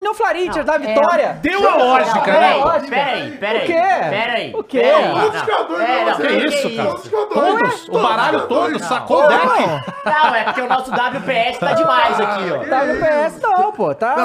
Não Florentias da é- vitória. Deu a lógica, Peraí, né? lógica. Peraí, peraí. O quê? Peraí. O quê? peraí, jogadores É, não, você- Que isso, cara? Todos jogadores. Todos, o baralho todo, sacou o deck. Não, é porque o nosso WPS tá demais aqui, ó. Tá no PS não, pô. Tá?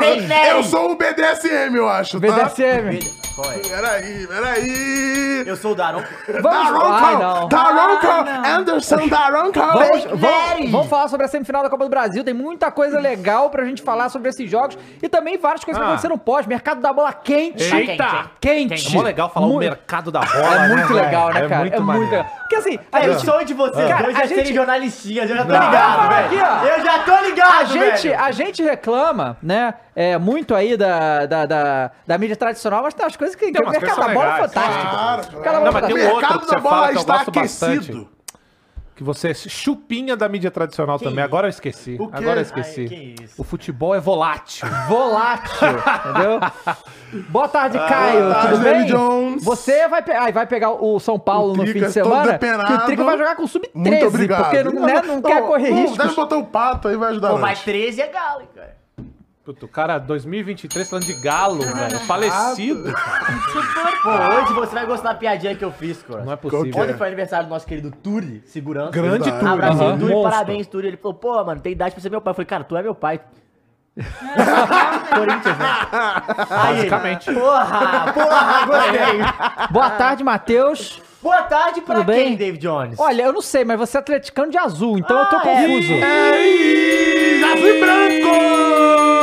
Eu sou o BDSM, eu acho, tá? BDSM. Qual é? Peraí, peraí. Eu sou o Daron. Vamos, ai, não. Daronco, Daronco, Anderson Daronco. Vamos, vamos, vamos falar sobre a semifinal da Copa do Brasil. Tem muita coisa legal pra gente falar sobre esses jogos. E também várias coisas que Ah. aconteceram pós. Mercado da bola quente. Eita! Quente. É mó legal falar o Mu- mercado da bola, É né, muito velho? legal, né, É cara? muito é muito legal. Porque assim, a É o gente... sonho de vocês Cara, dois a é serem gente- jornalistinhas, eu já tô Não. ligado, velho. Eu já tô ligado, A gente, velho. a gente reclama, né, é, muito aí da, da, da, da mídia tradicional, mas tem umas coisas que... que o umas mercado coisas da bola é fantástico. Claro, Mercado da claro. bola Não, mas tem um outro mercado que você da bola fala que eu está gosto bastante. aquecido. Que você é chupinha da mídia tradicional também. Agora eu esqueci. O quê? Agora eu esqueci. Ai, que isso. O futebol é volátil. Volátil, entendeu? Boa tarde, Caio. boa tarde, tudo bem? Jones. Você vai, pe- ai, vai pegar o São Paulo O no fim de semana. depenado. Que o Trica vai jogar com o Muito Sub-13, obrigado. porque não, né, não quer correr não, riscos. Deve botar o pato aí vai ajudar Pô, mas 13 é galo, hein, cara. Puta, o cara 2023 falando de galo, velho. Falecido. Pô, hoje você vai gostar da piadinha que eu fiz, cara. Não é possível. é? Ontem foi aniversário do nosso querido Turi, segurança. Grande. Turi. Abracei Aham. o Turi, parabéns, Turi. Ele falou, pô, mano, tem idade pra ser meu pai. Eu falei, cara, tu é meu pai. Corinthians, né? Aí, Basicamente. Porra, porra, gostei. Boa tarde, Matheus. Boa tarde pra Tudo quem, bem? David Jones? Olha, eu não sei, mas você é atleticano de azul, então eu tô Ah, é. confuso. Ei, azul e branco!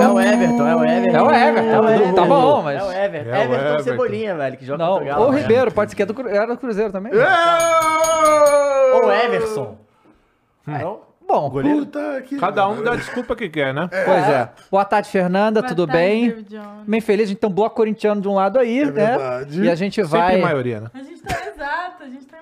É o Everton, é o Everton. É o Everton, É o tá bom, mas- É o Everton. É o Everton, Everton. Cebolinha, velho, que joga Não, contra o Galo. ou né? Ribeiro, pode ser que é do, Cru- era do Cruzeiro também. Ou Everson. É. Não? Bom, Puta que... Cada um dá a desculpa que quer, né? pois é. Boa tarde, Fernanda, Boa tudo tarde, bem? Bem feliz, então bloco corintiano de um lado aí, né? verdade. E a gente Sempre vai... a maioria, né? A gente tá exato, a gente tá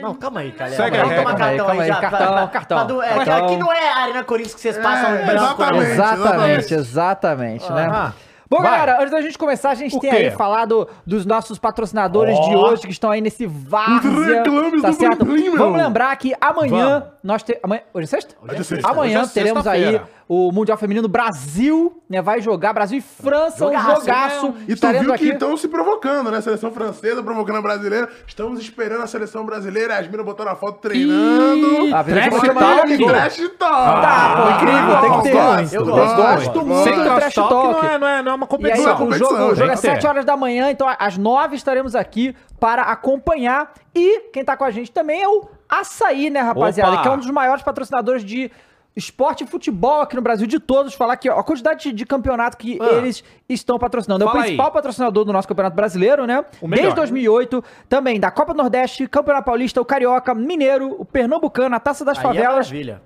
Não, calma aí, tá cara. Segue a aí, cartão calma aí, já. cartão, pra- cartão. é, Cartão. Aqui não é a Arena Corinthians que vocês passam É, branco, não. exatamente. Exatamente, exatamente, né? Bom, Vai. galera, antes da gente começar, a gente O tem quê? aí falado dos nossos patrocinadores de Ó. hoje que estão aí nesse Várzea, tá do certo? Vamos lembrar que amanhã Vamos. nós temos... Hoje é sexta? Hoje é sexta. Amanhã Hoje é teremos aí o Mundial Feminino Brasil, né? Vai jogar Brasil e França, um Jogaço, jogaço. né? E tu viu que aqui... estão se provocando, né? Seleção francesa provocando a brasileira. Estamos esperando a seleção brasileira. As minas botaram a foto treinando. A vida Trash foi talk. amanhã. Que trash talk. Tá, pô, incrível, tem que ter. Gosto, Eu gosto. gosto muito do trash talk. não é, não, é, não é uma E aí, competição. o competição, jogo, o jogo é que ter. 7 horas da manhã, então às 9 estaremos aqui para acompanhar. E quem tá com a gente também é o Açaí, né, rapaziada? Opa! Que é um dos maiores patrocinadores de esporte e futebol aqui no Brasil, de todos. Falar aqui, ó, a quantidade de, campeonato que Ah. eles estão patrocinando. É o Fala principal aí. patrocinador do nosso Campeonato Brasileiro, né? Desde 2008, também da Copa do Nordeste, Campeonato Paulista, o Carioca, Mineiro, o Pernambucano, a Taça das Aí é Favelas maravilha.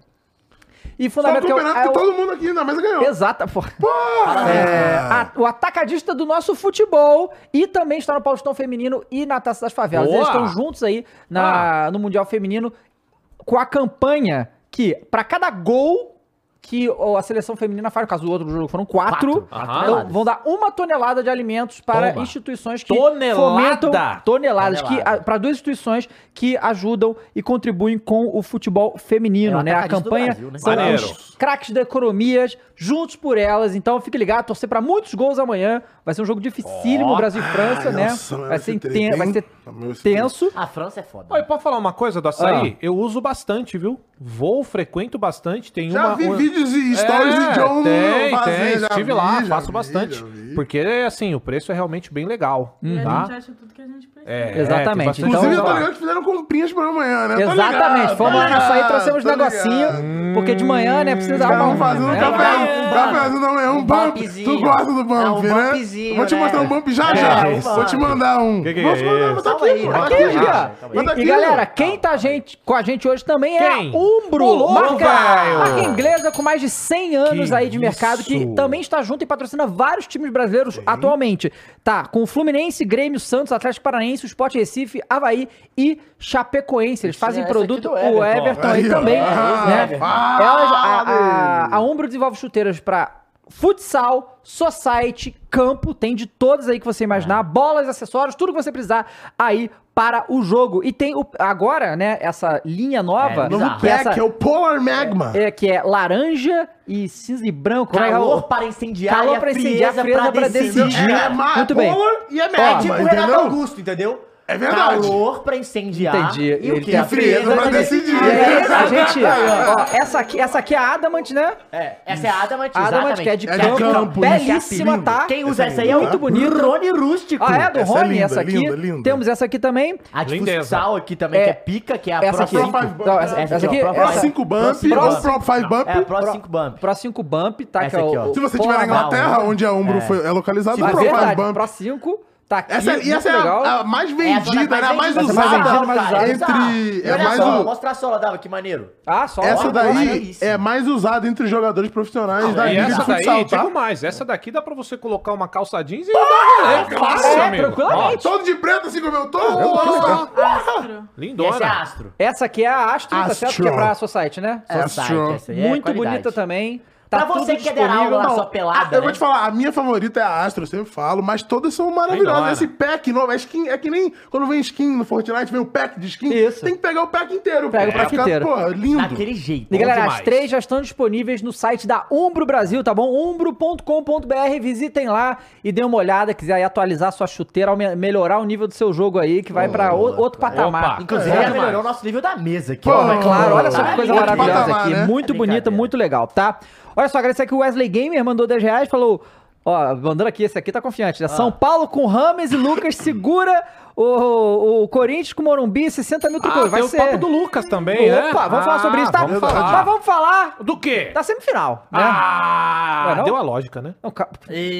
E fundamental que é o- campeonato é que o- todo mundo aqui na mesa ganhou. Exata, pô. É, a- o atacadista do nosso futebol e também está no Paulistão Feminino e na Taça das Favelas. Boa. Eles estão juntos aí na, no Mundial Feminino com a campanha que, para cada gol que o- a seleção feminina faz, no caso do outro jogo foram quatro, Quatro. Então vão dar uma tonelada de alimentos para Toma. instituições que Tonelada? fomentam toneladas, que, Tonelada. para duas instituições que ajudam e contribuem com o futebol feminino, É né? A campanha Brasil, né? são Maneiro. os craques da economias, juntos por elas. Então fique ligado, torcer para muitos gols amanhã. Vai ser um jogo dificílimo, Ó. Brasil e França, né? nossa, vai, ser treta, inten- vai ser tenso. A França é foda. Oi, pode falar uma coisa do açaí? Ah. Eu uso bastante, viu? Vou, frequento bastante. Tem Já uma. vi uma- vídeos e stories É, de John tem, tem. já Estive vi, lá, já faço vi, bastante. Porque, assim, o preço é realmente bem legal. E a Tá? gente acha tudo que a gente precisa. É, Exatamente, tem bastante então- Inclusive, eu tô ligado que fizeram comprinhas pra amanhã, né? Exatamente. ligado, Fomos lá no açaí, ligado, trouxemos tô negocinho. ligado. Porque de manhã, né, precisa dar uma... fazendo um né? café, um um cafezinho da manhã, um Um bump. bumpzinho. Tu gosta do bump, É, um né? bumpzinho, Vou te né? mostrar um bump já É, já. um Vou te mandar um. Que que Vou é te mandar, isso? mas tá aqui, né? tá Aqui, ó. Tá E, aqui, e galera, quem tá gente, com a gente hoje também é a Umbro, marca, inglesa com mais de 100 anos aí de mercado, que isso! também está junto e patrocina vários times brasileiros atualmente. Tá, com o Fluminense, Grêmio, Santos, Atlético Paranaense, Sport Recife, Havaí e Chapecoense. Eles fazem essa produto, o Everton. Aí Aí, também, Ah, né? Everton. Elas, a, a, a Umbro desenvolve chuteiras para futsal, society, campo, tem de todos aí que você É. imaginar, bolas, acessórios, tudo que você precisar aí para o jogo. E tem o, agora, né, essa linha nova, É, Novo que é pack essa- é o Polar Magma. é, que é laranja e cinza e branco. Como é que é Calor para incendiar Calor e a pra incendiar, frieza, frieza pra decidir. decidir. É, ma- Muito bem. Polar e é Ó, Magma, É tipo o Renato? Augusto, entendeu? É verdade. Calor pra incendiar. Entendi. E o que? A frieza pra decidir. E aí, a gente, ó, essa aqui, essa aqui é a Adamant, né? É, essa é a Adamant, Adamant, exatamente. que é de É de campo, campo, belíssima, lindo. tá? Quem usa Essa é essa aí é linda, o tá? Bonito. Rony Rústico. Ah, é? Do Essa é Rony, linda, essa aqui. linda, linda. Temos essa aqui também. A de Lindeza. futsal aqui também, É, que é pica, que é a essa Pro aqui. 5. Pro Five Não, essa, Bump. essa Essa aqui é Pro Pro essa, 5 Bump Pro ou cinco Pro 5 Bump. É a Pro 5 Bump. Pro 5 Bump, tá? Essa que é aqui, ó. Se você estiver na Inglaterra, onde a Umbro é. foi, é localizado, Mas Pro é 5 verdade, Bump. Pro 5 tá aqui, Essa, e essa é legal. a, a mais É a vendida, né? A mais vendida, é mais usada mais usada. entre. É olha mais só, o- mostra a sola, Dava, que maneiro. Ah, só. Essa ó, daí é mais usada entre os jogadores profissionais da E Liga de Futsal, tá? digo mais, essa daqui dá pra você colocar uma calça jeans e dar rolê. Fácil, é, amigo. tranquilamente. Todo de preto, assim como eu tô? E lindona. essa é a Astro. Essa aqui é a Astro, tá certo? Que é pra Society, né? É, é Muito bonita também. Tá Pra você que quer dar aula na sua pelada, eu né? vou te falar, a minha favorita é a Astro, eu sempre falo, mas todas são maravilhosas. Esse pack novo, é, skin, é que nem quando vem skin no Fortnite, vem o pack de skin. Isso. Tem que pegar o pack inteiro. Pega o pack Fica, inteiro. Pô, lindo. Daquele jeito. E galera, demais. as três já estão disponíveis no site da Umbro Brasil, tá bom? umbro.com.br, visitem lá e dêem uma olhada, quiser aí atualizar sua chuteira, melhorar o nível do seu jogo aí, que vai pra o- outro patamar. Opa. Inclusive, É, melhorou o nosso nível da mesa aqui, Pô, ó. É claro, olha só que coisa maravilhosa patamar, aqui. né? Muito É bonita, muito legal, tá? Olha só, agradecer aqui o Wesley Gamer, mandou 10 reais, falou... Ó, mandando aqui, esse aqui tá confiante, né? São Paulo com Rames e Lucas segura o, o Corinthians com Morumbi, 60 mil Ah. Vai tem ser... o papo do Lucas também, né? Opa, vamos falar sobre isso, tá? Vamos Mas falar. vamos falar Do quê? da semifinal, né? Ah, Ué, não? deu a lógica, né? Não, ca-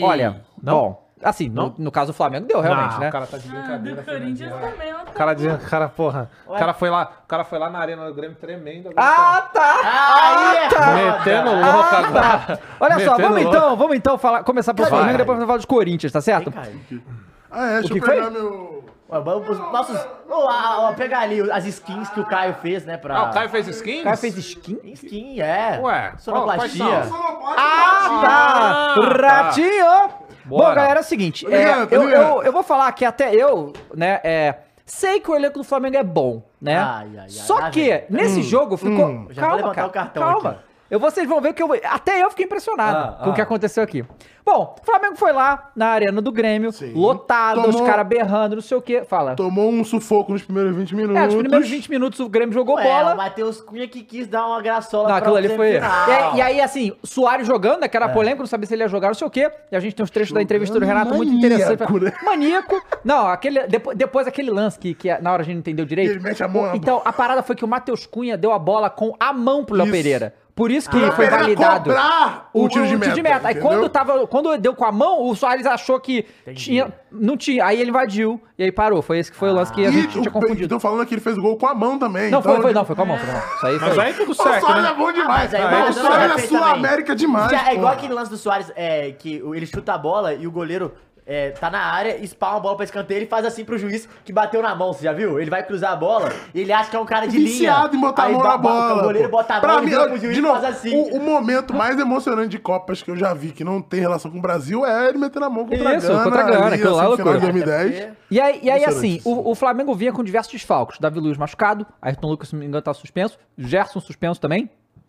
Olha, Não? bom, assim, no, no caso do Flamengo deu realmente, Não, né? O cara tá de Ah, brincadeira. do Corinthians também, tá O cara dizendo, cara, porra. O cara foi lá, o cara foi lá na arena do Grêmio tremendo. agora Ah, tá! Aí é tá foda. metendo louco agora. Olha só, Metendo vamos louco. então, vamos então falar, começar pelo. Flamengo e depois vamos falar dos Corinthians, tá certo? Vem, Caio. Ah, é, deixa que eu foi? pegar meu... Ó, Vamos, os nossos. Ó, ó, ó, pegar ali as skins que o Caio fez, né? Pra... Ah, o Caio fez skins? O cara fez skin? Skin, é. Ué, Sonoplastia. qual- quais Ah, tá! Ah, tá. Ratinho! Bom, Bora. galera, é o seguinte, ligado, é, tô eu, ligado. eu, eu vou falar que até eu, né, é, sei que o elenco do Flamengo é bom, né? Ai, ai, ai, Só que vem. nesse jogo ficou. hum. Já vou calma, levantar cara, o cartão calma. aqui, Eu, vocês vão ver que eu, até eu fiquei impressionado Ah, com o ah. que aconteceu aqui. Bom, o Flamengo foi lá na arena do Grêmio, Sim. lotado, os Tomou- caras berrando, não sei o quê. Fala. Tomou um sufoco nos primeiros 20 minutos. É, nos primeiros 20 minutos o Grêmio jogou Ué, bola. o Matheus Cunha que quis dar uma graçola Não, pra aquilo ali foi. E, aí- e aí, assim, Soares jogando, né? Que era É. polêmico, não sabia se ele ia jogar, não sei o quê. E a gente tem uns trechos da entrevista do Jogando Renato muito maníaco, interessantes. né? Maníaco. Não, aquele, depois, depois aquele lance que, que na hora a gente não entendeu direito. Ele mete a mão Então, a parada foi que o Matheus Cunha deu a bola com a mão pro Léo. Pereira. Por isso que Pra foi validado. cobrar o tiro de meta, Aí entendeu? quando, tava, quando deu com a mão, o Soares achou que tinha. Não tinha. Aí ele invadiu. E aí parou. Foi esse que foi o lance que a E gente tinha o- confundido. Estão falando que ele fez o gol com a mão também. Não, então, foi, foi, não, foi com a mão, foi mão. Isso aí Mas foi. aí tudo O certo, Soares né? é bom demais. Mas aí Ah, vai o Soares é sul-américa demais. Já é igual aquele lance do Soares, é, que o- ele chuta a bola e o goleiro é, tá na área, espalma a bola pra escanteio, ele faz assim pro juiz que bateu na mão, você já viu? Ele vai cruzar a bola e ele acha que é um cara de linha. Viciado em botar Aí a mão na bola. O goleiro bota a Pra mão, mim, pro juiz de e novo, faz assim. O, o momento mais emocionante de Copas que eu já vi, que não tem relação com o Brasil, é ele metendo a mão contra Isso, a Gana. contra a Gana, ali, aquilo lá é assim, final de loucura. 2010. E aí, e aí assim, o, o Flamengo vinha com diversos desfalques. Davi Luiz machucado, Ayrton Lucas, se não me engano, tá suspenso. Gerson suspenso também.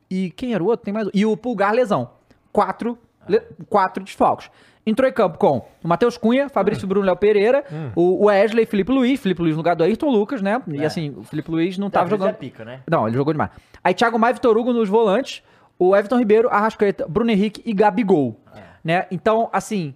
E quem era o outro? Tem mais um. E o Pulgar lesão. Quatro, le- quatro desfalques. Entrou em campo com o Matheus Cunha, Fabrício Bruno Léo Pereira, o Wesley, Felipe Luiz, Felipe Luiz no lugar do Ayrton Lucas, né? E É. assim, o Felipe Luiz não Tá, tava jogando. é pica, né? Não, ele jogou demais. Aí Thiago Maia, Vitor Hugo nos volantes, o Everton Ribeiro, Arrascaeta, Bruno Henrique e Gabigol. Né? Então, assim,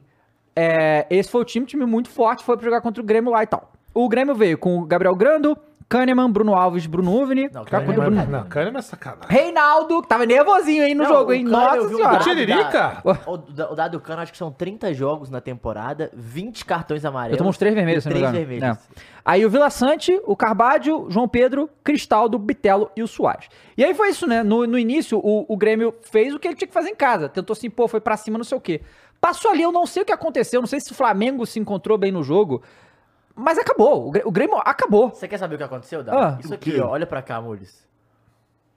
é, esse foi o time, time muito forte, foi pra jogar contra o Grêmio lá e tal. O Grêmio veio com o Gabriel Grando, Kahneman, Bruno Alves, Bruno Uvni. Não, o Kahneman Bruno- é Não, Kahneman é sacanagem. Reinaldo, que tava nervosinho aí no Não, jogo, o hein? Eu Nossa o senhora. dado Tiririca? da- O, da- o dado do Cano, acho que são 30 jogos na temporada, 20 cartões amarelos. Ele tomou uns três vermelhos, se não me três engano. vermelhos. É. Aí o Vila Sante, o Carbádio, João Pedro, Cristaldo, Bitelo e o Soares. E aí foi isso, né? No, no início, o, o Grêmio fez o que ele tinha que fazer em casa. Tentou assim, pô, foi pra cima, não sei o quê. Passou ali, eu não sei o que aconteceu, não sei se o Flamengo se encontrou bem no jogo, mas acabou. O o Grêmio acabou. Você quer saber o que aconteceu, Dado? Ah, Isso o aqui, ó, olha pra cá, Mules.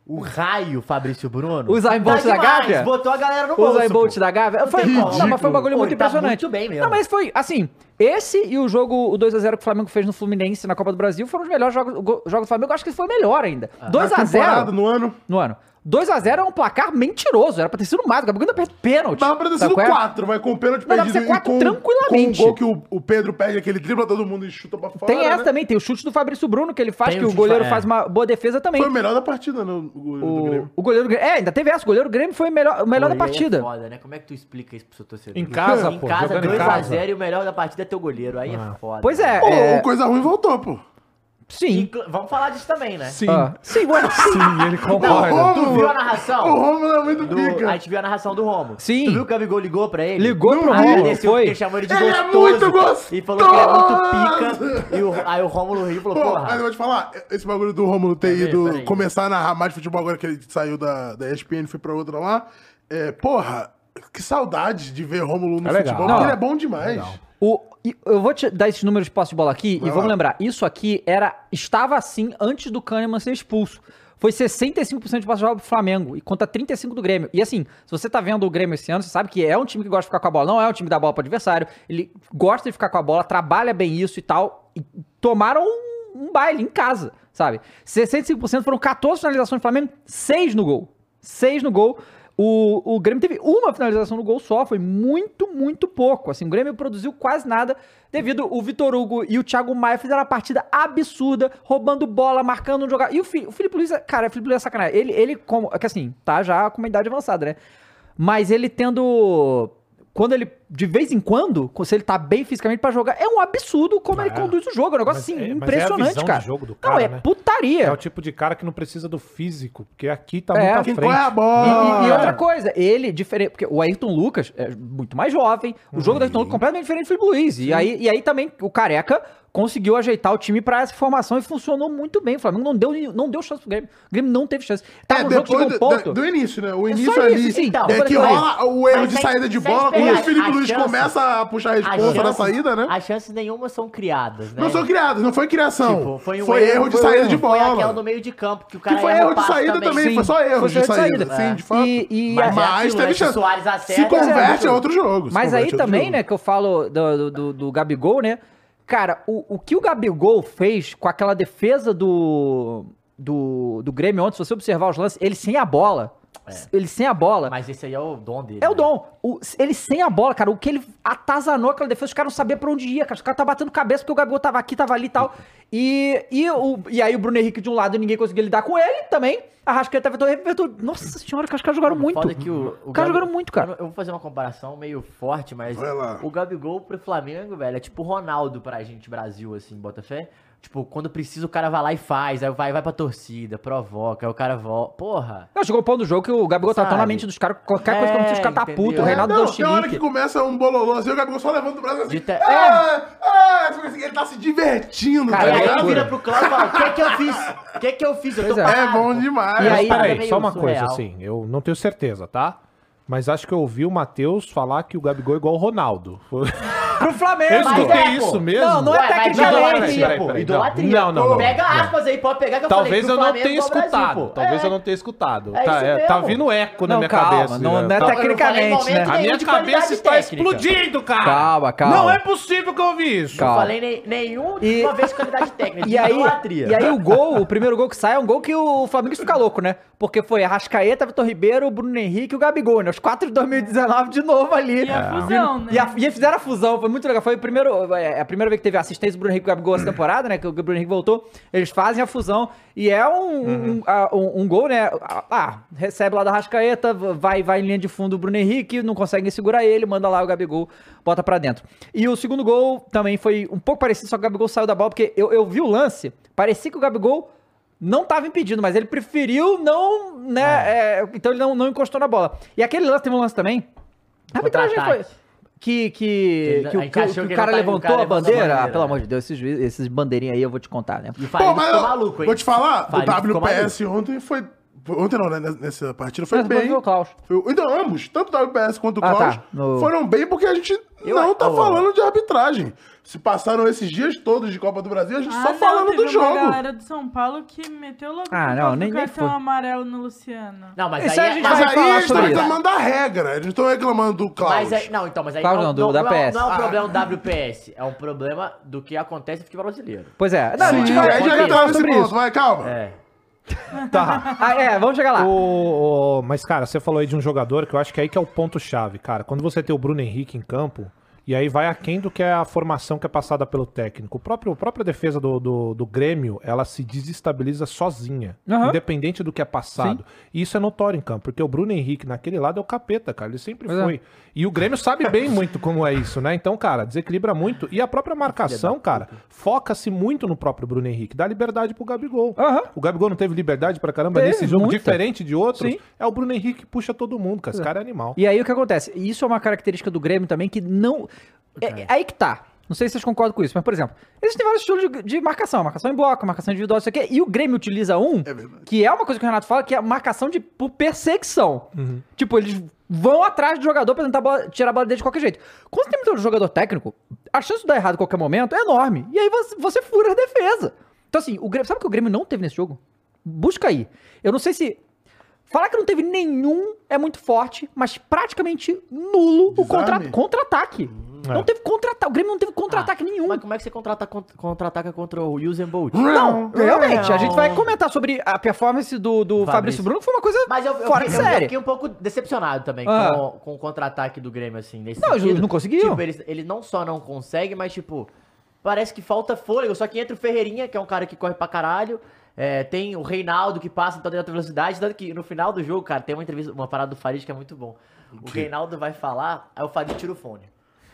O raio Fabrício Bruno. O Zayn Bolt da demais, Gávea? Botou a galera no O bolso. Zayn Bolt da Gávea. Foi, não, mas foi um bagulho Pô, muito tá impressionante. muito bem mesmo. Não, mas foi, assim, esse e o jogo, o 2x0 que o Flamengo fez no Fluminense na Copa do Brasil foram os melhores jogos, go- jogos do Flamengo. Eu acho que foi melhor ainda. Ah. 2x0 no ano. no ano. 2x0 é um placar mentiroso. Era pra ter sido mais. O Gabigol ainda perde pênalti. Dava pra ter sido qual é? 4, vai com o pênalti pra perdido ser quatro e com, tranquilamente. com o gol que o, o Pedro perde, aquele dribla todo mundo e chuta pra fora. Tem essa né? também, tem o chute do Fabrício Bruno que ele faz, Tem que o o goleiro é. faz uma boa defesa também. Foi o melhor da partida no, do O, Grêmio. o goleiro Grêmio. É, ainda teve essa. O goleiro Grêmio foi o melhor, o melhor da aí partida. É foda, né? Como é que tu explica isso pro seu torcedor? Em casa, Em pô, casa, em casa. 2x0 e o melhor da partida é teu goleiro. Aí é foda. Pois é, Pô, é, o coisa ruim voltou, pô. Sim. Inclu- Vamos falar disso também, né? Sim. Ah, sim, bueno, sim. Ele Não, concorda. tu viu a narração? O Romulo é muito Do, pica. a gente viu a narração do Romo. Sim. Tu viu que o Gabigol ligou pra ele? Ligou pro Aí ele Rômulo, desceu foi. porque chamou ele de Ele é gostoso. muito gostoso! E falou que ele é muito pica. E o, aí o Rômulo riu e falou, Pô, mas eu porra. vou te falar, esse bagulho do Romulo ter Peraí, ido peraí. começar a narrar mais futebol agora que ele saiu da, da ESPN e foi pra outra lá. É, porra, que saudade de ver Romulo no É legal. futebol, Não. porque ele é bom demais. O, e eu vou te dar esses números de posse de bola aqui Vai e vamos lá. lembrar, isso aqui era estava assim antes do Kahneman ser expulso. Foi 65% de posse de bola pro Flamengo e contra 35% do Grêmio. E assim, se você tá vendo o Grêmio esse ano, você sabe que é um time que gosta de ficar com a bola, não é um time que dá bola pro adversário. Ele gosta de ficar com a bola, trabalha bem isso e tal. E tomaram um, um baile em casa, sabe? 65% foram 14 finalizações do Flamengo, 6 no gol. 6 no gol. O, o Grêmio teve uma finalização no gol só, foi muito, muito pouco. Assim, o Grêmio produziu quase nada devido o Vitor Hugo e o Thiago Maia fizeram uma partida absurda, roubando bola, marcando um jogador. E o, Fi, o Felipe Luiz, cara, o Felipe Luiz é sacanagem. Ele, ele como, é que assim, tá já com uma idade avançada, né? Mas ele tendo quando ele, de vez em quando, se ele tá bem fisicamente pra jogar, é um absurdo como ele É. conduz o jogo. É um negócio Mas assim, é- mas é a impressionante, visão de cara. jogo do Não, cara, é né? putaria. É o tipo de cara que não precisa do físico, porque aqui tá É, muito à frente. corre a E, bola. e- e outra coisa, ele, diferente. Porque o Ayrton Lucas é muito mais jovem. O jogo do Ayrton Lucas é completamente diferente do Felipe Luiz. E aí, e aí também o Careca conseguiu ajeitar o time pra essa formação e funcionou muito bem. O Flamengo não deu, não deu chance pro Grêmio. O Grêmio não teve chance. Tava É, um jogo chegou um do, ponto. do início, né? O É início ali isso. Então, é que rola o erro de sem- saída de bola, quando o Felipe Luiz chance- começa a puxar a As responsa na saída, né? As chances nenhuma são criadas, né? Não são criados, não foi criação. Tipo, foi um erro, de foi um saída erro. de Foi aquela bola. no meio de campo, que o cara Que foi erro de saída também, foi só erro foi de de saída. Sim, de fato. Mas teve? Se chance. Se converte é outro jogo. Mas aí também, né, que eu falo do, do, do- do Gabigol, né? Cara, o, o que o Gabigol fez com aquela defesa do, do, do Grêmio ontem, se você observar os lances, ele sem a bola. Ele sem a bola. Mas esse aí é o dom dele. É o né? dom. O- ele sem a bola, cara. O que ele atazanou aquela defesa, os caras não sabiam pra onde ia, cara. Os caras tá batendo cabeça porque o Gabigol tava aqui, tava ali e tal. E, e, o, e aí o Bruno Henrique de um lado ninguém conseguia lidar com ele também. A Rascaeta vetou, vetou. Nossa senhora, que os caras jogaram muito. Foda que o, Os caras Gabi- jogaram muito, cara. Eu, vou fazer uma comparação meio forte, mas o Gabigol pro Flamengo, velho, é tipo o Ronaldo pra gente, Brasil, assim, Botafé. Tipo, quando precisa o cara vai lá e faz, aí vai, vai pra torcida, provoca, aí o cara volta. Porra! Não, chegou o ponto do jogo que o Gabigol tá tão na Sabe? mente dos caras, qualquer coisa que É, os caras tá entendeu? puto. O É, Reinaldo não, deu tem hora que começa um bololô assim, o Gabigol só levanta o braço assim. Te- Ah, ah, tipo assim, ele tá se divertindo, Cara, Aí tá aí ele vira pro Cláudio e fala, o que que eu fiz? O que que eu fiz? Eu tô é. É bom pô." demais. E Mas aí- peraí, meio só uma coisa, surreal. assim, eu não tenho certeza, tá? Mas acho que eu ouvi o Matheus falar que o Gabigol é igual o Ronaldo. Pro Flamengo. Eu Mas escutei é, isso mesmo? Não, não é Ué, mas tecnicamente. idolatria, Peraí, pô. peraí, Idolatria. não, não, não, Pega não. aspas aí, pode pegar que eu Talvez falei eu que o não tenha é escutado. Talvez É. eu não tenha escutado. É tá, isso é, mesmo. tá vindo eco na minha calma, cabeça. não- né? não é Tá- tecnicamente, né? A minha de cabeça está técnica. explodindo, cara. Calma, calma. Não é possível que eu ouvi isso. Calma. Não falei nem, nenhum de E- uma vez de qualidade técnica, E aí, idolatria. e aí o gol, o primeiro gol que sai é um gol que o Flamengo fica louco, né? Porque foi Arrascaeta, Vitor Ribeiro, Bruno Henrique e o Gabigol, né? Os quatro de 2019 de novo ali. E a fusão, né? E, a- e fizeram a fusão, foi muito legal. Foi o primeiro, é, a primeira vez que teve assistência do Bruno Henrique e Gabigol essa temporada, né? Que o Bruno Henrique voltou. Eles fazem a fusão. E é um, um, a- um- um gol, né? Ah, recebe lá da Rascaeta, vai, vai em linha de fundo o Bruno Henrique, não conseguem segurar ele, manda lá o Gabigol, bota pra dentro. E o segundo gol também foi um pouco parecido, só que o Gabigol saiu da bola, porque eu, eu vi o lance, parecia que o Gabigol não tava impedindo, mas ele preferiu não, né? é, então ele não, não encostou na bola. E aquele lance, teve um lance também. A arbitragem foi. Que, que, que, o- que o- que que o cara tá- o levantou cara a bandeira. bandeira, Ah, pelo né? amor de Deus, esses, esses bandeirinhas aí eu vou te contar, né? E o Pô, mas ficou eu- maluco, hein? vou te falar, Farid o ficou WPS ontem foi, Ontem não, né? Nessa partida foi Mas bem. veio o Klaus. Foi- então, ambos, tanto o WPS quanto o Ah, Klaus, tá. No- foram bem porque a gente Eu- não tá oh. falando de arbitragem. Se passaram esses dias todos de Copa do Brasil, a gente Ah, só não, falando teve do jogo. uma galera do São Paulo que meteu logo Ah, não, nem- nem cartão foi. amarelo no Luciano. Não, mas Isso aí, a gente mas aí falar eles estão reclamando da regra, eles não estão reclamando do Klaus. Aí, não, então, mas aí Klaus não, não, do- não, da não, PS. não é um Ah. problema do WPS, é um problema do que acontece no futebol brasileiro. Pois é. Não, a gente Sim, vai, a gente vai entra falar nesse ponto, isso. vai, calma. É. Tá. Ah, é, vamos chegar lá. O, o- mas, cara, você falou aí de um jogador que eu acho que é aí que é o ponto-chave, cara. Quando você tem o Bruno Henrique em campo, e aí vai aquém do que é a formação que é passada pelo técnico. O próprio, a própria defesa do, do, do Grêmio, ela se desestabiliza sozinha, Aham. independente do que é passado. E isso é notório em campo, porque o Bruno Henrique naquele lado é o capeta, cara. Ele sempre Pois é. E o Grêmio sabe bem muito como é isso, né? Então, cara, desequilibra muito. E a própria marcação, cara, foca-se muito no próprio Bruno Henrique, dá liberdade pro Gabigol. Aham. O Gabigol não teve liberdade pra caramba Teve, nesse jogo, muita. diferente de outros. Sim. É o Bruno Henrique que puxa todo mundo, cara. Esse cara é animal. E aí o que acontece? Isso é uma característica do Grêmio também que não. É, é aí que tá. Não sei se vocês concordam com isso, mas, por exemplo, existem vários estilos de, de marcação, marcação em bloco, marcação individual, isso aqui, e o Grêmio utiliza um, verdade. que é uma coisa que o Renato fala, que é a marcação de, por perseguição. Tipo, eles vão atrás do jogador pra tentar bola- tirar a bola dele de qualquer jeito. Quando tem muito jogador técnico, a chance de dar errado a qualquer momento é enorme. E aí você, você fura a defesa. Então, assim, o Grêmio, sabe o que o Grêmio não teve nesse jogo? Busca aí. Eu não sei se. Falar que não teve nenhum é muito forte, mas praticamente nulo o contra- Contra-ataque. Não É. teve contra-ataque. O Grêmio não teve contra-ataque nenhum. Mas como é que você contra- contra-ataca contra o Usain Bolt? Não, realmente. A gente vai comentar sobre a performance do, do Fabrício, Fabrício. Bruno, que foi uma coisa Mas eu, eu, fora de eu- eu série. fiquei um pouco decepcionado também Ah. com, com o contra-ataque do Grêmio, assim, nesse Não, eles não conseguiam. Tipo, ele, ele não só não consegue, mas, tipo, parece que falta fôlego. Só que entra o Ferreirinha, que é um cara que corre pra caralho. é, tem o Reinaldo que passa em toda alta velocidade. Tanto que no final do jogo, cara, tem uma entrevista, uma parada do Farid que é muito bom. O Reinaldo vai falar, aí o Farid tira o fone.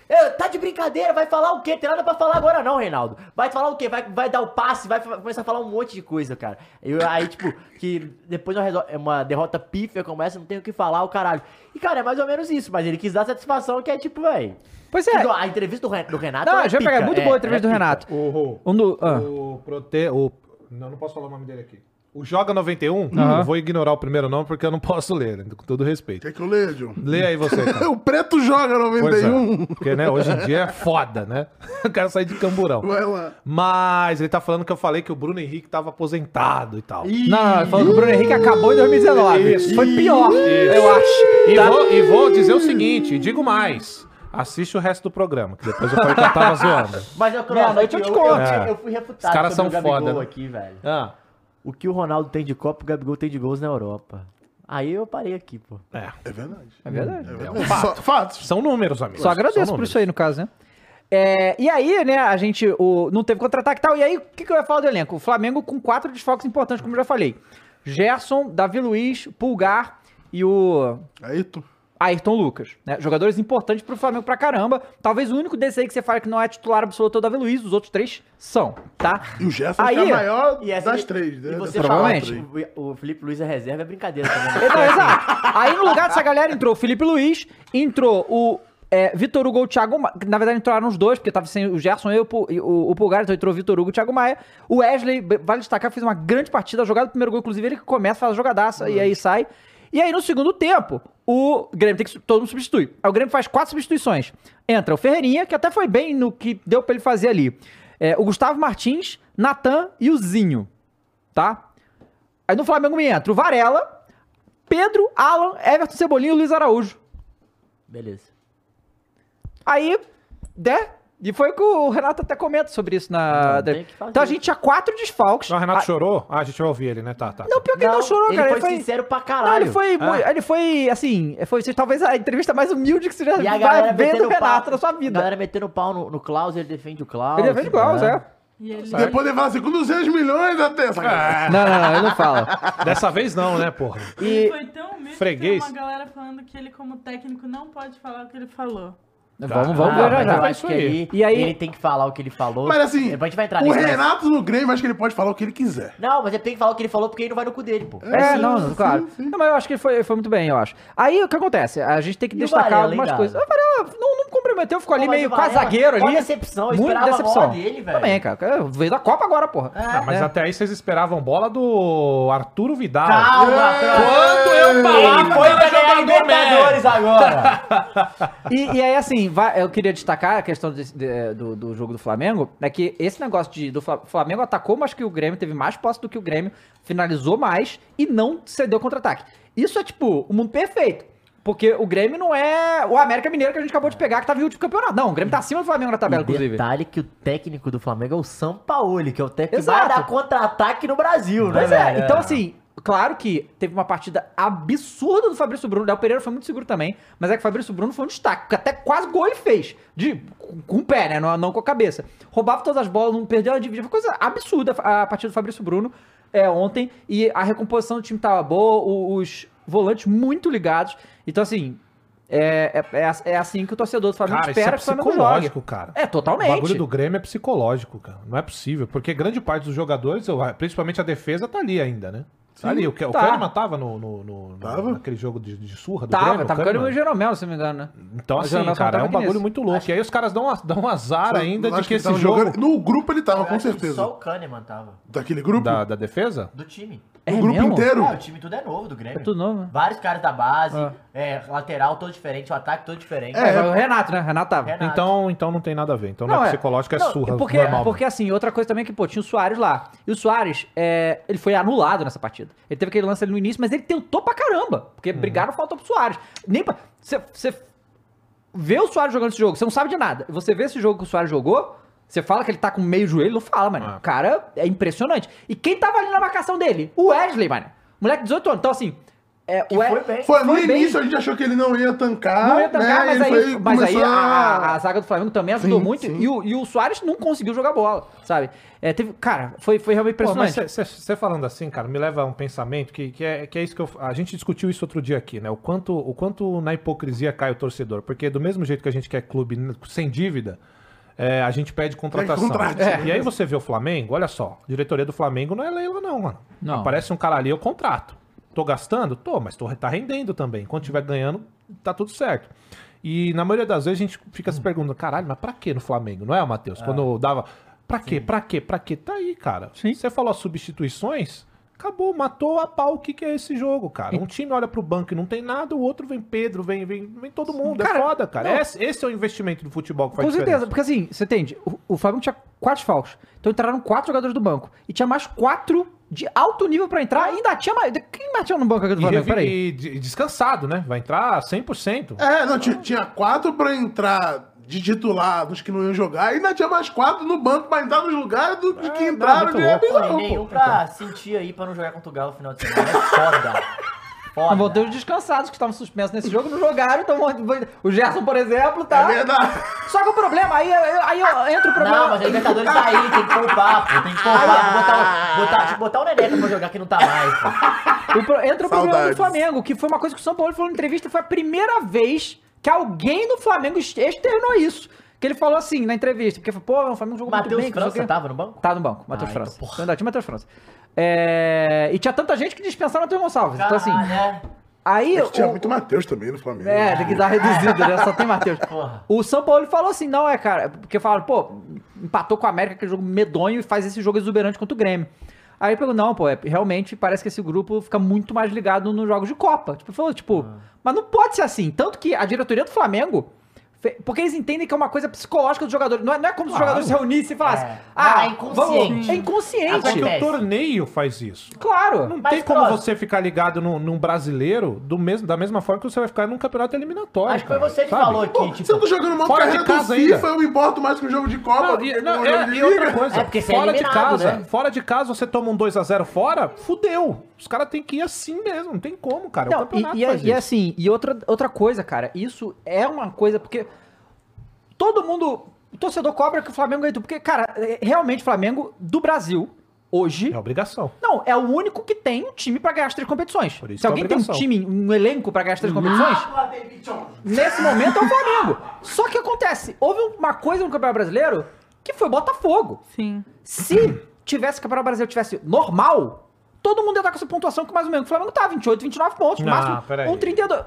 "Ê, tá de brincadeira, vai falar o quê? Tem nada pra falar agora não, Reinaldo. Vai falar o quê? Vai, vai dar o passe, vai começar a falar um monte de coisa, cara. Eu, aí, tipo, que depois de uma, derrota pífia começa, não tem o que falar, o caralho. E, cara, é mais ou menos isso, mas ele quis dar satisfação que é tipo, véi. Pois é. A entrevista do, Ren- do Renato. Não, é vai pegar. Muito é, boa a entrevista é do. Renato. O, Um do. ah. o Prote... O, não, não posso falar o nome dele aqui. O Joga 91, Aham. eu vou ignorar o primeiro nome porque eu não posso ler, né, com todo respeito. Quer que eu leia, John? Lê aí você, cara. o Preto joga Pois é, 91. porque, né, hoje em dia é foda, né? Eu quero sair de camburão. Vai lá. Mas ele tá falando que eu falei que o Bruno Henrique tava aposentado e tal. Não, não, ele falou que o Bruno Henrique acabou em 2019. Isso. Foi pior, Isso. eu acho. E, Tá? vou, e vou dizer o seguinte, e digo mais. Assiste o resto do programa, que depois eu falei que eu tava zoando. Mas eu, Meia-noite eu te conto. eu, eu fui refutado Os caras são o foda, né? aqui, velho. Ah, O que o Ronaldo tem de Copa, o Gabigol tem de gols na Europa. Aí eu parei aqui, pô. é. É verdade. É verdade. É verdade. Só- Fatos. São números, amigos. Só agradeço São por isso aí, no caso, né? É, e aí, né, a gente o, não teve contra-ataque e tal. E aí, o que, que eu ia falar do elenco? O Flamengo com quatro desfalques importantes, como eu já falei. Gerson, Davi Luiz, Pulgar e o Aí tu. Ayrton Lucas. Né? Jogadores importantes pro Flamengo pra caramba. Talvez o único desse aí que você fala que não é titular absoluto é o Davi Luiz. Os outros três são, tá? E o Jefferson Aí- que é a maior E essa- das três, né? E você Provavelmente. o, o Felipe Luiz é reserva é brincadeira também. né? Não, exato. Aí no lugar dessa galera entrou o Felipe Luiz, entrou o é, Vitor Hugo e o Thiago Maia. Na verdade entraram os dois, porque tava sem o Gerson e o, e o, o Pulgar, então entrou o Vitor Hugo e o Thiago Maia. O Wesley, vale destacar, fez uma grande partida, jogada do primeiro gol, inclusive ele que começa, faz a jogadaça e aí sai. E aí no segundo tempo, o Grêmio tem que todo mundo substituir. Aí o Grêmio faz quatro substituições. Entra o Ferreirinha, que até foi bem no que deu pra ele fazer ali. É, o Gustavo Martins, Natan e o Zinho. Tá? Aí no Flamengo me entra o Varela, Pedro, Alan, Everton Cebolinha e Luiz Araújo. Beleza. Aí, né? E foi que o Renato até comenta sobre isso na. Não, tem que fazer. Então a gente tinha quatro desfalques. O Renato Ah, chorou? Ah, a gente vai ouvir ele, né? Tá, tá. Não, pior que ele não chorou, ele cara. foi ele foi sincero pra Não, caralho. ele foi, Ah. muito- ele foi, assim, foi talvez a entrevista mais humilde que você já E a vai ver do Renato pau, na sua A vida. galera metendo pau no, no Klaus, ele defende o Klaus. Ele é vendo igual, né? é. E ele... Depois ele fala assim, com 200 milhões até essa É. Não, não, não, ele não fala. Dessa vez não, né, porra? Ele E foi tão humilde Freguês. que tem uma galera falando que ele, como técnico, não pode falar o que ele falou. Vamos, vamos Ah, ver já eu É acho isso que aí. aí, E aí- ele tem que falar o que ele falou. Mas assim, Depois a gente vai entrar o nisso, mas- Renato no Grêmio, acho que ele pode falar o que ele quiser. Não, mas ele tem que falar o que ele falou porque ele não vai no cu dele, pô. É, sim. não, não, claro. sim. Não, mas eu acho que ele foi, foi muito bem, eu acho. Aí o que acontece? A gente tem que E destacar Varela, algumas hein, coisas. O Varela não, não comprometeu, ficou ali Pô, meio o Varela, quase-zagueiro qual ali. decepção, eu Muito esperava a decepção. bola dele, velho. Também, cara. Veio da Copa agora, porra. Ah, mas É. até aí vocês esperavam bola do Arturo Vidal. Calma, Quando eu falava foi era jogador Libertadores agora. E, e aí, assim, vai- eu queria destacar a questão desse- de- do, do jogo do Flamengo, é que esse negócio de do Fla- Flamengo atacou, mas que o Grêmio teve mais posse do que o Grêmio, finalizou mais e não cedeu contra-ataque. Isso é, tipo, o mundo perfeito. Porque o Grêmio não é o América Mineiro que a gente acabou de pegar, que tava em último campeonato. Não, o Grêmio tá acima do Flamengo na tabela, E inclusive. detalhe que o técnico do Flamengo é o Sampaoli, que é o técnico Exato. que vai dar contra-ataque no Brasil, Pois né, é, velho? então assim, claro que teve uma partida absurda do Fabrício Bruno. O Léo Pereira foi muito seguro também, mas é que o Fabrício Bruno foi um destaque, até quase gol ele fez. De, com, com o pé, né? Não, não com a cabeça. Roubava todas as bolas, não perdeu a dividida. Foi coisa absurda a partida do Fabrício Bruno é, ontem. E a recomposição do time tava boa, o- os volantes muito ligados. Então, assim. É, é, é, é assim que o torcedor do Flamengo Cara, isso é espera que o Flamengo jogue. psicológico, cara. É, O totalmente. bagulho do Grêmio é psicológico, cara. Não é possível. Porque grande parte dos jogadores, principalmente a defesa, tá ali ainda, né? Tá ali. O, Ke- o tá. Kahneman tava no, no, no- no- Tava? naquele jogo de, de surra do Tava, Grêmio. o tava Kahneman. ficando o Jeromel, se não me engano, né? Então, Mas assim, Jeromel cara, é tava um bagulho nisso. muito louco. E aí os caras dão, dão um azar ainda Acho de que ele esse tava jogo jogando- No grupo ele tava, Eu com acho que certeza. Só o Kahneman tava. Daquele grupo? da, da defesa, Do time. É o grupo mesmo? inteiro? É, o time tudo é novo do Grêmio. É tudo novo, né? Vários caras da base, Ah. É, lateral todo diferente, o ataque todo diferente. É, o Renato, né? Renato tava. Renato. então, então não tem nada a ver. Então não, é psicológico, é Não, surra Porque, normal. porque assim, outra coisa também é que, pô, tinha o Soares lá. E o Soares, é, ele foi anulado nessa partida. Ele teve aquele lance ali no início, mas ele tentou pra caramba. Porque Uhum. brigaram faltou pro Soares. Nem pra. Você você vê o Soares jogando esse jogo, você não sabe de nada. Você vê esse jogo que o Soares jogou, você fala que ele tá com meio joelho, não fala, mano. Ah. O cara é impressionante. E quem tava ali na marcação dele? O Wesley, mano. Moleque de 18 anos. Então, assim. É, Que foi bem. Foi no Foi bem. início, a gente achou que ele não ia tancar. Não ia tancar, né? mas aí, foi- mas aí a, a- a zaga do Flamengo também ajudou Sim, muito. sim. E o, e o Soares não conseguiu jogar bola, sabe? É, teve, cara, foi, foi realmente Pô, mas impressionante. você falando assim, cara, me leva a um pensamento que, que, é, que é isso que eu. A gente discutiu isso outro dia aqui, né? O quanto, o quanto na hipocrisia cai o torcedor. Porque do mesmo jeito que a gente quer clube sem dívida, é, a gente pede contratação. contrate. É, E aí você vê o Flamengo, olha só, a diretoria do Flamengo não é leila, não, mano. Não. Aparece um cara ali, eu contrato. Tô gastando? Tô, mas tô, tá rendendo também. Quando tiver ganhando, tá tudo certo. E na maioria das vezes a gente fica se perguntando, caralho, mas pra que no Flamengo? Não é, Matheus? Quando dava. Pra quê? Pra quê? Pra quê? Tá aí, cara. Sim. Você falou as substituições, acabou, matou a pau o que, que é esse jogo, cara. Um time olha pro banco e não tem nada, o outro vem Pedro, vem, vem, vem todo mundo. Cara, é foda, cara. Esse, esse é o investimento do futebol que faz Com certeza, diferença. porque assim, você entende, o, o Flamengo tinha quatro falcos. Então entraram quatro jogadores do banco. E tinha mais quatro de alto nível pra entrar. Ainda tinha mais. Quem mais tinha no banco aqui do Flamengo? Peraí. e de- descansado, né? Vai entrar 100%. É, não, tinha, quatro pra entrar de titular dos que não iam jogar, e ainda tinha mais quatro no banco pra entrar nos lugares dos É, que não, entraram. de- é bizarro, nenhum pra sentir aí pra não jogar contra o Galo no final de semana. É foda. Foda. vão ter os descansados que estavam suspensos nesse jogo, não jogaram. Então o Gerson, por exemplo, tá. É verdade. Só que o problema, aí, aí, entra o problema. Não, mas a Libertadores tá aí, tem que poupar, pô. Tem que poupar. Botar, botar, tipo, botar o Neneca pra jogar que não tá mais, pô. Pro- Entra o problema do Saudades. Flamengo, que foi uma coisa que o São Paulo falou na entrevista, foi a primeira vez que alguém do Flamengo ex- externou isso. Que ele falou assim na entrevista, porque falou, pô, o Flamengo jogou muito Matheus bem. que o França quê. tava no banco? Tá no banco, Matheus Ah, França. então, porra. Verdade, tinha Matheus França. É, E tinha tanta gente que dispensaram o Matheus Gonçalves. Então assim, Caralho, é. aí... É que tinha o- muito Matheus também no Flamengo. É, tem que dar reduzida, né? Só tem Matheus. O São Paulo falou assim, não, é, cara, porque falaram, pô, empatou com a América, aquele jogo medonho, e faz esse jogo exuberante contra o Grêmio. Aí ele pegou, não, pô, é, realmente parece que esse grupo fica muito mais ligado nos jogos de Copa. Tipo, falou, tipo, mas não pode ser assim. Tanto que a diretoria do Flamengo. Porque eles entendem que é uma coisa psicológica dos jogadores. Não é, não é como se os Claro. jogadores se reunissem e falassem. É. Ah, Ah, é inconsciente. vamos- é inconsciente. Até que o torneio faz isso. Claro. Não Mas, tem como próximo. você ficar ligado num, num brasileiro do mesmo, da mesma forma que você vai ficar num campeonato eliminatório. Acho que foi você que sabe? falou Pô, aqui, se tipo. eu tô jogando modo fora de carreira do casa FIFA, ainda. eu me importo mais com o jogo de Copa Não, do e, não, é, de e outra coisa, É porque você é fora de eliminado, casa, né? fora de casa você toma um 2x0 fora, fudeu. Os caras têm que ir assim mesmo, não tem como, cara. o Não, campeonato e, e, faz e isso. assim, e outra, outra coisa, cara, isso é uma coisa, porque todo mundo, o torcedor cobra que o Flamengo ganhe tudo. Porque, cara, é, realmente o Flamengo do Brasil, hoje. É obrigação. Não, é o único que tem um time para ganhar as três competições. Por isso Se é alguém é tem um time, um elenco para ganhar as três competições, nesse momento é o Flamengo. Só que acontece, houve uma coisa no Campeonato Brasileiro que foi Botafogo. Sim. Se tivesse o Campeonato Brasileiro tivesse normal, todo mundo ia estar com essa pontuação que mais ou menos o Flamengo tá, 28, 29 pontos, no Não, Um 32.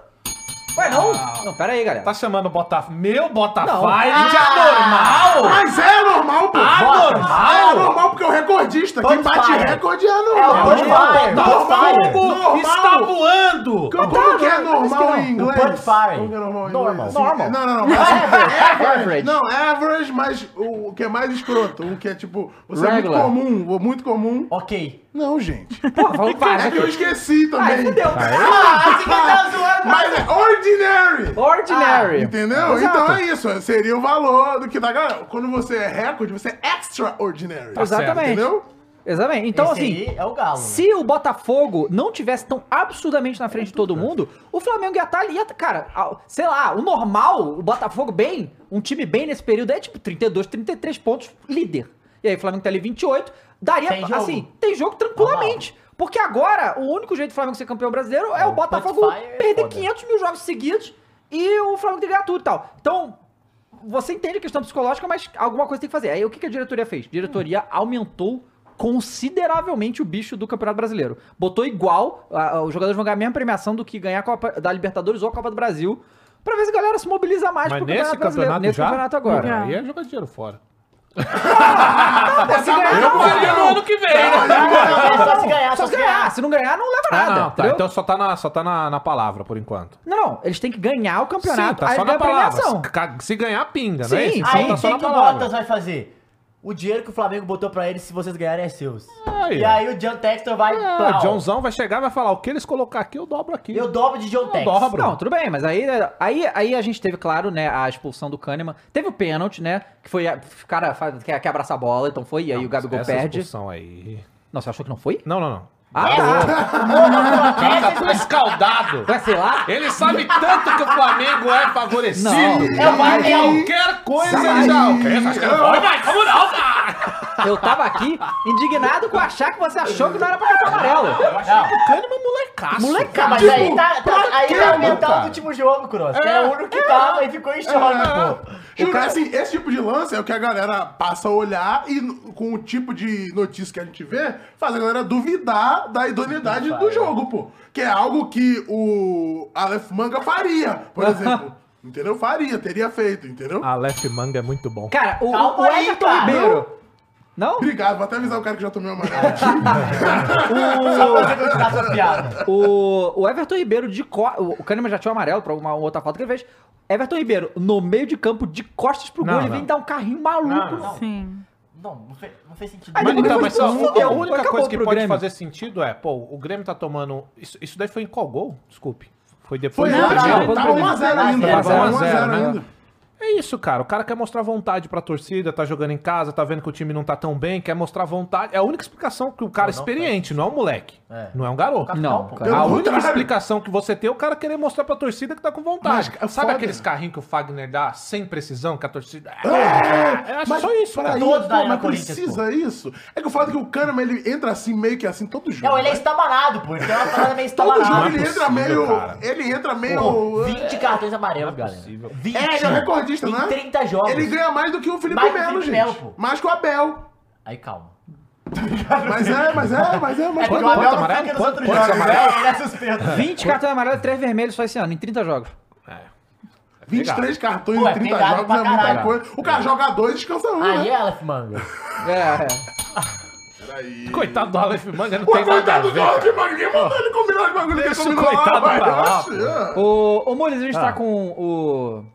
Ué, não? Não, pera aí, galera. Tá chamando o Botafogo. Meu Botafogo de Ah! anormal? Mas é normal, pô. Anormal? É normal porque é o recordista. Quem bate recorde é É o. Botafogo Normal. está voando! Como Tá, que é normal em inglês? Como é normal em Normal. inglês? Normal. Não, não, não. Mas, Average. Não, average, mas o que é mais escroto, o que é tipo, você é muito comum, ou muito comum. Ok. Não, gente. Pô, falando vários É que eu esqueci Ai, também. fudeu. Ah, você que tá zoando. Mas é ordinary. Ordinary. Entendeu? Exato. Então é isso. Seria o valor do que da galera. Quando você é recorde, você é extraordinary. Tá certo. Exatamente. Entendeu? Exatamente. Então, Esse assim, é o Galo. né? Se o Botafogo não tivesse tão absurdamente na frente de todo mundo, o Flamengo ia estar ali. ia- Cara, sei lá, o normal, o Botafogo bem, um time bem nesse período é tipo 32, 33 pontos, líder. E aí o Flamengo tá ali 28, daria, Tem assim, tem jogo tranquilamente. Porque agora, o único jeito do Flamengo ser campeão brasileiro é o O Botafogo é perder foda. 500 mil jogos seguidos e o Flamengo ter que ganhar tudo e tal. Então, você entende a questão psicológica, mas alguma coisa tem que fazer. Aí o que a diretoria fez? A diretoria aumentou consideravelmente o bicho do Campeonato Brasileiro. Botou igual, a- a- os jogadores vão ganhar a mesma premiação do que ganhar a Copa da Libertadores ou a Copa do Brasil, pra ver se a galera se mobiliza mais Mas pro nesse Campeonato Brasileiro. campeonato Nesse já? campeonato agora. Aí é jogar dinheiro fora. Pô, se ganhar, Eu não faria no ano que vem. É só se ganhar, Só se ganhar. Se não ganhar, não leva Ah, nada. não, tá. Então só tá, na, só tá na, na palavra, por enquanto. Não, não. Eles têm que ganhar o campeonato. Sim, tá só na palavra. Se, se ganhar, pinga, Sim, né? Isso, sim. então Aí tá o só que, que o. Bottas vai fazer? O dinheiro que o Flamengo botou pra eles, se vocês ganharem, é seus. Aí. E aí o John Textor vai. Ah, plau. o Johnzão vai chegar e vai falar: o que eles colocar aqui, eu dobro aqui. Eu dobro de John Textor. dobro. Não, tudo bem, mas aí, aí, aí a gente teve, claro, né, a expulsão do Kahneman. Teve o pênalti, né? Que foi. a- O cara quer, quer abraçar a bola, então foi, e aí o Gabigol Essa perde. expulsão aí. Não, você achou que não foi? Não, não, não. Ah, tá. O cara tá escaldado. Vai ser lá? Ele sabe tanto que o Flamengo é favorecido. Não, é. Qualquer coisa ele já. O quê? Você acha que ele vai? Vai, como não, cara? Eu tava aqui indignado com achar que você achou que não era pra cartão amarelo. Não. O Kahneman é molecaço. Molecaço. Mas Tipo, aí tá, tá- aí tá o mental cara? do último jogo, Cross. Que era o único que tava e ficou em choque, pô. Juro, assim, esse tipo de lance é o que a galera passa a olhar e com o tipo de notícia que a gente vê, faz a galera duvidar da idoneidade do jogo, pô. Que é algo que o Aleph Manga faria, por exemplo. Entendeu? Faria, teria feito, entendeu? Aleph Manga é muito bom. Cara, o, Calma o aí, Everton cara. Ribeiro. Não? Obrigado, vou até avisar o cara que já tomei uma amarela. O, o Everton Ribeiro de costas. O Kahneman já tinha o amarelo pra uma outra falta que ele fez. Everton Ribeiro, no meio de campo, de costas pro Não, gol, ele não. vem dar um carrinho maluco. Não, não. Sim. Não, não fez, não fez sentido. Aí Mas, então, mas só, a única coisa que pode Grêmio. fazer sentido é, pô, o Grêmio tá tomando. Isso, isso daí foi em qual gol? Desculpe. Foi depois Foi do Não, primeiro? tava 1x0 ainda. Tava Tava 1 a 0, 1x0 né? ainda. É isso, cara. O cara quer mostrar vontade pra torcida, tá jogando em casa, tá vendo que o time não tá tão bem, quer mostrar vontade. É a única explicação que o cara é Não, não experiente, não é um moleque. É. Não é um garoto. Não, pô. cara. A única contrário. explicação que você tem é o cara querer mostrar pra torcida que tá com vontade. Mas, é Sabe foda. aqueles carrinhos que o Fagner dá sem precisão, que a torcida. É, É, acho mas só isso, cara. isso, pô, mas precisa isso. É que o fato é que o Kahneman, ele entra assim, meio que assim, todo jogo. Não, ele é né? estabanado, pô. Ele tem uma parada meio Todo jogo estabanada. ele é entra possível, meio... cara. Ele entra meio... Pô, 20 cartões amarelos, galera. possível. 20. É, é o recordista, em né? 30 jogos. Ele ganha mais do que o Felipe Mais que o Melo, Felipe gente. Melo, pô. Mais que o Abel. Aí calma. Mas é, mas é, mas é. Mas É porque o quanto Abel não amarelo? fica nos Quanto- outros quantos jogos, amarelos? né? Ele é suspeito. 20 cartões amarelos e 3 vermelhos só esse ano, em 30 jogos. 23 cartões Pô, é em 30 pegado jogos pra é muita caralho. coisa. O cara joga dois e descansa um, Aí né? é Aleph Manga. É, é. Peraí. Coitado do Aleph Manga, não Pô, tem nada a coitado ver. do cara. que ninguém mandou ele combinar os bagulho que ele Deixa o combinou lá, coitado pra lá, Oxe, pô. é. O, ô, Mules, a gente tá Ah. com o,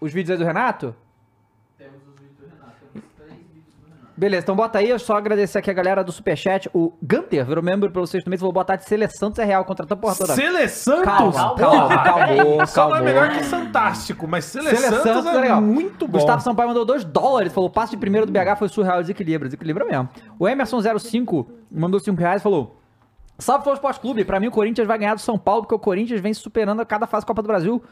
os vídeos aí do Renato? Beleza, então bota aí, eu só agradecer aqui a galera do Superchat. O Gunter virou membro pelo sexto mês, falou boa tarde, Sele Santos é real, contratou a porra toda. Sele Santos? Calma, Calma, calma, calma, Só não é melhor que Fantástico, mas Sele, Sele Santos, Santos é, é legal. muito bom. Gustavo Sampaio mandou 2 dólares, falou: o passe de primeiro do BH foi surreal, desequilibra, desequilibra mesmo. O Emerson05 mandou 5 reais e falou: Salve Flow Esporte Clube, pra mim o Corinthians vai ganhar do São Paulo, porque o Corinthians vem se superando a cada fase da Copa do Brasil.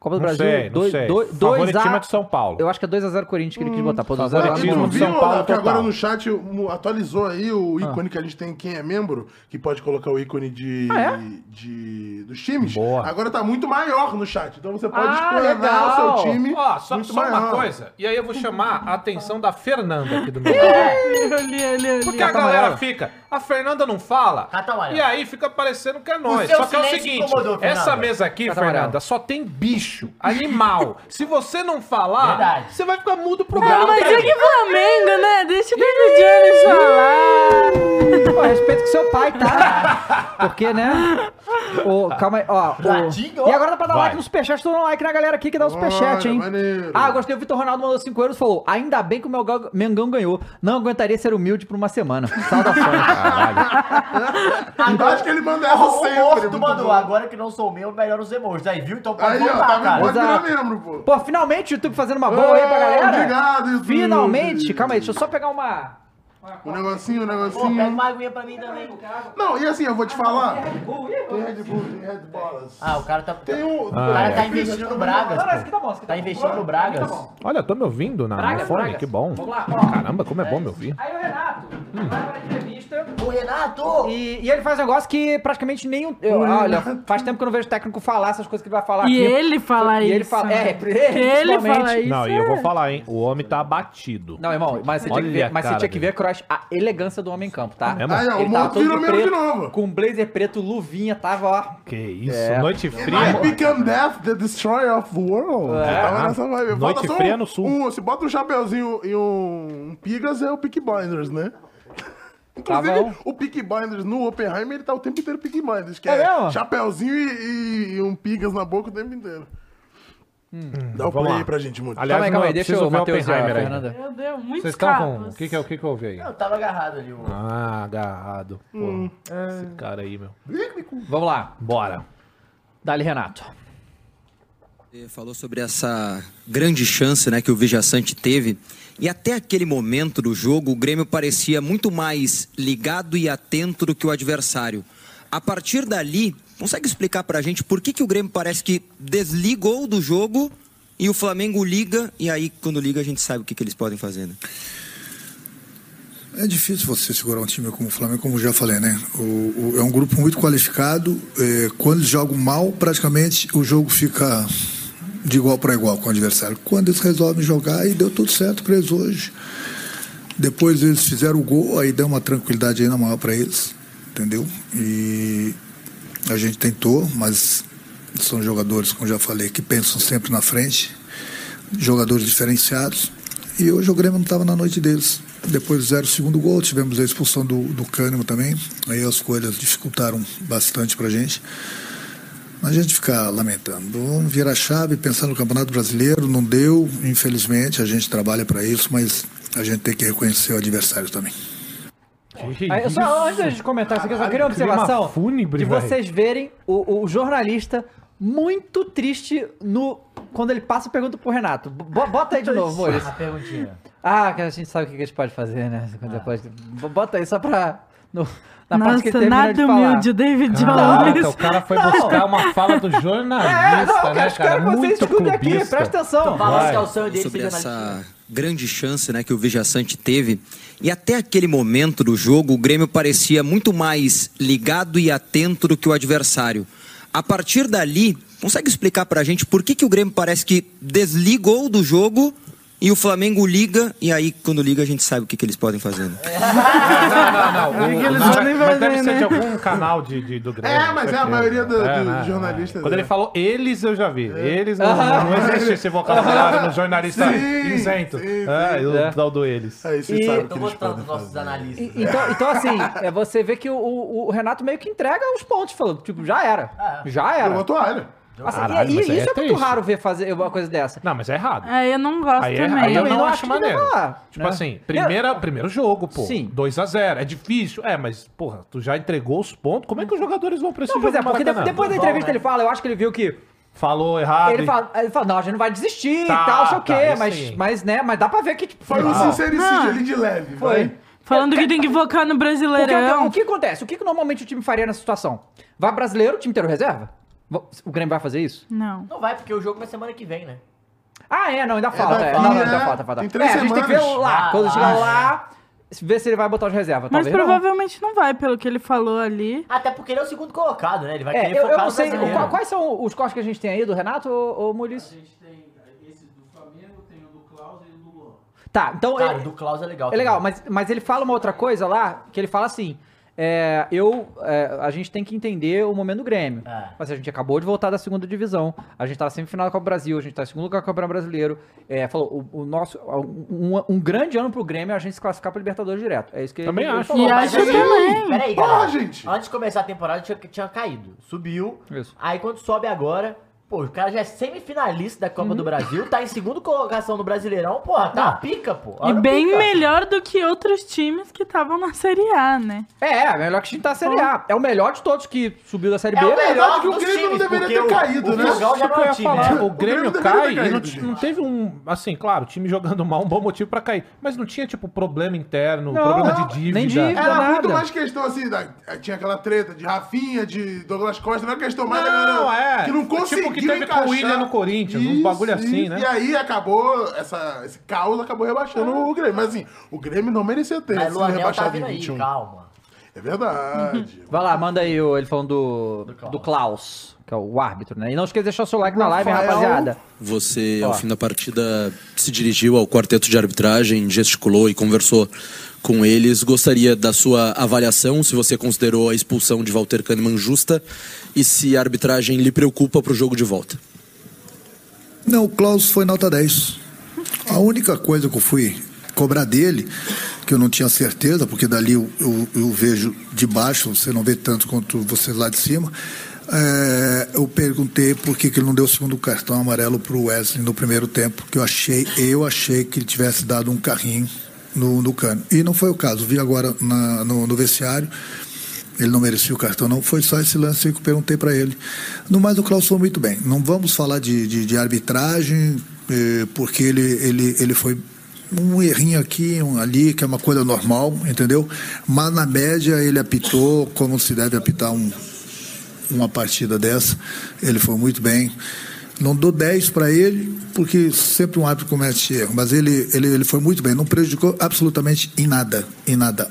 Copa do Não Brasil, sei, dois- sei. dois- Favoritismo a- é de São Paulo. Eu acho que é 2x0 Corinthians que ele quis botar. Pô, 2x0 lá no favoritismo de viu São Paulo que agora no chat atualizou aí o Ah. ícone que a gente tem quem é membro, que pode colocar o ícone de, Ah, é? de dos times. Boa. Agora tá muito maior no chat. Então você pode Ah, o seu time. Ó, só, muito só uma maior. coisa. E aí eu vou chamar a atenção da Fernanda aqui do meu lado. Porque a galera fica, a Fernanda não fala, Cata amarela. e aí fica parecendo que é nós. Só que é o seguinte, essa mesa aqui, Fernanda, só tem bicho, animal. Se você não falar, Verdade. você vai ficar mudo pro Ah, programa. mas é que Flamengo, né? Deixa o David Jones falar. Pô, respeito com seu pai, tá? Porque, né? Ô, calma aí, ó. E agora dá pra dar Vai. like no superchat, tô dando like na galera aqui que dá o superchat, hein? maneiro. Ah, gostei, o Vitor Ronaldo mandou 5 euros e falou: ainda bem que o meu ga- Mengão ganhou. Não aguentaria ser humilde por uma semana. Saudações. Eu acho que ele manda essa O sempre. morto muito mandou, bom. agora que não sou meu, melhor os emojis. Aí, viu? Então pode Aí, ó, voltar, tá? Cara. Pode virar membro, pô. Pô, finalmente o YouTube fazendo uma boa aí pra Ah, galera. obrigado, YouTube. Finalmente. Calma aí, deixa eu só pegar uma. Um negocinho, um Pô, pega negocinho. uma aguinha pra mim também. Não, e assim, eu vou te falar. Tem Red Bull, tem Red Ballas. Ah, o cara tá... Tem um... O cara tá investindo no Bragas, Não, não, esse pô. aqui tá bom, esse aqui Tá bom. investindo no Bragas. Olha, tô me ouvindo na, Bragas, fone, Bragas. que bom. Vamos lá, ó. Caramba, como é bom me ouvir. Aí o Renato vai pra O Renato! E, e ele faz um negócio que praticamente nenhum. eu- olha, faz tempo que eu não vejo o técnico falar essas coisas que ele vai falar E aqui. ele fala E isso. ele fala- é, ele, ele fala isso. Não, e eu é. vou falar, hein? O homem tá abatido. Não, irmão, mas você tinha que ver, a mas você tinha que ver. Cross, a elegância do homem em campo, tá? É, mano? Aí, ó, o Ele tava Moto todo virou de preto, novo. com blazer preto, luvinha, tava, ó. Que isso, É. noite I fria. become death, the destroyer of the world. É. Tava nessa vibe. Noite fria um- no sul. Um, se bota um chapeuzinho e um, um Pigas, é o Peaky Blinders, né? Inclusive, Tá o Peaky Blinders no Oppenheimer, ele tá o tempo inteiro Peaky Blinders, que É é, mesmo? chapeuzinho e, e- e um Pigas na boca o tempo inteiro. Dá o Vamos play lá. aí pra gente, muito. Aliás, calma aí, calma aí, deixa eu ver Matheus a Oppenheimer aí. Fernanda. Meu Deus, muitos Vocês estão com... O que que, é- o que que eu ouvi aí? Eu tava agarrado ali, o... Ah, agarrado. Pô, esse cara aí, meu. Vamos lá. Bora. Dali, Renato. Você falou sobre essa grande chance né, que o Vijaçante teve. E até aquele momento do jogo, o Grêmio parecia muito mais ligado e atento do que o adversário. A partir dali, consegue explicar pra gente por que, que o Grêmio parece que desligou do jogo e o Flamengo liga, e aí quando liga a gente sabe o que, que eles podem fazer, né? É difícil você segurar um time como o Flamengo, como já falei, né? O, o- é um grupo muito qualificado. é, quando eles jogam mal, praticamente o jogo fica de igual para igual com o adversário. Quando eles resolvem jogar, e deu tudo certo para eles hoje. Depois eles fizeram o gol, aí deu uma tranquilidade ainda maior para eles, entendeu? E a gente tentou, mas são jogadores, como já falei, que pensam sempre na frente, jogadores diferenciados. E hoje o Grêmio não estava na noite deles. Depois fizeram o segundo gol, tivemos a expulsão do, do Cânimo também. Aí as coisas dificultaram bastante pra gente. Mas a gente fica lamentando. Vamos virar a chave, pensar no Campeonato Brasileiro, não deu, infelizmente, a gente trabalha para isso, mas a gente tem que reconhecer o adversário também. Aí, eu só, antes da gente comentar isso aqui, eu só queria uma observação fúnebre, de vocês verem o, o jornalista muito triste no quando ele passa e pergunta pro Renato. Bo- Bota aí de novo, Maurício. A perguntinha. Ah, que a gente sabe o que a gente pode fazer, né? B- Bota aí só pra... no- na parte que Nossa, nada humilde, David Caraca, Jones. o cara foi Não. buscar uma fala do jornalista, É, não, eu né, cara? quero que vocês escutem aqui, presta atenção. Fala que é o sonho dele sobre essa grande chance né, que o Vijaçante teve. E até aquele momento do jogo, o Grêmio parecia muito mais ligado e atento do que o adversário. A partir dali, consegue explicar pra gente por que, que o Grêmio parece que desligou do jogo e o Flamengo liga, e aí quando liga a gente sabe o que, que eles podem fazer. Né? Não, não, não. O- que eles não, podem mas fazer, deve ser né? de algum canal de, de- do Grêmio. É, mas é a maioria do- É, dos né, jornalistas, Quando é. ele falou eles, eu já vi. Eles não, não existe esse vocabulário no jornalista Sim, isento. sim, É, sim. o É. tal do eles. Aí vocês E- sabem o Tô que eles gostando podem dos nossos fazer. analistas. E- Então, então assim, é, você vê que o, o- o Renato meio que entrega os pontos, falando, tipo, já era. Já era. Jogou toalha. Caralho, e, mas e aí isso é é, muito triste. raro ver fazer uma coisa dessa. Não, mas é errado. É, eu não gosto Aí, é, também. aí eu também não não acho acho maneiro. tipo né? assim, primeira, primeiro jogo, pô. Sim. 2x0. É difícil. É, mas, porra, tu já entregou os pontos. Como é que os jogadores vão pra esse Não, jogo pois é, porque de- depois da Bom, entrevista né? ele fala, eu acho que ele viu que. Falou errado. Ele fala, ele fala, não, a gente não vai desistir Tá, e tal, sei o quê, tá, mas, sim. mas, né, mas dá pra ver que, tipo, Foi um ah, sincericídio Não. ali de leve. Foi. vai. Falando que tem que focar no Porque o que- Brasileirão. o que acontece? O que, que normalmente o time faria nessa situação? Vai brasileiro, o time inteiro reserva? O Grêmio vai fazer isso? Não. Não vai, porque o jogo é semana que vem, né? Ah, é, não, ainda falta. daqui, É, não, não, ainda falta, falta. Tem três é, a gente tem que ver semanas. lá. Ah, Quando lá, chegar é. lá, ver se ele vai botar os reservas. Mas Talvez não. provavelmente não vai, pelo que ele falou ali. Até porque ele é o segundo colocado, né? Ele vai É, querer eu, eu focar não no sei. qual- quais são os cortes que a gente tem aí do Renato ou, ou Muris? gente tem esse do Flamengo, tem o do Klaus e o do Luan. Tá, então. Cara, ele- o do Klaus é legal. É legal, também. mas, mas ele fala uma outra coisa lá, que ele fala assim. É, eu, é, a gente tem que entender o momento do Grêmio. É. Mas a gente acabou de voltar da segunda divisão. A gente tá na semifinal da Copa do Brasil, a gente tá em segundo lugar do Campeonato Brasileiro. É, falou, o, o nosso. Um, um grande ano pro Grêmio é a gente se classificar pra Libertadores direto. É isso que Também ele, ele acho. falou. E Mas acho aí- também. Peraí, Porra, galera. gente. Antes de começar a temporada, tinha, tinha caído. Subiu. Isso. Aí quando sobe agora, pô, o cara já é semifinalista da Copa Uhum. do Brasil, tá em segunda colocação no Brasileirão, porra, tá uma pica, pô. E o bem pica. melhor do que outros times que estavam na Série A, né? É, é, melhor que a gente tá na Série A. É o melhor de todos que subiu da Série É B. o melhor que o dos Grêmio não times, deveria porque ter o- caído, o né? Fogão já Isso que não é time, falar, né? o Grêmio Grêmio deveria cai e não, não teve um. Assim, claro, o time jogando mal, um bom motivo pra cair. Mas não tinha, tipo, problema interno, Não, problema não, de dívida. nem dívida. Era nada. muito mais questão assim, da- tinha aquela treta de Rafinha, de Douglas Costa, não é questão mais da Não, galera é. que não Tipo conseguiu que teve com o encaixar. William no Corinthians, uns bagulho assim, né? E aí acabou, essa, esse caos acabou rebaixando o Grêmio. Mas assim, o Grêmio não merecia ter sido tá rebaixado vindo em aí, 21. calma. É verdade. Vai lá, manda aí o- ele falando do, do, Klaus. Klaus. que é o árbitro, né? E não esqueça de deixar o seu like na live, Rafael. rapaziada. Você, Ó. ao fim da partida, se dirigiu ao quarteto de arbitragem, gesticulou e conversou com eles. Gostaria da sua avaliação, se você considerou a expulsão de Walter Kahneman justa e se a arbitragem lhe preocupa para o jogo de volta. Não, o Klaus foi nota 10. A única coisa que eu fui cobrar dele, que eu não tinha certeza, porque dali eu, eu- eu vejo de baixo, você não vê tanto quanto você lá de cima. é, eu perguntei por que, que ele não deu o segundo cartão amarelo para o Wesley no primeiro tempo, que eu achei, eu achei que ele tivesse dado um carrinho no, no cano. E não foi o caso. Vi agora na- no, no vestiário. Ele não merecia o cartão, não. Foi só esse lance que eu perguntei para ele. No mais, o Klaus foi muito bem. Não vamos falar de, de, de arbitragem, eh, porque ele, ele, ele foi um errinho aqui, um ali, que é uma coisa normal, entendeu? Mas na média ele apitou como se deve apitar um, uma partida dessa. Ele foi muito bem. Não dou 10 para ele, porque sempre um árbitro comete erro, mas ele, ele, ele foi muito bem, não prejudicou absolutamente em nada, em nada.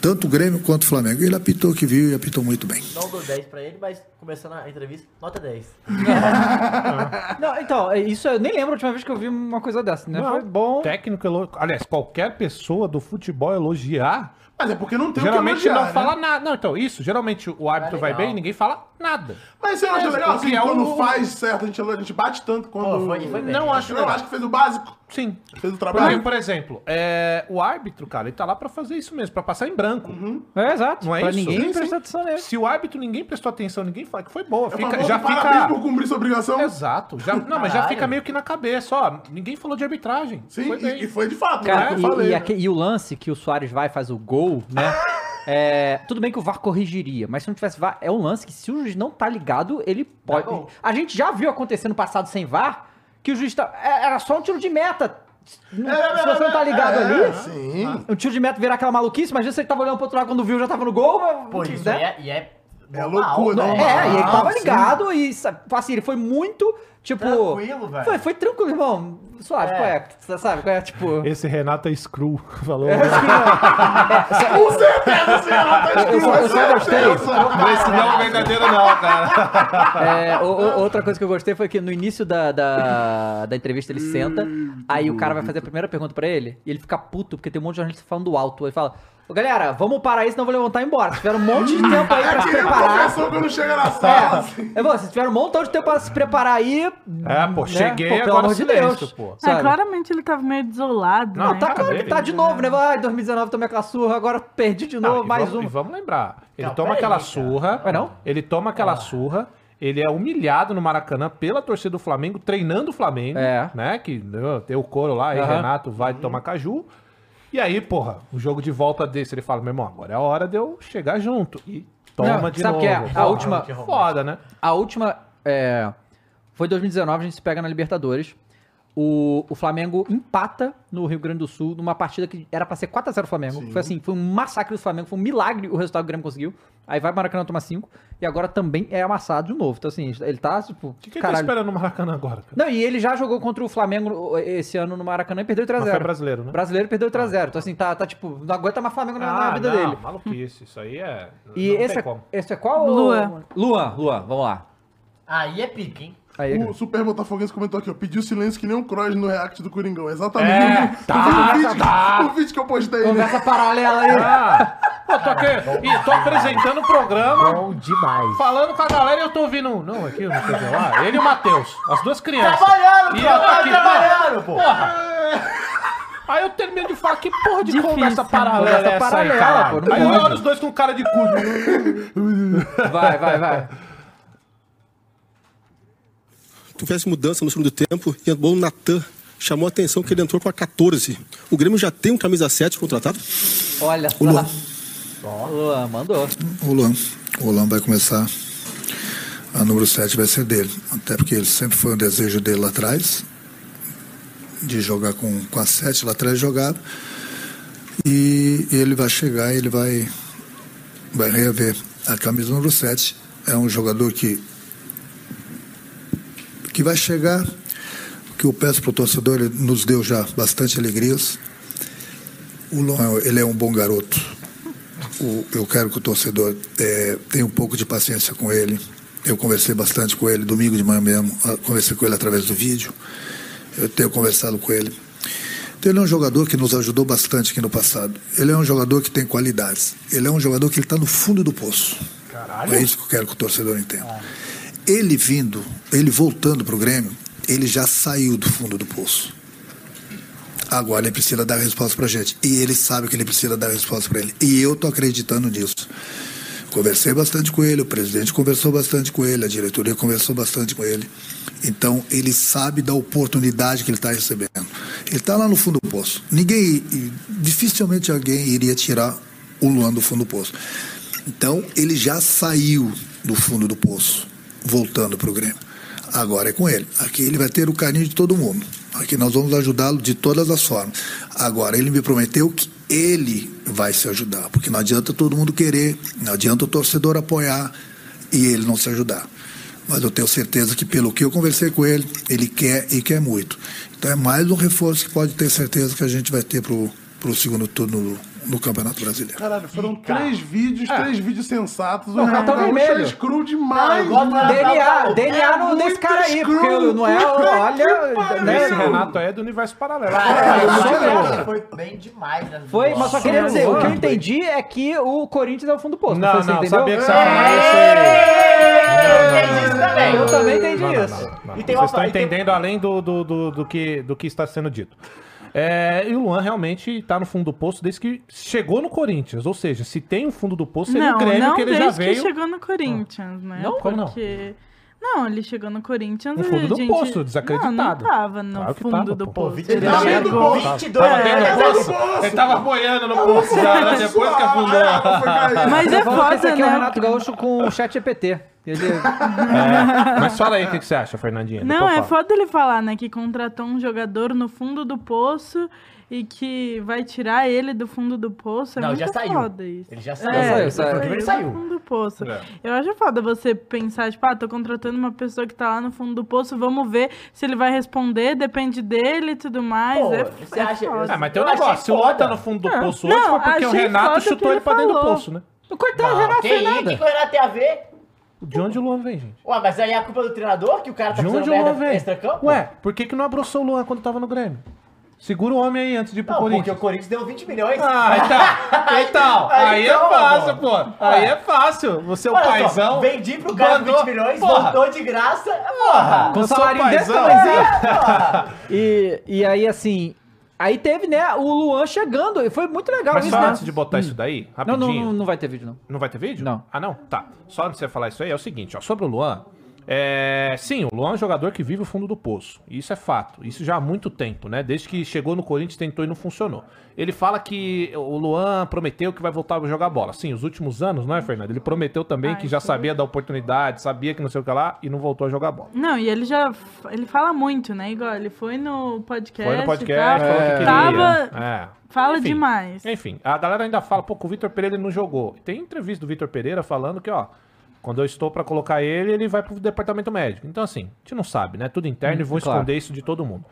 Tanto o Grêmio quanto o Flamengo. Ele apitou o que viu e apitou muito bem. Não dou 10 pra ele, mas começando a entrevista, nota 10. Não, então, é isso eu nem lembro a última vez que eu vi uma coisa dessa, né? Não, Foi bom. Técnico elo... Aliás, qualquer pessoa do futebol elogiar, Mas é porque não tem geralmente o que elogiar, não né? fala nada. Não, então, isso. Geralmente o árbitro vai bem ninguém fala nada. Mas você não acha É, legal assim, é quando o- faz certo, a gente, a gente bate tanto quando... Pô, foi- foi. Não acho Não, legal. acho que fez o básico, Sim. fez o trabalho. por exemplo, é, o árbitro, cara, ele tá lá pra fazer isso mesmo, pra passar em branco. É, exato. Não é pra isso? ninguém prestar atenção nele. Se o árbitro ninguém prestou atenção, ninguém fala que foi boa. É Fica, já parabéns fica. por cumprir sua obrigação. Exato. Já, não, mas já fica meio que na cabeça, ó. Ninguém falou de arbitragem. Sim, Foi e, e foi de fato, Cara, né? Eu e, falei, e né? aque- e o lance que o Soares vai e faz o gol, né? É, tudo bem que o VAR corrigiria, mas se não tivesse VAR, é um lance que se o juiz não tá ligado, ele pode. gol. A gente já viu acontecer no passado sem VAR que o juiz tá. é- Era só um tiro de meta. se você não tá ligado é, ali, Sim. um tiro de meta virar aquela maluquice, imagina se ele tava olhando pro outro lado quando viu já tava no gol. Pô, né? isso é, e é É loucura, né? É, e ele tava Ah, sim. ligado e, assim, ele foi muito, tipo... Tranquilo, velho. Foi, foi tranquilo, irmão. Suave, É. qual é? Você sabe, qual é, tipo... Esse Renato é screw, falou. Com certeza, você tá Eu só, eu só gostei. Esse não é verdadeiro, não, cara. É, o- o- outra coisa que eu gostei foi que no início da, da, da entrevista ele senta, aí o cara vai fazer a primeira pergunta pra ele, e ele fica puto, porque tem um monte de jornalista falando alto. Ele fala, galera, vamos parar aí, senão eu vou levantar e ir embora. Vocês tiveram um monte de tempo aí pra se É que preparar. professor quando chega na sala, assim. É, bom, vocês tiveram um montão de tempo pra se preparar aí. É, pô, né? cheguei, Pô, pelo agora amor de silêncio, Deus. pô. É, claramente ele tava meio desolado, Não, né? Tá claro que tá de novo, né? Vai, 2019 tomei aquela surra, agora perdi de Não, novo, e mais vamos, uma. e vamos lembrar. Ele Não, toma aquela aí, surra. Vai não? Ele toma aquela surra. Ele é humilhado no Maracanã pela torcida do Flamengo, treinando o Flamengo. É. Né? Que né, tem o coro lá, aí Aham. Renato vai tomar caju. E aí, porra, o jogo de volta desse, ele fala, meu irmão, agora é a hora de eu chegar junto. E toma Não, de sabe novo. que é? A Porra, última- que Foda, né? A última é, foi 2019, a gente se pega na Libertadores. O, o Flamengo empata no Rio Grande do Sul numa partida que era pra ser 4x0 o Flamengo. Foi assim, foi um massacre do Flamengo, foi um milagre o resultado que o Grêmio conseguiu. Aí vai Maracanã tomar 5 e agora também é amassado de novo. Então assim, ele tá tipo, O que, que ele tá esperando no Maracanã agora? cara? Não, e ele já jogou contra o Flamengo esse ano no Maracanã e perdeu 3x0. Mas foi brasileiro, né? Brasileiro perdeu 3x0. Então assim, tá, tá tipo, não aguenta mais Flamengo na, na Ah, vida não, dele. maluquice. Isso aí é... E não tem esse é, como. esse é qual? Luan. Luan, Luan, vamos lá. Aí é pique, hein? Aí, O Super Botafoguense comentou aqui, ó. Pediu silêncio que nem um Kroos no react do Coringão. Exatamente. É, o, tá, o vídeo, tá. o vídeo que eu postei, né? Conversa paralela aí. Ah, pô, tô aqui, e tô apresentando o programa, Bom demais. falando com a galera e eu tô ouvindo... Não, aqui, não sei o que lá. Ele e o Matheus, as duas crianças. Trabalhando, E pô, eu tô aqui, trabalhando, pô. Porra! Aí eu termino de falar, que porra de Difícil. conversa paralela Conversa é essa aí, paralela, caralho? pô, não Aí eu olho os dois com cara de cu. Vai, vai, vai. tivesse mudança no segundo tempo e entrou o Natan. Chamou a atenção que ele entrou com a 14. O Grêmio já tem um camisa 7 contratado? Olha só. O Luan. Luan, mandou. O Luan. O Luan vai começar. A número 7 vai ser dele. Até porque ele sempre foi um desejo dele lá atrás. De jogar com, com a 7 lá atrás jogado. E ele vai chegar e ele vai, vai reaver. A camisa número 7 é um jogador que, que vai chegar. Que eu peço para o torcedor, ele nos deu já bastante alegrias. O Luan, ele é um bom garoto. O- eu quero que o torcedor eh, tenha um pouco de paciência com ele. Eu conversei bastante com ele domingo de manhã mesmo, ah, conversei com ele através do vídeo. Eu tenho conversado com ele. Então, ele é um jogador que nos ajudou bastante aqui no passado. Ele é um jogador que tem qualidades. Ele é um jogador que está no fundo do poço. É isso que eu quero que o torcedor entenda. Ele vindo, ele voltando para o Grêmio, ele já saiu do fundo do poço. Agora ele precisa dar resposta pra gente. E ele sabe que ele precisa dar resposta pra ele. E eu tô acreditando nisso. Conversei bastante com ele, o presidente conversou bastante com ele, a diretoria conversou bastante com ele. Então ele sabe da oportunidade que ele está recebendo. Ele está lá no fundo do poço. Ninguém, dificilmente alguém iria tirar o Luan do fundo do poço. Então ele já saiu do fundo do poço, voltando para o Grêmio. Agora é com ele. Aqui ele vai ter o carinho de todo mundo. Aqui nós vamos ajudá-lo de todas as formas. Agora ele me prometeu que ele vai se ajudar, porque não adianta todo mundo querer, não adianta o torcedor apoiar e ele não se ajudar. Mas eu tenho certeza que pelo que eu conversei com ele, ele quer e quer muito. Então é mais um reforço que pode ter certeza que a gente vai ter pro, pro segundo turno no, Campeonato Brasileiro. Caralho, foram Ih, cara. três vídeos, três vídeos sensatos. Não, cartão vermelho. é demais. Não, mano. DNA, É DNA no, desse cara aí, porque não é, olha, pariu. né, Esse Renato aí é do universo paralelo. Cara, É, foi bem demais, né? Foi, mas só queria dizer, o que eu entendi é que o Corinthians é o fundo do poço. Não, não, sabia que você ia falar isso aí. Eu entendi isso também. Eu também entendi Não, não, isso. não, não. E tem Vocês uma- estão e tem- entendendo além do, do, do, do que, do que está sendo dito. É, e o Luan realmente tá no fundo do poço desde que chegou no Corinthians. Ou seja, se tem um fundo do poço, seria Não, o Grêmio não que ele já desde veio. que chegou no Corinthians, né? Não? Como não? Não, ele chegou no Corinthians No fundo do gente... poço, desacreditado. Não, não tava no Claro fundo tava, do pô. poço. Ele Ele tava chegou- dentro do 22 Tava dentro do poço. Ele tava boiando no poço já, né? depois que afundou. Mas é foda, aqui é o né? Renato Gaúcho com o chat GPT. Ele... É, mas fala aí o que, que você acha, Fernandinha. Não, é foda ele falar, né, que contratou um jogador no fundo do poço e que vai tirar ele do fundo do poço. É Não, muito já saiu. foda isso. Ele já saiu. É, saiu, Ele saiu. foi- Ele do saiu. fundo do poço. É. Eu acho foda você pensar, tipo, ah, tô contratando uma pessoa que tá lá no fundo do poço, vamos ver se ele vai responder, depende dele e tudo mais. Pô, é, você é acha- foda. Ah, mas tem um Eu negócio. Se o Luan tá no fundo do Não, poço hoje, não, foi porque o Renato chutou ele ele pra dentro do poço, né? Coitado, o Não, Renato que fez isso? O nada. que que o Renato tem a ver? De onde o Luan vem, gente? Ué, mas aí é a culpa do treinador que o cara tá De fazendo onde o Luan merda vem? extra-campo? Ué, por que, que não abraçou o Luan quando tava no Grêmio? Segura o homem aí antes de ir pro Não, porque Corinthians. o Corinthians deu 20 milhões. Ah, então. Então, Aí aí, então, é fácil, pô. pô. Aí é fácil. Você é o só, paizão. vendi pro cara mandou- 20 milhões, Porra. voltou de graça. Porra! Com salário desse tamanhozinho. E, e aí, assim... Aí teve, né, o Luan chegando. E foi muito legal Mas isso, só né? antes de botar isso daí, rapidinho. não, não, não vai ter vídeo, não. Não vai ter vídeo? Não. Ah, não? Tá. Só antes de você falar isso aí, é o seguinte, ó. Sobre o Luan, É, sim, o Luan é um jogador que vive o fundo do poço. Isso é fato. Isso já há muito tempo, né? Desde que chegou no Corinthians, tentou e não funcionou. Ele fala que o Luan prometeu que vai voltar a jogar bola. Sim, os últimos anos, não é, Fernando? Ele prometeu também Ai, que já sabia da oportunidade, sabia que não sei o que lá e não voltou a jogar bola. Não, e ele já. Ele fala muito, né? Igual, ele foi no podcast. Foi no podcast, tal. falou que queria. Tava. É. Fala Enfim. demais. Enfim, a galera ainda fala, pô, que o Vitor Pereira não jogou. Tem entrevista do Vitor Pereira falando que, ó, quando eu estou pra colocar ele, ele vai pro departamento médico. Então, assim, a gente não sabe, né? Tudo interno e vou claro. esconder isso de todo mundo.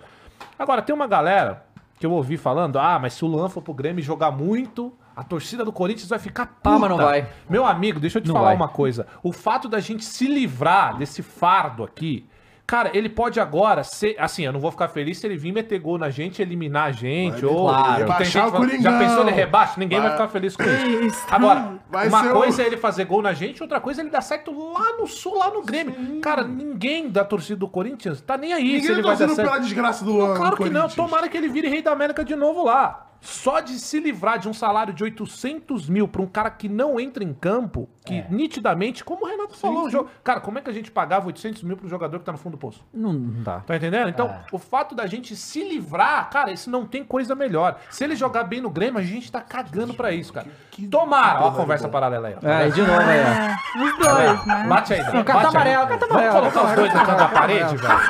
Agora, tem uma galera que eu ouvi falando, ah, mas se o Luan for pro Grêmio jogar muito, a torcida do Corinthians vai ficar puta. Ah, mas não vai. Meu amigo, deixa eu te Não falar vai. uma coisa. O fato da gente se livrar desse fardo aqui, cara, ele pode agora ser. Assim, eu não vou ficar feliz se ele vir meter gol na gente, eliminar a gente. Vai, ou claro. tem Rebaixar gente o que fala- Já Coringão. pensou ele rebaixa? Ninguém vai, Vai. ficar feliz com isso. Agora, Vai uma coisa o- é ele fazer gol na gente, outra coisa é ele dar certo lá no sul, lá no Grêmio. Cara, ninguém da torcida do Corinthians tá nem aí se Ninguém ele tá vai dar certo. pela desgraça do Luan. Claro que não, tomara que ele vire rei da América de novo lá. Só de se livrar de um salário de 800 mil pra um cara que não entra em campo, que nitidamente, como o Renato falou, o jogo. Cara, como é que a gente pagava 800 mil pro jogador que tá no fundo do poço? Não, não dá. Tá entendendo? Então, É. o fato da gente se livrar, cara, isso não tem coisa melhor. Se ele jogar bem no Grêmio, a gente tá cagando pra isso, cara. Tomara! Ó a conversa paralela aí, ó. É, de novo aí, ó. É, os dois, né? Bate aí, Dani, Não, cartão bate aí. amarelo, Vamos amarelo. colocar os dois canto da parede, velho?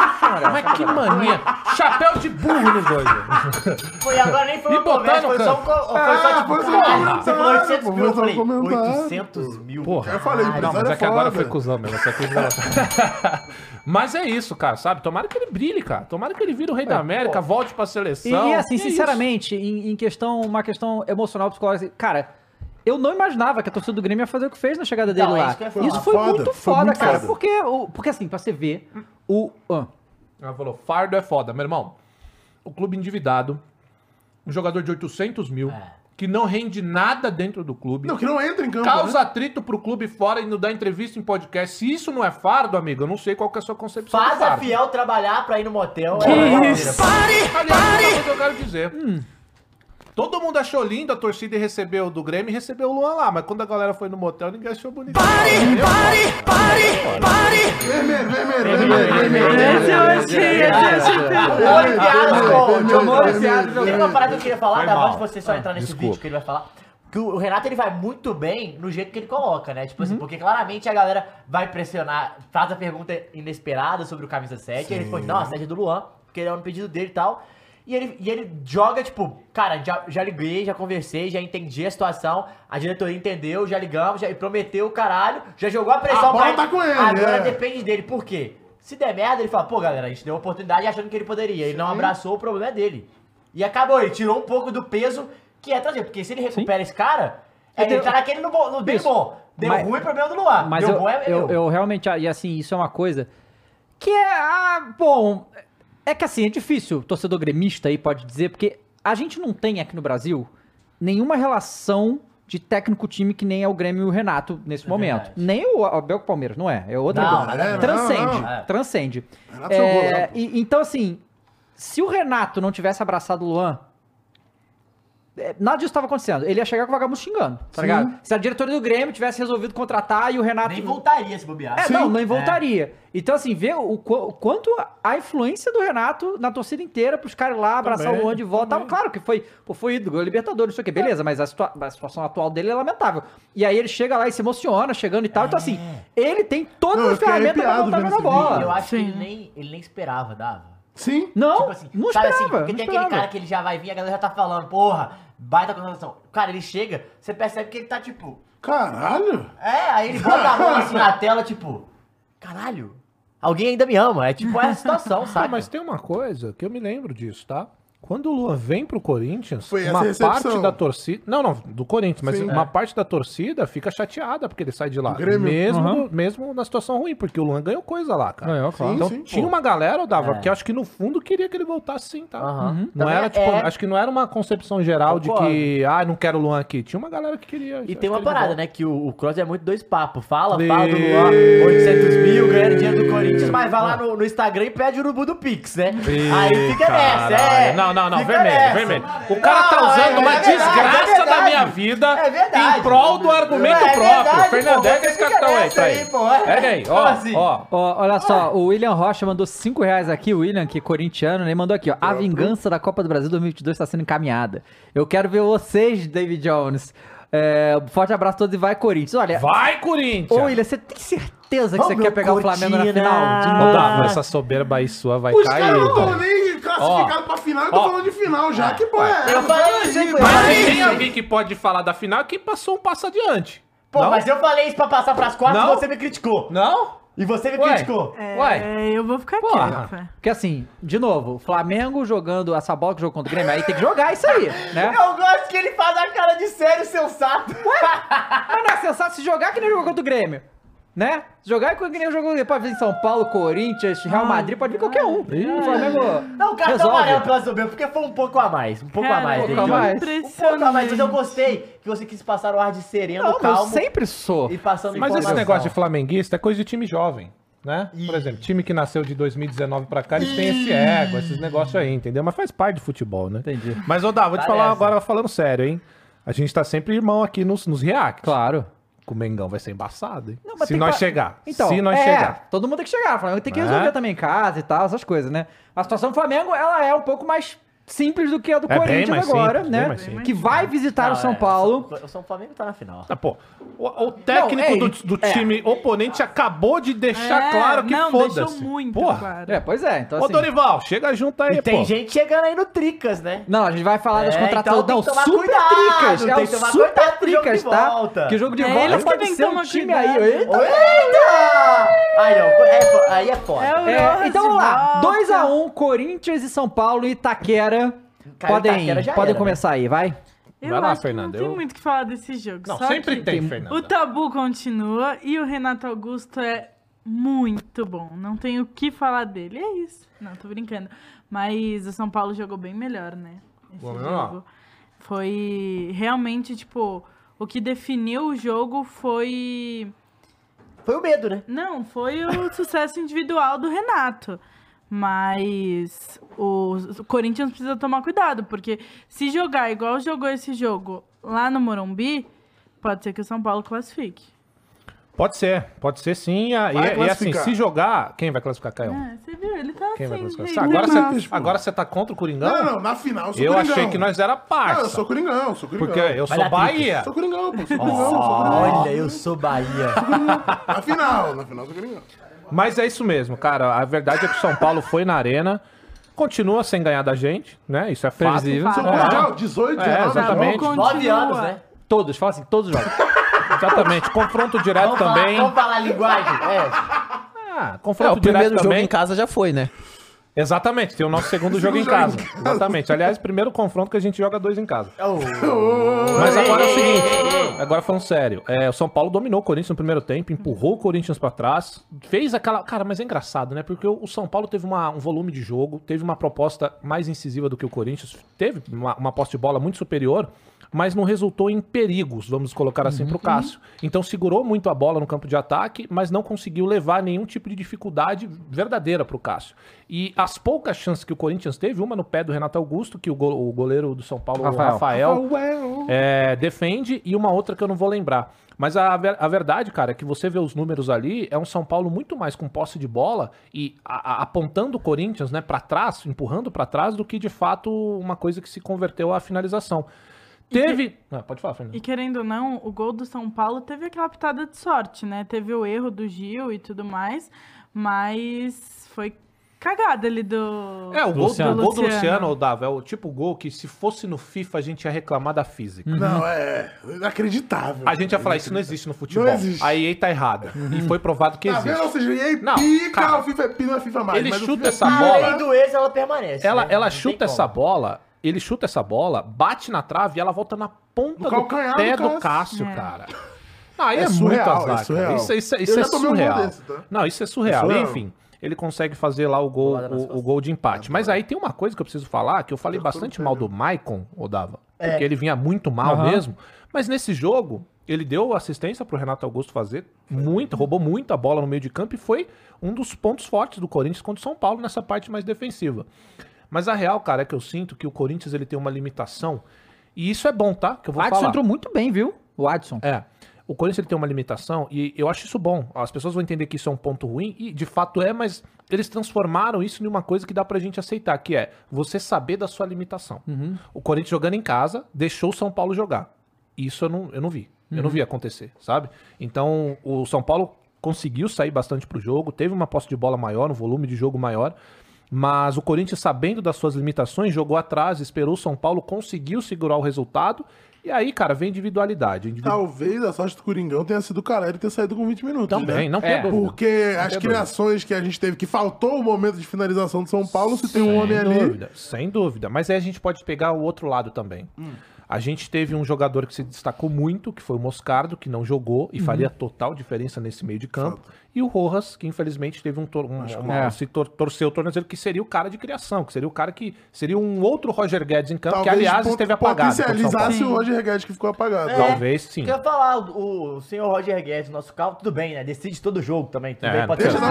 Como é que mania? Chapéu de burro nos dois, velho. Foi agora nem foi uma conversa, no foi só um. Foi só tipo. "Ah, Você falou 800 comentário, mil, eu falei. só um comentário. 800 mil. Porra. Eu falei, Não, empresário mas é é que agora foi cuzão mesmo. Essa coisa mas é isso, cara, sabe? Tomara que ele brilhe, cara. Tomara que ele vire o rei da América, volte pra E, seleção. e, assim, é isso. sinceramente, em, em questão, uma questão emocional, psicológica, assim, cara, eu não imaginava que a torcida do Grêmio ia fazer o que fez na chegada dele é lá. isso. Isso foi Foda, muito foi foda, muito cara. foda. Porque, o- porque assim, pra você ver, o. ah, Ela falou, fardo é foda. Meu irmão, o clube endividado, um jogador de 800 mil, que não rende nada dentro do clube, Não, que não entra em campo. causa né? atrito pro clube fora e não dá entrevista em podcast. Se isso não é fardo, amigo, eu não sei qual que é a sua concepção Faz a fiel trabalhar pra ir no motel. Que é isso? Aliás, uma coisa que eu quero dizer. Todo mundo achou lindo a torcida e recebeu do Grêmio e recebeu o Luan lá, mas quando a galera foi no motel, ninguém achou bonito. Vermelho, vermelho, vermelho, vermelho. Esse eu achei, esse eu achei. Piadas com Vermelho, John vermelho. Tem uma parada que eu queria falar, dá mal. antes de você só entrar nesse desculpa. vídeo que ele vai falar. Que o Renato ele vai muito bem no jeito que ele coloca, né? Tipo assim, porque claramente a galera vai pressionar, faz a pergunta inesperada sobre o camisa 7, e ele responde, não, a 7 é do Luan, porque ele é no pedido dele e tal. E ele, e ele joga, tipo, cara, já, já liguei, já conversei, já entendi a situação, a diretoria entendeu, já ligamos, já e prometeu o caralho, já jogou a pressão A bola pra tá com ele, Agora é. depende dele, por quê? Se der merda, ele fala, pô, galera, a gente deu uma oportunidade achando que ele poderia. Ele não abraçou, o problema é dele. E acabou, ele tirou um pouco do peso que é trazer. Porque se ele recupera esse cara, é, Eu ele tenho- tá naquele no, bom- no bem Isso. bom. Deu Mas- ruim, problema do Luan. Mas Deu eu, bom é eu, meu. eu realmente, e assim, isso é uma coisa que é, ah, bom, é que assim, é difícil, torcedor gremista aí pode dizer, porque a gente não tem aqui no Brasil nenhuma relação de técnico-time que nem é o Grêmio e o Renato nesse momento. verdade. Nem o Abel Palmeiras, não é? É outra Não, coisa. ver. transcende, Não. É. transcende. É, lá, pô. e- então, assim, se o Renato não tivesse abraçado o Luan, é, nada disso estava acontecendo. Ele ia chegar com o vagabundo xingando, tá Sim. ligado? Se a diretoria do Grêmio tivesse resolvido contratar e o Renato. Nem voltaria se bobear. É, Sim. não, nem voltaria. Então, assim, vê o, o quanto a influência do Renato na torcida inteira pros caras lá abraçar Também, o Luan de volta. Tava, claro que foi, pô, foi ídolo, Libertadores, não sei o que, beleza, mas a, situa- a situação atual dele é lamentável. E aí ele chega lá e se emociona, chegando e tal. Então, assim, ele tem todas as ferramentas pra voltar a jogar bola. Eu acho que Sim. ele nem, ele nem esperava, Dava. Sim. Não, Tipo assim, não sabe esperava. assim, porque não tem esperava. aquele cara que ele já vai vir, a galera já tá falando, porra, baita contratação. Cara, ele chega, você percebe que ele tá tipo. Caralho. É, aí ele bota a mão assim na tela, tipo, caralho, alguém ainda me ama. É tipo essa situação, sabe? mas tem uma coisa que eu me lembro disso, tá? Quando o Luan vem pro Corinthians, Foi essa uma recepção. parte da torcida. Não, não, do Corinthians, mas Sim. uma parte da torcida fica chateada porque ele sai de lá. Grêmio. Mesmo, Uhum. mesmo na situação ruim, porque o Luan ganhou coisa lá, cara. Ganhou, claro. Então Sim, sim, tinha pô. uma galera, eu dava, É. que acho que no fundo queria que ele voltasse sim, tá? Aham. Não Também era, tipo, é- acho que não era uma concepção geral Concordo. de que, ah, não quero o Luan aqui. Tinha uma galera que queria. E tem uma parada, né? Que o, o Cross é muito dois papos. Fala, fala do Luan, 800 mil, ganhando dinheiro do Corinthians, mas vai lá no, no Instagram e pede o urubu do Pix, né? Aí fica nessa, é. Não, não, não, vermelho, vermelho. O cara Não, tá usando é- uma é verdade, desgraça é da minha vida É verdade. em prol do argumento É próprio. Fernandes, é que esse cartão isso pra aí, ele. pô. Pega aí, ó, assim? ó. Ó, olha só, o William Rocha mandou 5 reais aqui, o William, que é corintiano, né? Mandou aqui, ó. A vingança da Copa do Brasil 2022 está sendo encaminhada. Eu quero ver vocês, David Jones. É, forte abraço a todos e vai, Corinthians. Olha, Vai, Corinthians! ô William, você tem certeza que Ô, você quer pegar o Flamengo na Cortina! final? De Não novo? dá, mas essa soberba aí sua vai Os cair. caras não nem classificados pra final, eu tô Ó. falando de final já. Que porra é Eu essa? falei isso, Mas tem alguém que pode falar da final que passou um passo adiante. Pô, não? mas eu falei isso pra passar pras quartas Não? e você me criticou. Não? E você me Ué. criticou. Ué. É, eu vou ficar Porra. quieta. Porque assim, de novo, o Flamengo jogando essa bola que jogou contra o Grêmio, aí tem que jogar isso aí, né? Eu gosto que ele faz a cara de sério, sensato. Mas não é sensato se jogar que nem jogou contra o Grêmio, né? Jogar que nem jogou pode vir São Paulo, Corinthians, Real Madrid, pode vir qualquer um. O Flamengo Não, o cartão resolve. amarelo pela soberba, porque foi um pouco a mais. Um pouco a mais, pouco David a mais. Um pouco a mais, mas eu gostei que você quis passar o ar de sereno, Não, mas eu calmo sempre sou. e passando Mas esse informação. negócio de flamenguista é coisa de time jovem, né? Por exemplo, time que nasceu de 2019 pra cá, eles têm esse ego, esses negócios aí, entendeu? Mas faz parte de futebol, né? Entendi. Mas, ô Dá, vou te Parece. falar agora falando sério, hein? A gente tá sempre irmão aqui nos, nos reacts. Claro. Com o Mengão vai ser embaçado, hein? Não, Se nós pa- chegar. Então, Se nós é, chegar. todo mundo tem que chegar. O Flamengo tem que É. resolver também em casa e tal, essas coisas, né? A situação do Flamengo, ela é um pouco mais simples do que a do É Corinthians agora, simples, né? Que vai visitar o São é, Paulo. O São Flamengo tá na final. Ah, pô, o, o técnico Não, é, do, do é. time oponente acabou de deixar É, claro que não, foda-se. deixou muito Porra. claro. É, pois é. Então, Ô, assim, Dorival, chega junto aí, E tem pô. gente chegando aí no Tricas, né? Não, a gente vai falar das É, contratações. então não, super cuidado, tricas. É o super tricas, tá? Que o jogo de É volta pode que ser um time aí. Eita! Eita! Aí, ó, é é foda. É É, então vamos lá. volta. 2x1, Corinthians e São Paulo e Itaquera. Cara, podem Itaquera já podem era, né? começar aí, vai. Eu Vai lá, acho que Fernanda, não tem muito o que falar desse jogo. Não, só sempre que tem, Fernanda. O tabu continua e o Renato Augusto é muito bom. Não tenho o que falar dele. É isso. Não, tô brincando. Mas o São Paulo jogou bem melhor, né? Esse Vamos lá. jogo. Foi realmente, tipo, o que definiu o jogo foi. Foi o medo, né? Não, foi o sucesso individual do Renato. Mas o o Corinthians precisa tomar cuidado, porque se jogar igual jogou esse jogo lá no Morumbi, pode ser que o São Paulo classifique. Pode ser, pode ser sim. E, Vai e- e assim, classificar. se jogar. Quem vai classificar, Caio? É, você viu? Ele tá Quem vai assim. classificar? meio Agora mal. você, agora você tá contra o Coringão? Não, não, na final eu sou Eu Coringão. achei que nós era Não, parça. eu sou Coringão, sou Coringão. Porque eu Vai sou Bahia. Sou Coringão, pô, sou Coringão, sou Coringão. Olha, eu sou Bahia. Na final, na final eu sou Coringão. Mas é isso mesmo, cara. A verdade é que o São Paulo foi na arena, continua sem ganhar da gente, né? Isso é. Previsível. São É. quantos jogos? 18, É, 19 exatamente. jogos? Continua. Nove anos, né? Todos, fala assim, todos os jogos. Exatamente. Confronto direto Vamos falar, também. vamos falar a linguagem. É. Ah, É, confronto o primeiro direto jogo também. em casa já foi, né? Exatamente, tem o nosso segundo jogo em jogo em casa. Exatamente. Aliás, primeiro confronto que a gente joga dois em casa. Oh. Mas agora é o seguinte, agora falando sério, é, o São Paulo dominou o Corinthians no primeiro tempo, empurrou o Corinthians pra trás, fez aquela, cara, mas é engraçado, né? Porque o, o São Paulo teve uma- um volume de jogo, teve uma proposta mais incisiva do que o Corinthians, teve uma, uma posse de bola muito superior, mas não resultou em perigos, vamos colocar assim, pro Cássio. Então segurou muito a bola no campo de ataque, mas não conseguiu levar nenhum tipo de dificuldade verdadeira pro Cássio. E as poucas chances que o Corinthians teve, uma no pé do Renato Augusto, que o, go- o goleiro do São Paulo, o Rafael. Rafael é, defende e uma outra que eu não vou lembrar. Mas a, ver- a verdade, cara, é que você vê os números ali, é um São Paulo muito mais com posse de bola e a- a- apontando o Corinthians, né, para trás, empurrando para trás, do que de fato uma coisa que se converteu à finalização. Teve. Ah, pode falar, Fernando. E querendo ou não, o gol do São Paulo teve aquela pitada de sorte, né? Teve o erro do Gil e tudo mais, mas foi cagada ali do. É, o gol, Luciano. do, o gol do Luciano, ô, Dava, é o tipo gol que se fosse no FIFA a gente ia reclamar da física. Não, é inacreditável. A gente ia falar, isso não existe no futebol. Não existe. A EA tá errada. E foi provado que Tá existe. vendo? Ou seja, e aí Não, pica, cara, o FIFA é não é FIFA mais. ele mas o chuta FIFA essa é bola. Além do ex, ela permanece. Ela, né? ela chuta essa bola, ele chuta essa bola, bate na trave e ela volta na ponta do pé do do Cássio, É. cara. Não, aí é, É muito surreal, azar, é cara. surreal. Isso, isso, Eu isso é um surreal. desse, tá? Não, isso é surreal. É surreal. Enfim, ele consegue fazer lá o gol, o, o gol de empate. Mas aí tem uma coisa que eu preciso falar, que eu falei bastante mal do Maicon, Odava, porque ele vinha muito mal Aham. mesmo. Mas nesse jogo, ele deu assistência pro Renato Augusto fazer muito, roubou muita bola no meio de campo e foi um dos pontos fortes do Corinthians contra o São Paulo nessa parte mais defensiva. Mas a real, cara, é que eu sinto que o Corinthians ele tem uma limitação. E isso é bom, tá? Que eu O vou Adson falar. entrou muito bem, viu? O Adson. É. o Corinthians ele tem uma limitação e eu acho isso bom. As pessoas vão entender que isso é um ponto ruim e de fato é, mas eles transformaram isso em uma coisa que dá pra gente aceitar, que é você saber da sua limitação. O Corinthians jogando em casa deixou o São Paulo jogar. Isso eu não, eu não vi. Eu não vi acontecer, sabe? Então, o São Paulo conseguiu sair bastante pro jogo, teve uma posse de bola maior, um volume de jogo maior, mas o Corinthians, sabendo das suas limitações, jogou atrás, esperou o São Paulo, conseguiu segurar o resultado, e aí, cara, vem individualidade. Individu- Talvez a sorte do Coringão tenha sido o Caleri ter saído com 20 minutos. Também, né? não tem É, dúvida. Porque as tem criações que a gente teve, que faltou o momento de finalização do São Paulo, se tem um homem Sem ali. dúvida, sem dúvida. Mas aí a gente pode pegar o outro lado também. A gente teve um jogador que se destacou muito, que foi o Moscardo, que não jogou e faria total diferença nesse meio de campo. E o Rojas, que infelizmente teve um, tor um uma- É. se tor torceu o tornozelo, que seria o cara de criação, que seria o cara que seria um outro Roger Guedes em campo, que aliás esteve apagado. Potencializasse o Roger Guedes que ficou apagado. É. Talvez sim. Eu ia falar, o, o senhor Roger Guedes, nosso carro, tudo bem, né? Decide todo jogo também. Tudo É, bem, pode deixa ser.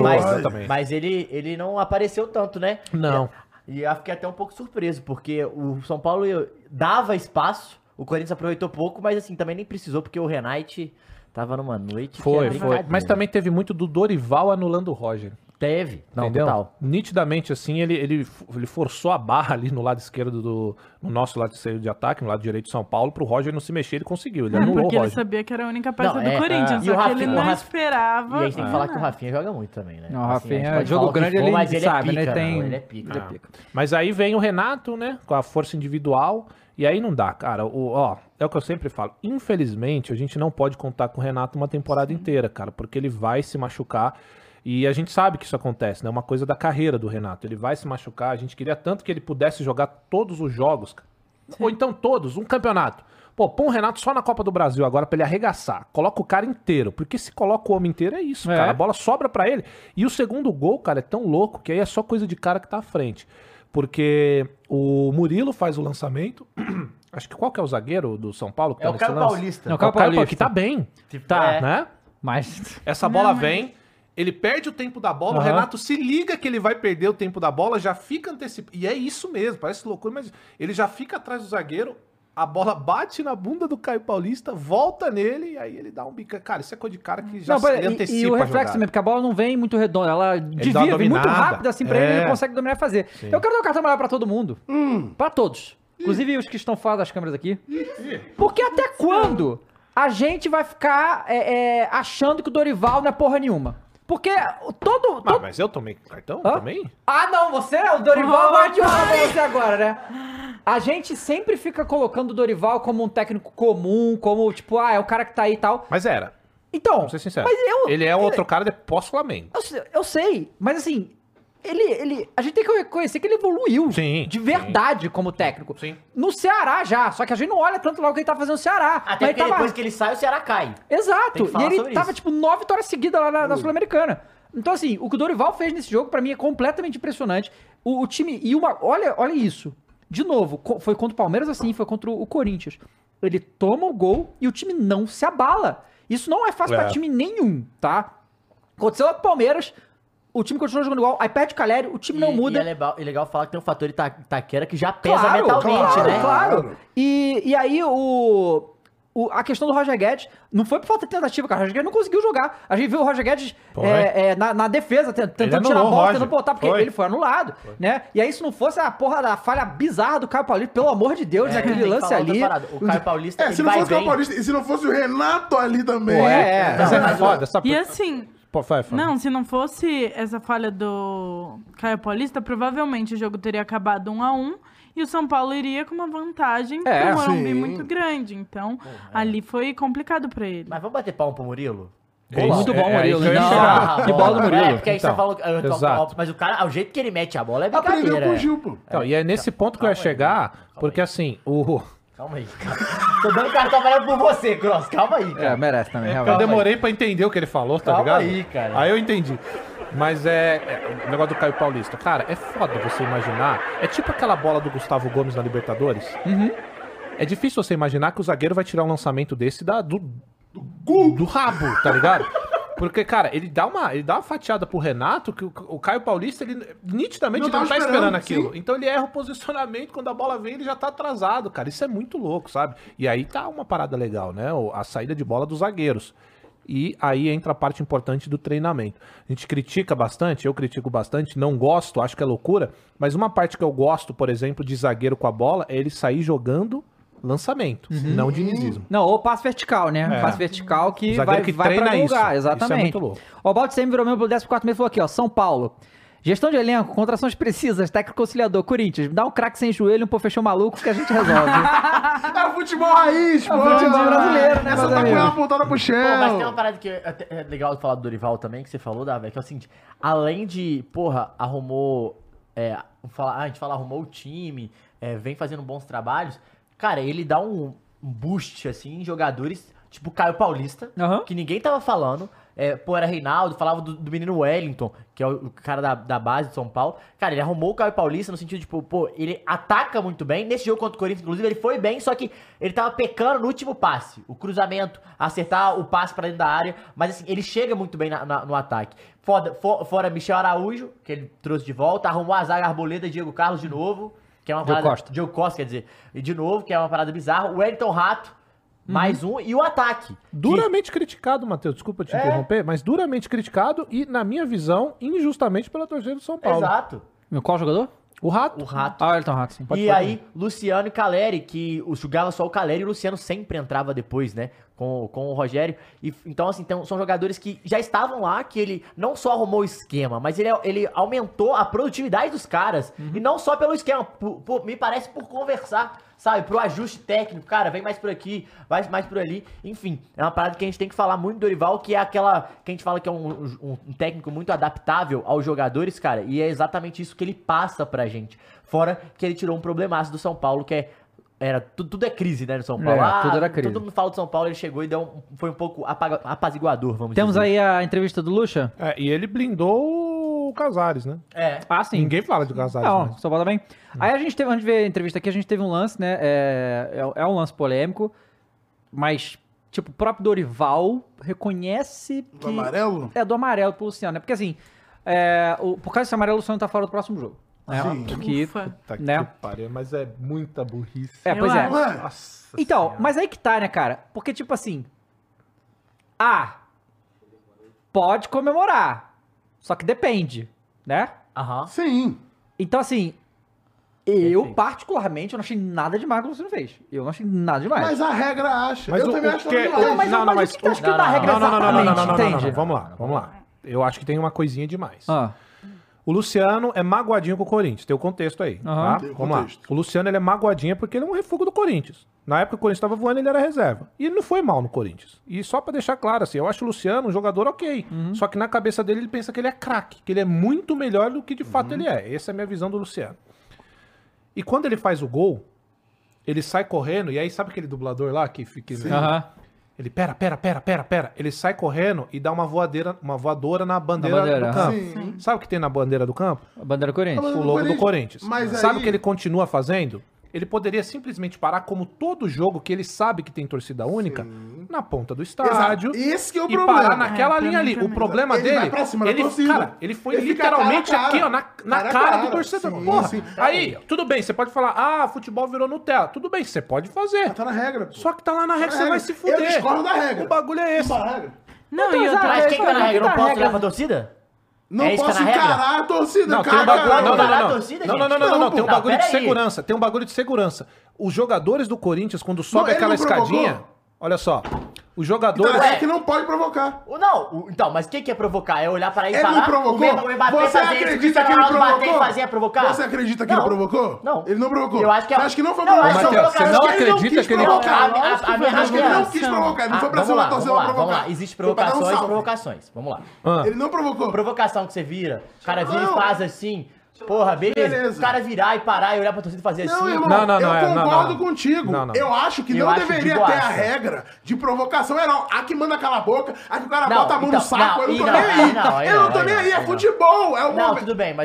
Mas- mas ele, ele não apareceu tanto, né? Não. E eu fiquei até um pouco surpreso, porque o São Paulo dava espaço, o Corinthians aproveitou pouco, mas assim, também nem precisou, porque o Renate tava numa noite. Foi, foi. Mas também teve muito do Dorival anulando o Roger. Teve. Não, entendeu? total. Nitidamente, assim, ele, ele, ele forçou a barra ali no lado esquerdo do. No nosso lado esquerdo de ataque, no lado direito de São Paulo, pro Roger não se mexer, ele conseguiu. Ele É, anulou o porque ele Roger. sabia que era a única peça Não, do é, Corinthians, é. E o só que ele Rafinha- o não Raf- esperava. E a gente tem que falar que o. Rafinha joga muito também, né? Não, o Assim, Rafinha, gente pode jogo o grande, for, ele mas ele sabe, é né? pica, Tem- não, ele é pica. Ele é pica. Mas aí vem o Renato, né? Com a força individual. E aí não dá, cara. O, ó, é o que eu sempre falo. Infelizmente, a gente não pode contar com o Renato uma temporada inteira, cara, porque ele vai se machucar. E a gente sabe que isso acontece, né? É uma coisa da carreira do Renato. Ele vai se machucar. A gente queria tanto que ele pudesse jogar todos os jogos. cara. Ou então todos, um campeonato. Pô, põe o Renato só na Copa do Brasil agora pra ele arregaçar. Coloca o cara inteiro. Porque se coloca o homem inteiro, é isso, É. cara. A bola sobra pra ele. E o segundo gol, cara, é tão louco que aí é só coisa de cara que tá à frente. Porque o Murilo faz o lançamento. Acho que qual que é o zagueiro do São Paulo? que É tá o nesse Caio? Paulista. Não, É o Caio Paulista. Que tá bem. Tá, É. Né? Mas. Essa bola vem, ele perde o tempo da bola, o Aham. Renato se liga que ele vai perder o tempo da bola, já fica antecipado. E é isso mesmo, parece loucura, mas ele já fica atrás do zagueiro, a bola bate na bunda do Caio Paulista, volta nele e aí ele dá um bica. Cara, isso é coisa de cara que já Não, se- ele e, antecipa e o reflexo também, porque a bola não vem muito redonda, ela uma desvia, vem muito rápido assim pra ele, É. ele consegue dominar e fazer. Eu quero dar um cartão amarelo pra todo mundo. Pra todos. Inclusive os que estão fora das câmeras aqui. Porque até quando a gente vai ficar é, é, achando que o Dorival não é porra nenhuma? Porque todo. Ah, todo... mas eu tomei cartão Hã? também? Ah, não, você é o Dorival Guardiola pra você agora, né? A gente sempre fica colocando o Dorival como um técnico comum, como tipo, ah, é o cara que tá aí e tal. Mas era, Então, vamos ser sincero. mas eu, ele é outro cara de pós-Flamengo. Eu, eu sei, mas assim, ele, ele. A gente tem que reconhecer que ele evoluiu. Sim, De sim. verdade como técnico. Sim. No Ceará já. Só que a gente não olha tanto lá o que ele tá fazendo no Ceará. Até mas porque tava... depois que ele sai, o Ceará cai. Exato. E ele tava, isso. tipo, nove vitórias seguidas lá na, na Sul-Americana. Então, assim, o que o Dorival fez nesse jogo, pra mim, é completamente impressionante. O, o time. E uma. Olha, olha isso. De novo, co- foi contra o Palmeiras assim, foi contra o, o Corinthians. Ele toma o gol e o time não se abala. Isso não é fácil É. pra time nenhum, tá? Aconteceu lá com o Palmeiras, o time continua jogando igual, aí perde o Caleri, o time não E- muda. E é legal, é legal falar que tem um fator Ita Itaquera que já pesa Claro, mentalmente, claro, né? Claro. E, e aí o, o- a questão do Roger Guedes não foi por falta de tentativa, cara. O Roger Guedes não conseguiu jogar. A gente viu o Roger Guedes Foi. é, é, na, na defesa, tent- tentando tirar a bola, tentando botar, porque Foi. ele foi anulado, né? E aí se não fosse a porra da falha bizarra do Caio Paulista, pelo amor de Deus, É, naquele lance ali. O Caio Paulista, É, se não vai fosse o bem. Paulista e se não fosse o Renato ali também. Pô, é, Mas é. é mas o- foda, sabe? E assim, Pô, vai, fala. não, se não fosse essa falha do Caio Paulista, provavelmente o jogo teria acabado 1 a 1 e o São Paulo iria com uma vantagem É, pro Morumbi sim. muito grande. Então, ali foi complicado pra ele. Mas vamos bater palmo pro Murilo? É isso, Muito bom, é- é Murilo. ia Não, que bola do Murilo. É, porque aí Então, você falou... eu tô- exato. Mas o cara, o jeito que ele mete a bola é Aprendeu brincadeira. com o é. Gil, pô. Então, e é nesse ponto que eu ia chegar, porque assim, o... Calma aí, cara. Tô dando cartão amarelo por você, Cross. Calma aí, É, cara. merece também, Eu realmente. Calma demorei pra entender o que ele falou, tá Calma ligado? aí, cara. Aí eu entendi. Mas é, é o negócio do Caio Paulista. Cara, é foda você imaginar. É tipo aquela bola do Gustavo Gomes na Libertadores. É difícil você imaginar que o zagueiro vai tirar um lançamento desse da, do, do, do rabo, tá ligado? Porque, cara, ele dá uma, ele dá uma fatiada pro Renato que o, o Caio Paulista, ele nitidamente Não ele não tava tá esperando esperando, aquilo. sim. Então ele erra o posicionamento, quando a bola vem, ele já tá atrasado, cara. Isso é muito louco, sabe? E aí tá uma parada legal, né? A saída de bola dos zagueiros. E aí entra a parte importante do treinamento. A gente critica bastante, eu critico bastante, não gosto, acho que é loucura, mas uma parte que eu gosto, por exemplo, de zagueiro com a bola é ele sair jogando lançamento, não dinizismo. Não, ou passe vertical, né? É. Passe vertical que O vai, que vai pra isso. lugar, Isso é exatamente. muito louco. O Balde sempre virou membro pelo 14 mês falou aqui, ó, São Paulo. Gestão de elenco, contrações precisas, técnico conciliador, Corinthians, dá um craque sem joelho, um pô fechou maluco que a gente resolve. É o futebol raiz, pô. futebol brasileiro, né, Essa tá com ela apontada pro chão. Pô, mas tem uma parada que é até- é legal de falar do Dorival também, que você falou, Davi, que é o seguinte, além de, porra, arrumou, é, fala, ah, a gente fala, arrumou o time, é, vem fazendo bons trabalhos, cara, ele dá um, boost, assim, em jogadores, tipo Caio Paulista, Aham. que ninguém tava falando, é, pô, era Reinaldo, falava do, do menino Wellington, que é o, o cara da, da base de São Paulo. Cara, ele arrumou o Caio Paulista no sentido, tipo, pô, ele ataca muito bem. Nesse jogo contra o Corinthians, inclusive, ele foi bem, só que ele tava pecando no último passe. O cruzamento, acertar o passe pra dentro da área. Mas assim, ele chega muito bem na- na- no ataque. Foda, fo- fora Michel Araújo, que ele trouxe de volta, arrumou a zaga Arboleda, Diego Carlos de novo. Que é uma Diogo parada. Costa. Diogo Costa, quer dizer. E de novo, que é uma parada bizarra. O Wellington Rato, mais um. E o ataque. que- Duramente criticado, Matheus, desculpa te É. interromper, mas duramente criticado e, na minha visão, injustamente pela torcida do São Paulo. Exato. Qual jogador? O Rato. O Rato. Ah, Elton Rato, sim. e aí, Luciano e Caleri, que jogava só o Caleri e o Luciano sempre entrava depois, né? Com, com o Rogério. E, então, assim, então, são jogadores que já estavam lá, que ele não só arrumou o esquema, mas ele, ele aumentou a produtividade dos caras. E não só pelo esquema, por- por- me parece por conversar, sabe? Pro ajuste técnico, cara, vem mais por aqui, vai mais por ali. Enfim, é uma parada que a gente tem que falar muito do Dorival, que é aquela que a gente fala que é um, um- um técnico muito adaptável aos jogadores, cara. E é exatamente isso que ele passa pra gente. Fora que ele tirou um problemaço do São Paulo, que é. Era, tudo, tudo é crise, né, no São Paulo. É, tudo era crise. Todo mundo fala do São Paulo, ele chegou e deu um- foi um pouco apaga- apaziguador, vamos Temos dizer. aí a entrevista do Lucha? É, e ele blindou o Casares, né? É. Ah, sim. Ninguém fala de Casares. Não, mais. São Paulo também. Aí a gente teve, antes de ver a entrevista aqui, a gente teve um lance, né? É, é, é um lance polêmico, mas, tipo, o próprio Dorival reconhece que... Do amarelo? É, do amarelo pro Luciano, né? Porque assim, é, o, por causa desse amarelo, o Luciano tá fora do próximo jogo né? Que, tá né? que pariu, mas é muita burrice. É, pois é. Nossa então, senhora. mas aí que tá, né, cara? Porque, tipo assim. Ah, pode comemorar. Só que depende, né? Aham. Sim. Então, assim, eu, particularmente, eu não achei nada demais que você não fez. Eu não achei nada demais. Mas a regra acha. Mas eu o, também o acho que... nada demais. Não, não, mas o que tá escrito a regra exatamente, entende? Vamos lá, vamos lá. Eu acho que tem uma coisinha demais. Ah. O Luciano é magoadinho com o Corinthians, tem o contexto aí, Aham. tá? Tem o Vamos lá. contexto. O Luciano ele é magoadinho porque ele é um refúgio do Corinthians. Na época que o Corinthians estava voando, ele era reserva. E ele não foi mal no Corinthians. E só pra deixar claro, assim, eu acho o Luciano um jogador ok. Uhum. Só que na cabeça dele ele pensa que ele é craque, que ele é muito melhor do que de fato Uhum. ele é. Essa é a minha visão do Luciano. E quando ele faz o gol, ele sai correndo, e aí sabe aquele dublador lá que fica. aham. Ele, pera, pera, pera, pera, pera. Ele sai correndo e dá uma voadeira, uma voadora na bandeira, Na bandeira, do campo. Sim. Sabe o que tem na bandeira do campo? A bandeira Corinthians. Mas- O logo do Corinthians. Corinthians. Mas Sabe aí- o que ele continua fazendo? Ele poderia simplesmente parar como todo jogo que ele sabe que tem torcida única na ponta do estádio. Exato. Esse que é o e problema. parar naquela É, linha ali. O problema Ele dele. pra cima ele, torcida. cara, ele foi Ele literalmente cara a aqui, ó, na, na Cara a cara, cara. do torcedor. Sim, Porra, sim. aí, tudo bem, você pode falar, ah, futebol virou Nutella. Tudo bem, você pode fazer. Tá na regra, pô. Só que tá lá na regra, Tá você na vai regra. se fuder. Eu discordo da regra. O bagulho é esse. Tá regra. Não, Então, e outra Mas quem que tá na regra? Eu não tá a posso regra. olhar pra torcida? Não É posso tá regra? encarar a torcida, Não, tem cara. um bagulho, não, não, a não, não. torcida, não, não, não, não, não, Não, tem um bagulho Não, de segurança, tem um bagulho de segurança. Os jogadores do Corinthians, quando sobe aquela não provocou? escadinha, olha só, os jogadores... Então, é que não pode provocar. O- Não, o- então, mas o que, que é provocar? É olhar para aí e Ele parar? não provocou? O Mbappé- Você fazer isso, acredita Cristiano que ele provocou? fazer é provocar? Você acredita que Não. ele provocou? Não. Ele não provocou. Eu acho que é- acha que não foi Não, provocar? acho que Matheus, você não acho que ele não acredita quis que ele... provocar. A- a- minha Acho que ele não quis provocar, ele não Ah, foi pra cima lá, da torcida pra lá, vamos provocar. lá. Existem provocações e provocações. Vamos lá. Ah, Ele não provocou. Provocação que você vira, o cara vira e faz assim. Porra, beleza. Beleza. O cara virar e parar e olhar pra torcida e fazer Não, assim. irmão, Não, não, não, eu é, não, concordo não. contigo. Não, não. Eu acho que Eu não acho de deveria ter a regra de provocação. É não. A que manda calar a boca, a que o cara Não, bota a mão então, no saco. não, eu não tô não, nem aí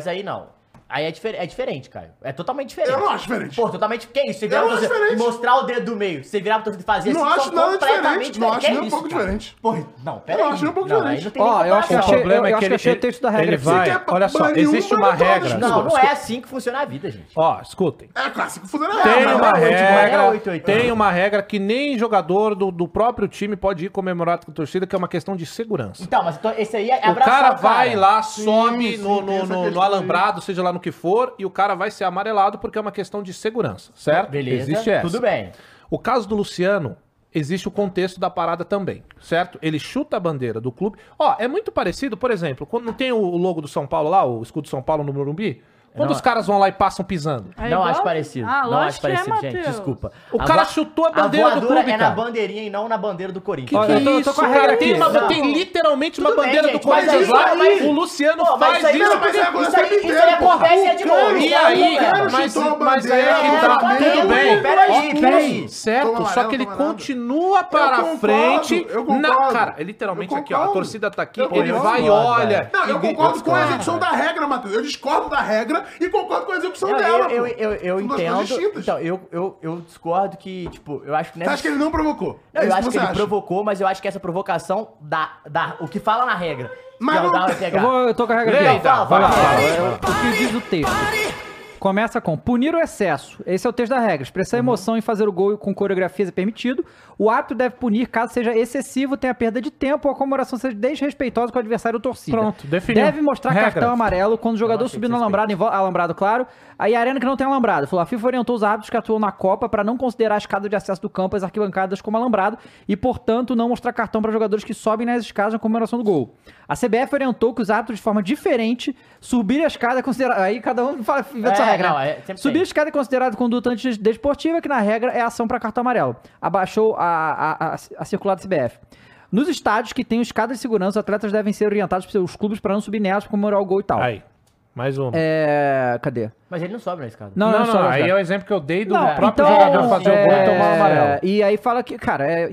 aí. não, Aí é, difer é diferente, cara. É totalmente diferente. Eu não acho diferente. Pô, totalmente. Que é isso? Você virava você... Diferente. mostrar o dedo do meio. Você virava pra fazer não assim. Acho não acho nada diferente. Não acho nem um pouco cara. diferente. Pô, não, pera aí. Eu acho nem um pouco não, diferente. Ó, eu é acho que o problema é que ele, achei o texto da regra. Ele vai. Olha só, existe uma regra. Não, não é assim que funciona a vida, gente. Ó, escutem. É assim que funciona a é regra. Tem uma regra. Tem uma regra que nem jogador do próprio time pode ir comemorar com a torcida, que é uma questão de segurança. Então, mas então, esse aí é abraçar o cara. vai lá, some no alambrado, seja lá no no que for e o cara vai ser amarelado porque é uma questão de segurança, certo? Beleza. Existe essa. Tudo bem. O caso do Luciano, existe o contexto da parada também, certo? Ele chuta a bandeira do clube. Ó, é muito parecido, por exemplo, quando não tem o logo do São Paulo lá, o escudo do São Paulo no Morumbi? Quando não, os caras vão lá e passam pisando? É não acho parecido. Ah, não acho parecido, é, gente. Mateus. Desculpa. O a cara chutou a bandeira a do clube, é cara. na bandeirinha e não na bandeira do Corinthians. Que, que, que isso, cara? Tem, tem literalmente Tudo uma bandeira bem, do Corinthians lá. O Luciano Pô, faz isso. Não, é mas isso aí, isso aí acontece é de novo. E aí, mas, aí é que tá. Tudo bem. Peraí, peraí. Certo, só que ele continua para frente. na Cara, literalmente aqui, ó. A torcida tá aqui. Ele vai e olha. Não, eu concordo com a execução da regra, Matheus. Eu discordo da regra. E concordo com a execução não, dela. Eu, eu, eu, eu entendo. Então, eu, eu, eu discordo que, tipo, eu acho que. Nessa... Você acha que ele não provocou? Não, é eu acho que ele acha? provocou, mas eu acho que essa provocação dá, dá o que fala na regra. Mas não... eu, vou, eu tô com a regra aqui. Então, fala. O que diz o texto? Começa com punir o excesso. Esse é o texto da regra. Expressar uhum. emoção e fazer o gol com coreografias é permitido. O árbitro deve punir caso seja excessivo, tenha perda de tempo ou a comemoração seja desrespeitosa com o adversário torcida. Pronto, definiu. Deve mostrar cartão amarelo quando o jogador subir no alambrado, alambrado, claro. Aí a arena que não tem alambrado. Falou, a FIFA orientou os árbitros que atuam na Copa para não considerar a escada de acesso do campo as arquibancadas como alambrado e, portanto, não mostrar cartão para jogadores que sobem nas escadas na comemoração do gol. A CBF orientou que os árbitros, de forma diferente, subir a escada é considerado. Aí cada um fala, é, a é, sua regra. Né? Não, é, subir tem. a escada é considerado conduta antidesportiva, que na regra é ação para cartão amarelo. Abaixou a a, a, a circular do CBF. Nos estádios que tem escadas de segurança, os atletas devem ser orientados para os clubes para não subir nelas para comemorar o gol e tal. Aí. Mais uma. É. Cadê? Mas ele não sobe na escada. Não, não, não, não, não aí é o exemplo que eu dei do não, próprio então, jogador fazer é... o gol e é, tomar o amarelo. E aí fala que, cara, é,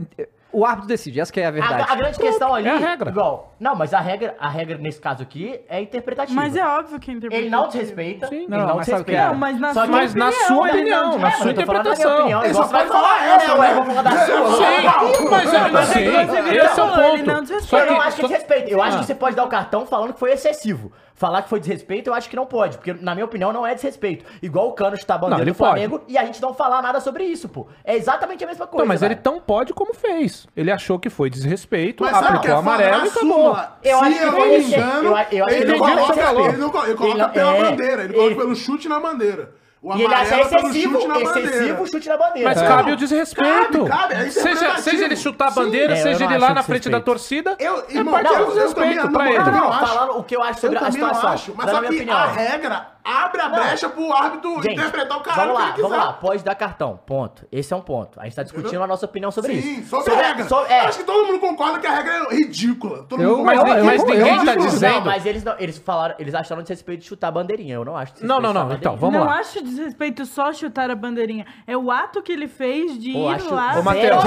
o árbitro decide, essa que é a verdade. A, a grande questão ali. É a regra. Igual, não, mas a regra, a regra nesse caso aqui é interpretativa. Mas é óbvio que é interpretativa. Ele não te respeita. Sim, não, ele não mas te respeita. É? Não, mas na só sua, mas na sua tá opinião, na é, sua interpretação. Opinião, ele só vai falar essa, ué, né? vou falar da sua. Sim, mas é, é esse é o ponto. Eu não acho que respeita. Eu acho que você pode dar o cartão falando que foi excessivo. Falar que foi desrespeito, eu acho que não pode, porque na minha opinião não é desrespeito. Igual o Cano está bandeira não, do Flamengo pode. e a gente não falar nada sobre isso, pô. É exatamente a mesma coisa. Não, mas cara. ele tão pode como fez. Ele achou que foi desrespeito, mas aplicou o é amarelo e acabou. Eu Se acho que eu não me engano, eu, acho ele, que ele, não coloca, ele, não, coloca pela é, bandeira, ele coloca pelo chute na bandeira. O e ele acha é excessivo, chute excessivo chute na bandeira. Mas é. cabe o desrespeito. Cabe, cabe, é, é seja, seja ele chutar a bandeira, Sim, seja ele lá na frente da torcida. Eu, é irmão, é parte do desrespeito pra ele. Não, falando o que eu acho sobre eu a situação. Acho, mas a, minha opinião. a regra abre a não. brecha pro árbitro gente, interpretar o caralho vamos lá, que ele quiser. Vamos lá, pode dar cartão, ponto. Esse é um ponto. A gente tá discutindo a nossa opinião sobre Sim, isso. Sim, sobre, sobre a regra. É. Acho que todo mundo concorda que a regra é ridícula. Todo eu, mundo mas, concorda, mas, é ninguém eu, tá dizendo. Não, mas eles, não, eles falaram, eles acharam desrespeito de chutar a bandeirinha. Eu não acho Não, não, não. Então, vamos não lá. Não acho desrespeito só chutar a bandeirinha. É o ato que ele fez de ir acho, lá. Ô, Matheus,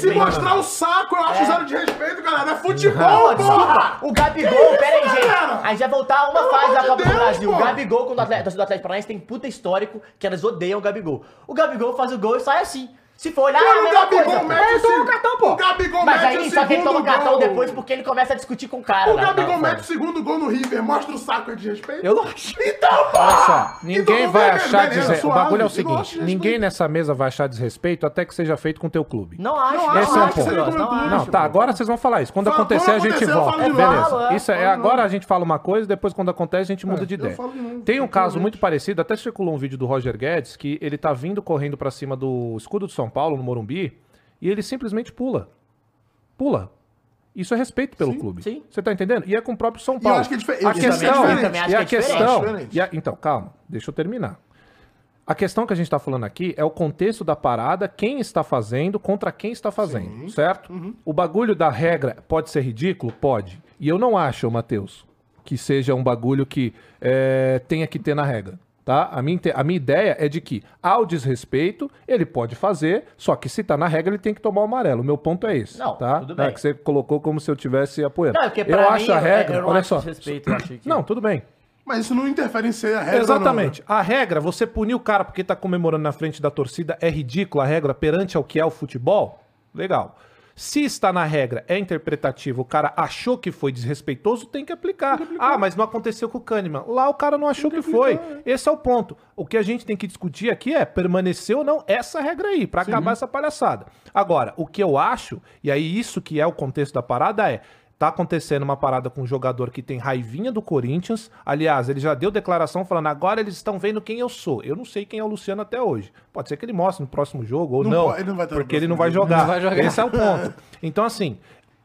se mostrar o saco, eu acho é. zero de respeito, galera. É futebol, porra! O Gabigol, pera aí, gente. A gente vai voltar uma fase da Copa do Brasil o Gabigol, quando o atleta, torcida do Atlético Paranaense tem puta histórico que elas odeiam o Gabigol. O Gabigol faz o gol e sai assim. Se for olhar, Mano, é a mesma Gabigol coisa. mete Ele toma o cartão, pô. O Gabigol Mas mete aí, o só que ele segundo toma o cartão gol. depois porque ele começa a discutir com o cara. O né? Gabigol mete o segundo gol no River. Mostra o saco de respeito. Eu não acho. Então, pô! Ninguém vai achar desrespeito. O bagulho é o seguinte: ninguém nessa mesa vai achar desrespeito até que seja feito com o teu clube. Não acho. Esse é um ponto. Não, tá, agora vocês vão falar isso. Quando acontecer, a gente volta. Beleza. Isso é, agora a gente fala uma coisa, depois quando acontece, a gente muda é, de ideia. Tem um caso muito parecido, até circulou um vídeo do Roger Guedes, que ele tá vindo correndo pra cima do escudo do São Paulo, no Morumbi, e ele simplesmente pula. Pula. Isso é respeito pelo sim, clube. Sim. Você tá entendendo? E é com o próprio São Paulo. E eu acho que é. A questão, é diferente. E a questão, é e a, então, calma, deixa eu terminar. A questão que a gente está falando aqui é o contexto da parada, quem está fazendo, contra quem está fazendo, sim. certo? Uhum. O bagulho da regra pode ser ridículo? Pode. E eu não acho, Matheus, que seja um bagulho que é, tenha que ter na regra. Tá? A, minha, a minha ideia é de que, ao desrespeito, ele pode fazer, só que se tá na regra, ele tem que tomar o amarelo. O meu ponto é esse. Não, tá? tudo Tá, bem. Que você colocou como se eu estivesse apoiando. Não, é porque eu pra acho mim, a eu- regra. eu não olha acho só. desrespeito, eu acho que- Não, tudo bem. Mas isso não interfere em ser a regra. Exatamente. A regra, você punir o cara porque tá comemorando na frente da torcida, é ridícula a regra perante ao que é o futebol? Legal. Se está na regra, é interpretativo, o cara achou que foi desrespeitoso, tem que aplicar. Ah, mas não aconteceu com o Kahneman. Lá o cara não achou que, foi. Esse é o ponto. O que a gente tem que discutir aqui é permanecer ou não essa regra aí, pra acabar essa palhaçada. Agora, o que eu acho, e aí isso que é o contexto da parada é, Tá acontecendo uma parada com um jogador que tem raivinha do Corinthians. Aliás, ele já deu declaração falando: agora eles estão vendo quem eu sou. Eu não sei quem é o Luciano até hoje. Pode ser que ele mostre no próximo jogo ou Não não. ele não vai porque ele próximo não vai jogo. jogar. Não vai jogar. Esse é o ponto. Então, assim,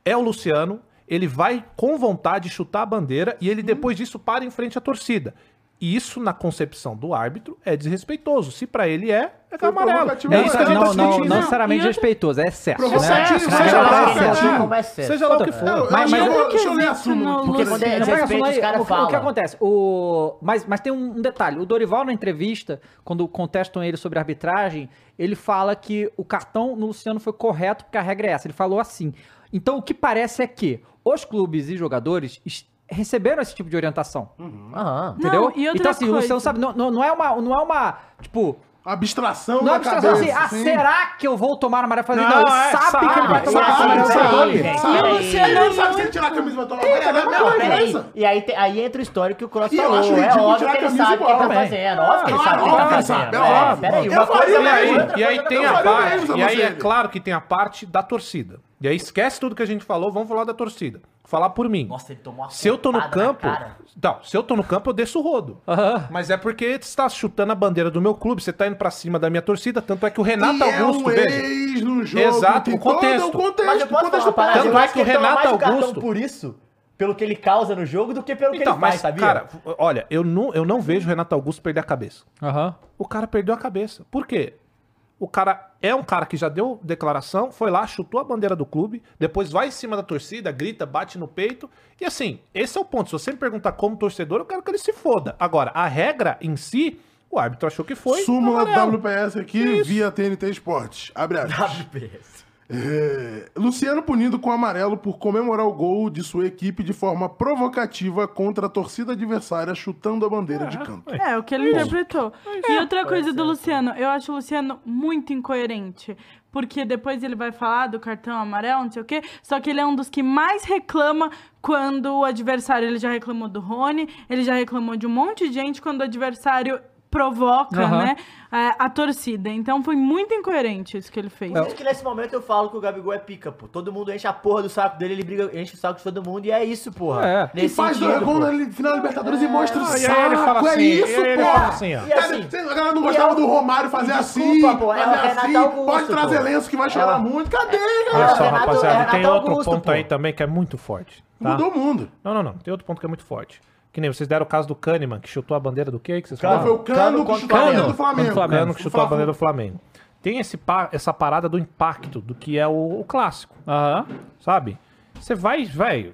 é o Luciano. Ele vai com vontade chutar a bandeira e ele depois disso para em frente à torcida. Isso, na concepção do árbitro, é desrespeitoso. Se pra ele é, é amarelo. É É isso isso, que a gente não, tá não, não necessariamente e outra- respeitoso, é excesso. Né? Provocativo, Na seja lá é o que for. é. Seja lá o que for. Mas- mas- Mas- deixa eu ler a Porque súmula. Porque quando é desrespeito, só, os caras o, que- o que falam. acontece? O, mas, mas tem um, detalhe. O Dorival, na entrevista, quando contestam ele sobre a arbitragem, ele fala que o cartão no Luciano foi correto porque a regra é essa. Ele falou assim. Então, o que parece é que os clubes e jogadores es- receberam esse tipo de orientação. Aham. Entendeu? Não, e outra então, assim, o coisa. Luciano sabe. Não, não, é uma. Não é uma. Tipo. Abstração Não é abstração assim, cabeça, ah, sim. será que eu vou tomar amarelo? Fazer, Não, não, ele é, sabe, sabe, que ele vai tomar sabe, amarelo. sabe, Sabe, sabe. E aí- Ele não sabe se ele tirar a camisa vai tomar amarelo. É a peraí. E aí, te- aí entra o histórico que o Cross falou. acho É ridículo óbvio tirar que ele sabe o que tá fazendo. Óbvio que ele sabe o que tá óbvio fazendo. é É, óbvio. peraí, uma coisa é E aí é tem a parte, e aí é claro que tem a parte da torcida. E aí esquece tudo que a gente falou, vamos falar da torcida. Falar por mim. Nossa, ele tomou uma Se eu tô no campo, não, se eu tô no campo eu desço o rodo. Aham. Mas é porque você tá chutando a bandeira do meu clube, você tá indo pra cima da minha torcida, tanto é que o Renato E é Augusto, um veja. ex no jogo. Exato, o contexto. Contexto. Mas eu posso falar contexto parada? Tanto é que o ele toma Renato Augusto- por isso, pelo que ele causa no jogo, do que pelo que Então, ele faz, mas, sabia? cara, olha, eu não, eu não vejo o Renato Augusto perder a cabeça. Aham. O cara perdeu a cabeça. Por quê? O cara é um cara que já deu declaração, foi lá, chutou a bandeira do clube, depois vai em cima da torcida, grita, bate no peito. E assim, esse é o ponto. Se você me perguntar como torcedor, eu quero que ele se foda. Agora, a regra em si, o árbitro achou que foi. Súmula amarelo. WPS aqui Isso. via TNT Esportes. Abre aspas. WPS. É, Luciano punido com amarelo por comemorar o gol de sua equipe de forma provocativa contra a torcida adversária, chutando a bandeira de canto. É, o que ele interpretou. E outra coisa do Luciano, eu acho o Luciano muito incoerente. Porque depois ele vai falar do cartão amarelo, não sei o quê. Só que ele é um dos que mais reclama quando o adversário. Ele já reclamou do Rony, ele já reclamou de um monte de gente quando o adversário provoca, Aham. né? é, a torcida. Então foi muito incoerente isso que ele fez. Por isso que nesse momento eu falo que o Gabigol é pica, pô. Todo mundo enche a porra do saco dele, ele briga, enche o saco de todo mundo e é isso, porra. É. E Nesse faz dois sentido, gols pô. na final da Libertadores e mostra o Ah, e saco. aí ele fala é assim, isso, e aí ele porra. fala assim, ó. E assim, a galera não e gostava é- do Romário fazer e assim, desculpa, pô, é o fazer assim, Augusto, pode trazer pô. lenço que vai É chorar o- muito. Cadê, É Olha só, galera? Rapaziada, é tem outro Augusto, ponto pô. aí também que é muito forte. Tá? Mudou o mundo. Não, não, não. Tem outro ponto que é muito forte. Que nem vocês deram o caso do Kahneman, que chutou a bandeira do quê que vocês Cara, falaram? foi o Cano que contra o chutou a bandeira do Flamengo. O Flamengo que chutou a bandeira do Flamengo. Tem esse pa- essa parada do impacto, do que é o, o clássico, Aham. sabe? Você vai, vai.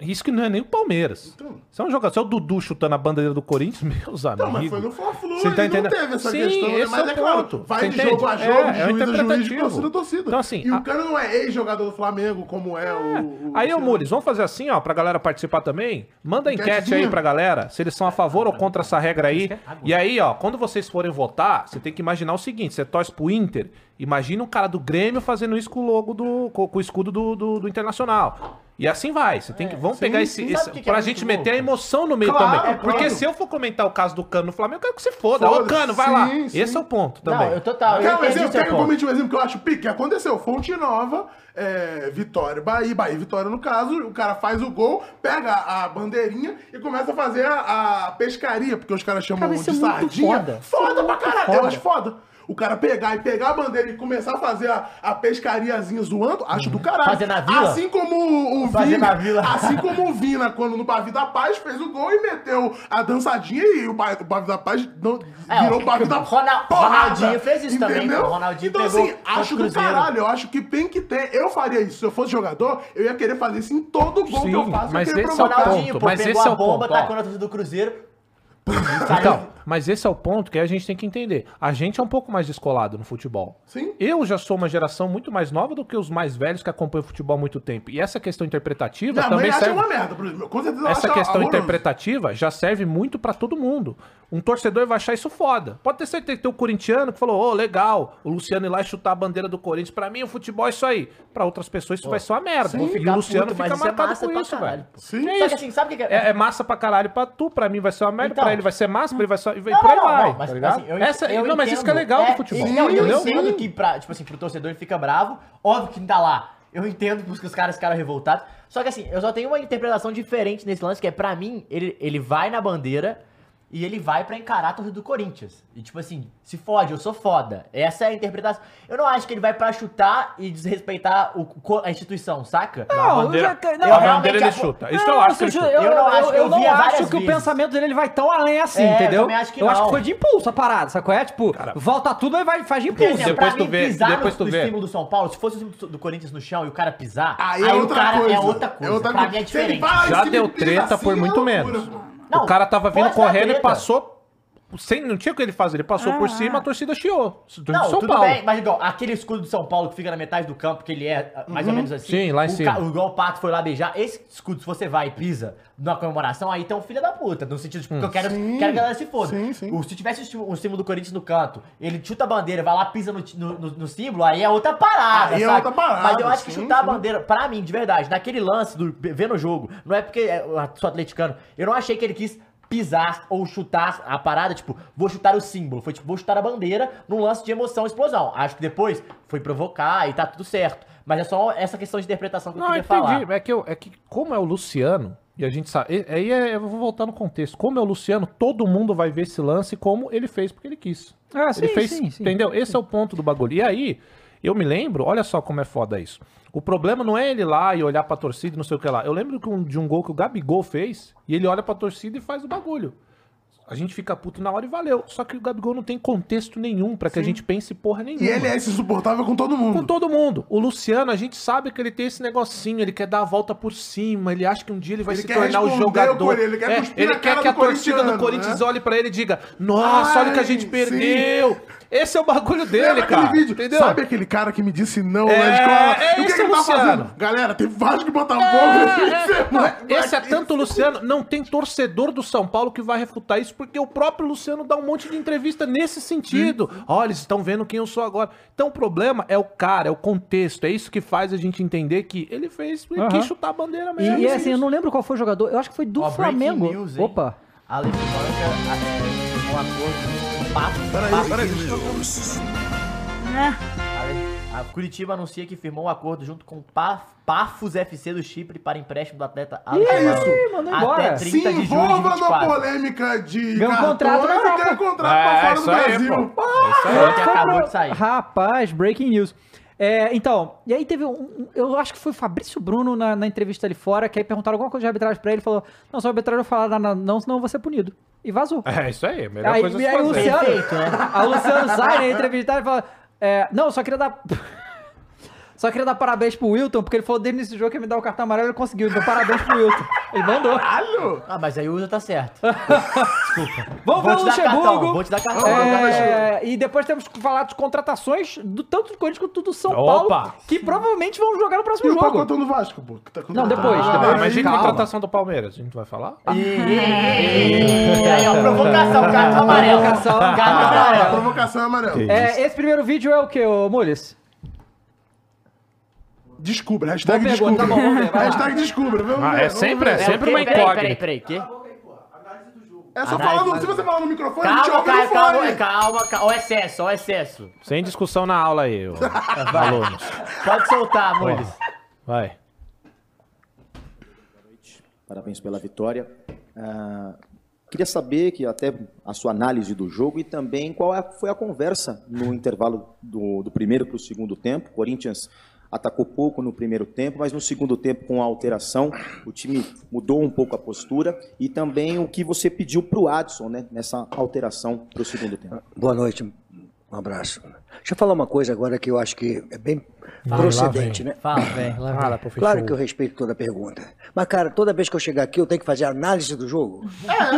Isso que não é nem o Palmeiras. Você é um jogador. Você é o Dudu chutando a bandeira do Corinthians, meus Não, mas amigos. foi no Fla-Flu, Você tá e não entendendo? teve essa Sim, questão, né? esse Mas é é, o claro, ponto. vai Você de entende? jogo a É, jogo, é juiz a juiz, de torcida a torcida. Então, assim, e a- o Cano não é ex-jogador do Flamengo, como é, o... o Aí, ô. Mules, vamos fazer assim, ó, pra galera participar também. Manda a enquete Enquetezinha. aí pra galera, se eles são a favor ou contra essa regra aí. E aí, ó, quando vocês forem votar, você tem que imaginar o seguinte: você torce pro Inter, imagina um cara do Grêmio fazendo isso com o logo do. com, com o escudo do, do, do Internacional. E assim vai. Você tem que. Vamos pegar esse. sim. esse Sabe o que que é pra gente meter a louco? emoção no meio Claro, também. é Porque claro. se eu for comentar o caso do Cano no Flamengo, eu quero que você foda. Ô, Foda-se. Cano, vai lá. Sim, sim. Esse é o ponto também. Não, eu total, eu Quer um entendi exemplo? o seu Quer que eu ponto. comente um exemplo que eu acho pique? Que aconteceu. Fonte Nova, é, Vitória, Bahia, Bahia, Vitória no caso. O cara faz o gol, pega a bandeirinha e começa a fazer a, a pescaria, porque os caras chamam Cara, de é sardinha. foda. Foda pra caralho. Eu Foda. acho foda. O cara pegar e pegar a bandeira e começar a fazer a, a pescariazinha zoando, acho do caralho. Fazer na vila? Assim como o, o Fazer Vina, na vila. assim como o Vina, quando no Bavi da Paz, fez o gol e meteu a dançadinha e o, Ba- o Bavi da Paz não, É, virou o- Bavi da Ronal- porrada, Ronaldinho fez isso também, entendeu? pô. O Ronaldinho então, pegou assim, acho do Cruzeiro. caralho. Eu acho que tem que ter. Eu faria isso. Se eu fosse jogador, eu ia querer fazer isso em todo gol que eu Sim, faço. mas eu esse é o ponto, pô, mas pegou esse a é o bomba, ponto, ó. tacou na torcida do Cruzeiro. Então, Mas esse é o ponto que a gente tem que entender. A gente é um pouco mais descolado no futebol. Sim. Eu já sou uma geração muito mais nova do que os mais velhos que acompanham o futebol há muito tempo. E essa questão interpretativa Minha também mãe acha serve. uma merda, por exemplo. Com certeza Essa questão horroroso. interpretativa já serve muito pra todo mundo. Um torcedor vai achar isso foda. Pode ter certeza que tem o corintiano que falou: ô, legal, o Luciano ir lá e chutar a bandeira do Corinthians. Pra mim, o futebol é isso aí. Pra outras pessoas, isso vai ser uma merda. Vou E o Luciano puto, fica isso é marcado massa com isso, caralho, velho. Sim. Só que assim, sabe o que que É, é massa pra caralho pra tu, pra mim vai ser uma merda, Então. pra ele vai ser massa, pra ele vai ser. E Não, por aí não, vai. não, mas, tá ligado? assim, eu, Essa, eu não, mas isso que é entendo. legal do futebol. Não, eu entendeu? entendo que, pra, tipo assim, pro torcedor ele fica bravo. Óbvio que não tá lá. Eu entendo que os caras ficaram revoltados. Só que assim, eu só tenho uma interpretação diferente nesse lance, que é pra mim, ele, ele vai na bandeira e ele vai pra encarar a torcida do Corinthians. E tipo assim, se fode, eu sou foda. Essa é a interpretação. Eu não acho que ele vai pra chutar e desrespeitar o, a instituição, saca? a Não, bandeira, eu já- não, não, a bandeira ele a- chuta. Isso Não, eu acho que ele chuta. Eu não acho, eu não via acho várias que o pensamento dele ele vai tão além assim, É, eu entendeu? também acho que eu acho não. que foi de impulso a parada, qual é? Tipo, volta tudo e vai, faz de Porque, impulso. assim, Depois pra tu mim, vê, pisar depois no, tu vê. símbolo do São Paulo, se fosse o símbolo do- Corinthians no chão e o cara pisar, Aí, aí, é o outra cara coisa. é outra coisa. outra pra coisa. mim é diferente. Já deu treta assim, por é muito menos. Não, o cara tava vindo correndo e passou. Sem, não tinha o que ele fazer. Ele passou por cima, a torcida chiou. Não, São tudo Paulo. bem, mas igual, aquele escudo de São Paulo que fica na metade do campo, que ele é ah, mais ou menos assim. Sim, lá em o cima. ca- Igual o Pato foi lá beijar. Esse escudo, se você vai e pisa numa comemoração, aí tem um filho da puta. No sentido de que eu quero, Sim, quero que a galera se foda. sim, sim. O- se tivesse o, símbolo- o símbolo do Corinthians no canto, ele chuta a bandeira, vai lá, pisa no, no, no- no símbolo, aí é outra parada. Aí é sabe? outra parada, Mas eu acho que sim, chutar a bandeira, pra mim, de verdade, naquele lance do vendo o jogo, não é porque é, eu sou atleticano, eu não achei que ele quis pisar ou chutar a parada, tipo, vou chutar o símbolo. Foi tipo, vou chutar a bandeira num lance de emoção, explosão. Acho que depois foi provocar e tá tudo certo. Mas é só essa questão de interpretação que eu Não, queria entendi. falar. É que, eu- é que como é o Luciano, e a gente sabe. e- Aí é- eu vou voltar no contexto. Como é o Luciano, todo mundo vai ver esse lance como ele fez porque ele quis. Ah, sim, ele fez, sim, sim. entendeu? Esse é o ponto do bagulho. E aí, eu me lembro, olha só como é foda isso. O problema não é ele lá e olhar pra torcida e não sei o que lá. Eu lembro de um gol que o Gabigol fez, e ele olha pra torcida e faz o bagulho. A gente fica puto na hora e valeu. Só que o Gabigol não tem contexto nenhum pra que a gente pense porra nenhuma. E ele é insuportável com todo mundo. Com todo mundo. O Luciano, a gente sabe que ele tem esse negocinho, ele quer dar a volta por cima, ele acha que um dia ele vai Ele se tornar o jogador. Corinthians, ele quer É, ele quer que a torcida do corintiano, Corinthians né? olhe pra ele e diga: Nossa, olha o que a Ai, gente sim. perdeu. Esse é o bagulho dele, Lembra cara. vídeo? Entendeu? Sabe aquele cara que me disse não É, na escola? é o que, esse que ele tá fazendo? Galera, tem Vasco e Botafogo É, é, não, esse é tanto o Luciano, não tem torcedor do São Paulo que vai refutar isso, porque o próprio Luciano dá um monte de entrevista nesse sentido. Olha, eles estão vendo quem eu sou agora. Então o problema é o cara, é o contexto, é isso que faz a gente entender que ele fez, ele Aham. quis chutar a bandeira E, mesmo. e assim, eu não lembro qual foi o jogador, eu acho que foi do breaking Flamengo. news? Opa. Alex Manga é, um acordo Pato. Peraí, peraí. Né? A Curitiba anuncia que firmou um acordo junto com o Pa- Pafos FC do Chipre para empréstimo do atleta Alex É isso. até embora. 30 Se de julho de envolva na 24. polêmica de Ganhou um contrato na e Europa. contrato pra fora do isso aí, Brasil. pô. É aí. Foi o que acabou de sair. Rapaz, breaking news. É, então, e aí teve um, Eu acho que foi o Fabrício Bruno na, na entrevista ali fora, que aí perguntaram alguma coisa de arbitragem pra ele, ele falou: Não, se o arbitragem não falar nada, não, senão eu vou ser punido. E vazou. É isso aí, a melhor Aí, coisa a e se aí fazer. Luciano, Perfeito, né? a Luciano sai na entrevista e fala: é, Não, só queria dar. Só queria dar parabéns pro Wilton, porque ele falou desde esse jogo que ia me dar o cartão amarelo, ele conseguiu. Então, parabéns pro Wilton. Ele mandou. Ah, mas aí o Usa tá certo. Vamos Vou ver o dar cartão, Luxemburgo. vou te dar cartão. É, e depois temos que falar de contratações do tanto do Corinthians quanto do São Opa! Paulo, que provavelmente vão jogar no E próximo o jogo. pacotão do Vasco, pô? que tá com- Não, depois, Ah, depois. Ah, mas e Calma. contratação do Palmeiras? A gente vai falar? E, e aí, ó, provocação, cartão amarelo. Provocação. Cartão Ah, amarelo. provocação é amarela. É, esse primeiro vídeo é o que, ô Mules? Descubra, hashtag pergunta, descubra. tá bom, vamos ver, vai lá. hashtag descubra, vamos Ah, ver, é vamos sempre, ver. é sempre uma Peraí, peraí, incógnita. peraí, que? É só Análise, falar no, mas- se você falar no microfone, a gente Calma, ouve no Caio, calma, calma, calma. O excesso, o excesso. Sem discussão na aula aí, ô, alunos. Pode soltar, Mules. Vai. Parabéns pela vitória. Ah, queria saber que até a sua análise do jogo e também qual é- foi a conversa no intervalo do, do primeiro para o segundo tempo. Corinthians atacou pouco no primeiro tempo, mas no segundo tempo, com a alteração, o time mudou um pouco a postura e também o que você pediu para o Adson né, nessa alteração para o segundo tempo. Boa noite. Um abraço. Deixa eu falar uma coisa agora que eu acho que é bem Vai, procedente, lá né? Fala, velho. lá vem. Fala, professor. Claro que eu respeito toda a pergunta. Mas, cara, toda vez que eu chegar aqui, eu tenho que fazer análise do jogo?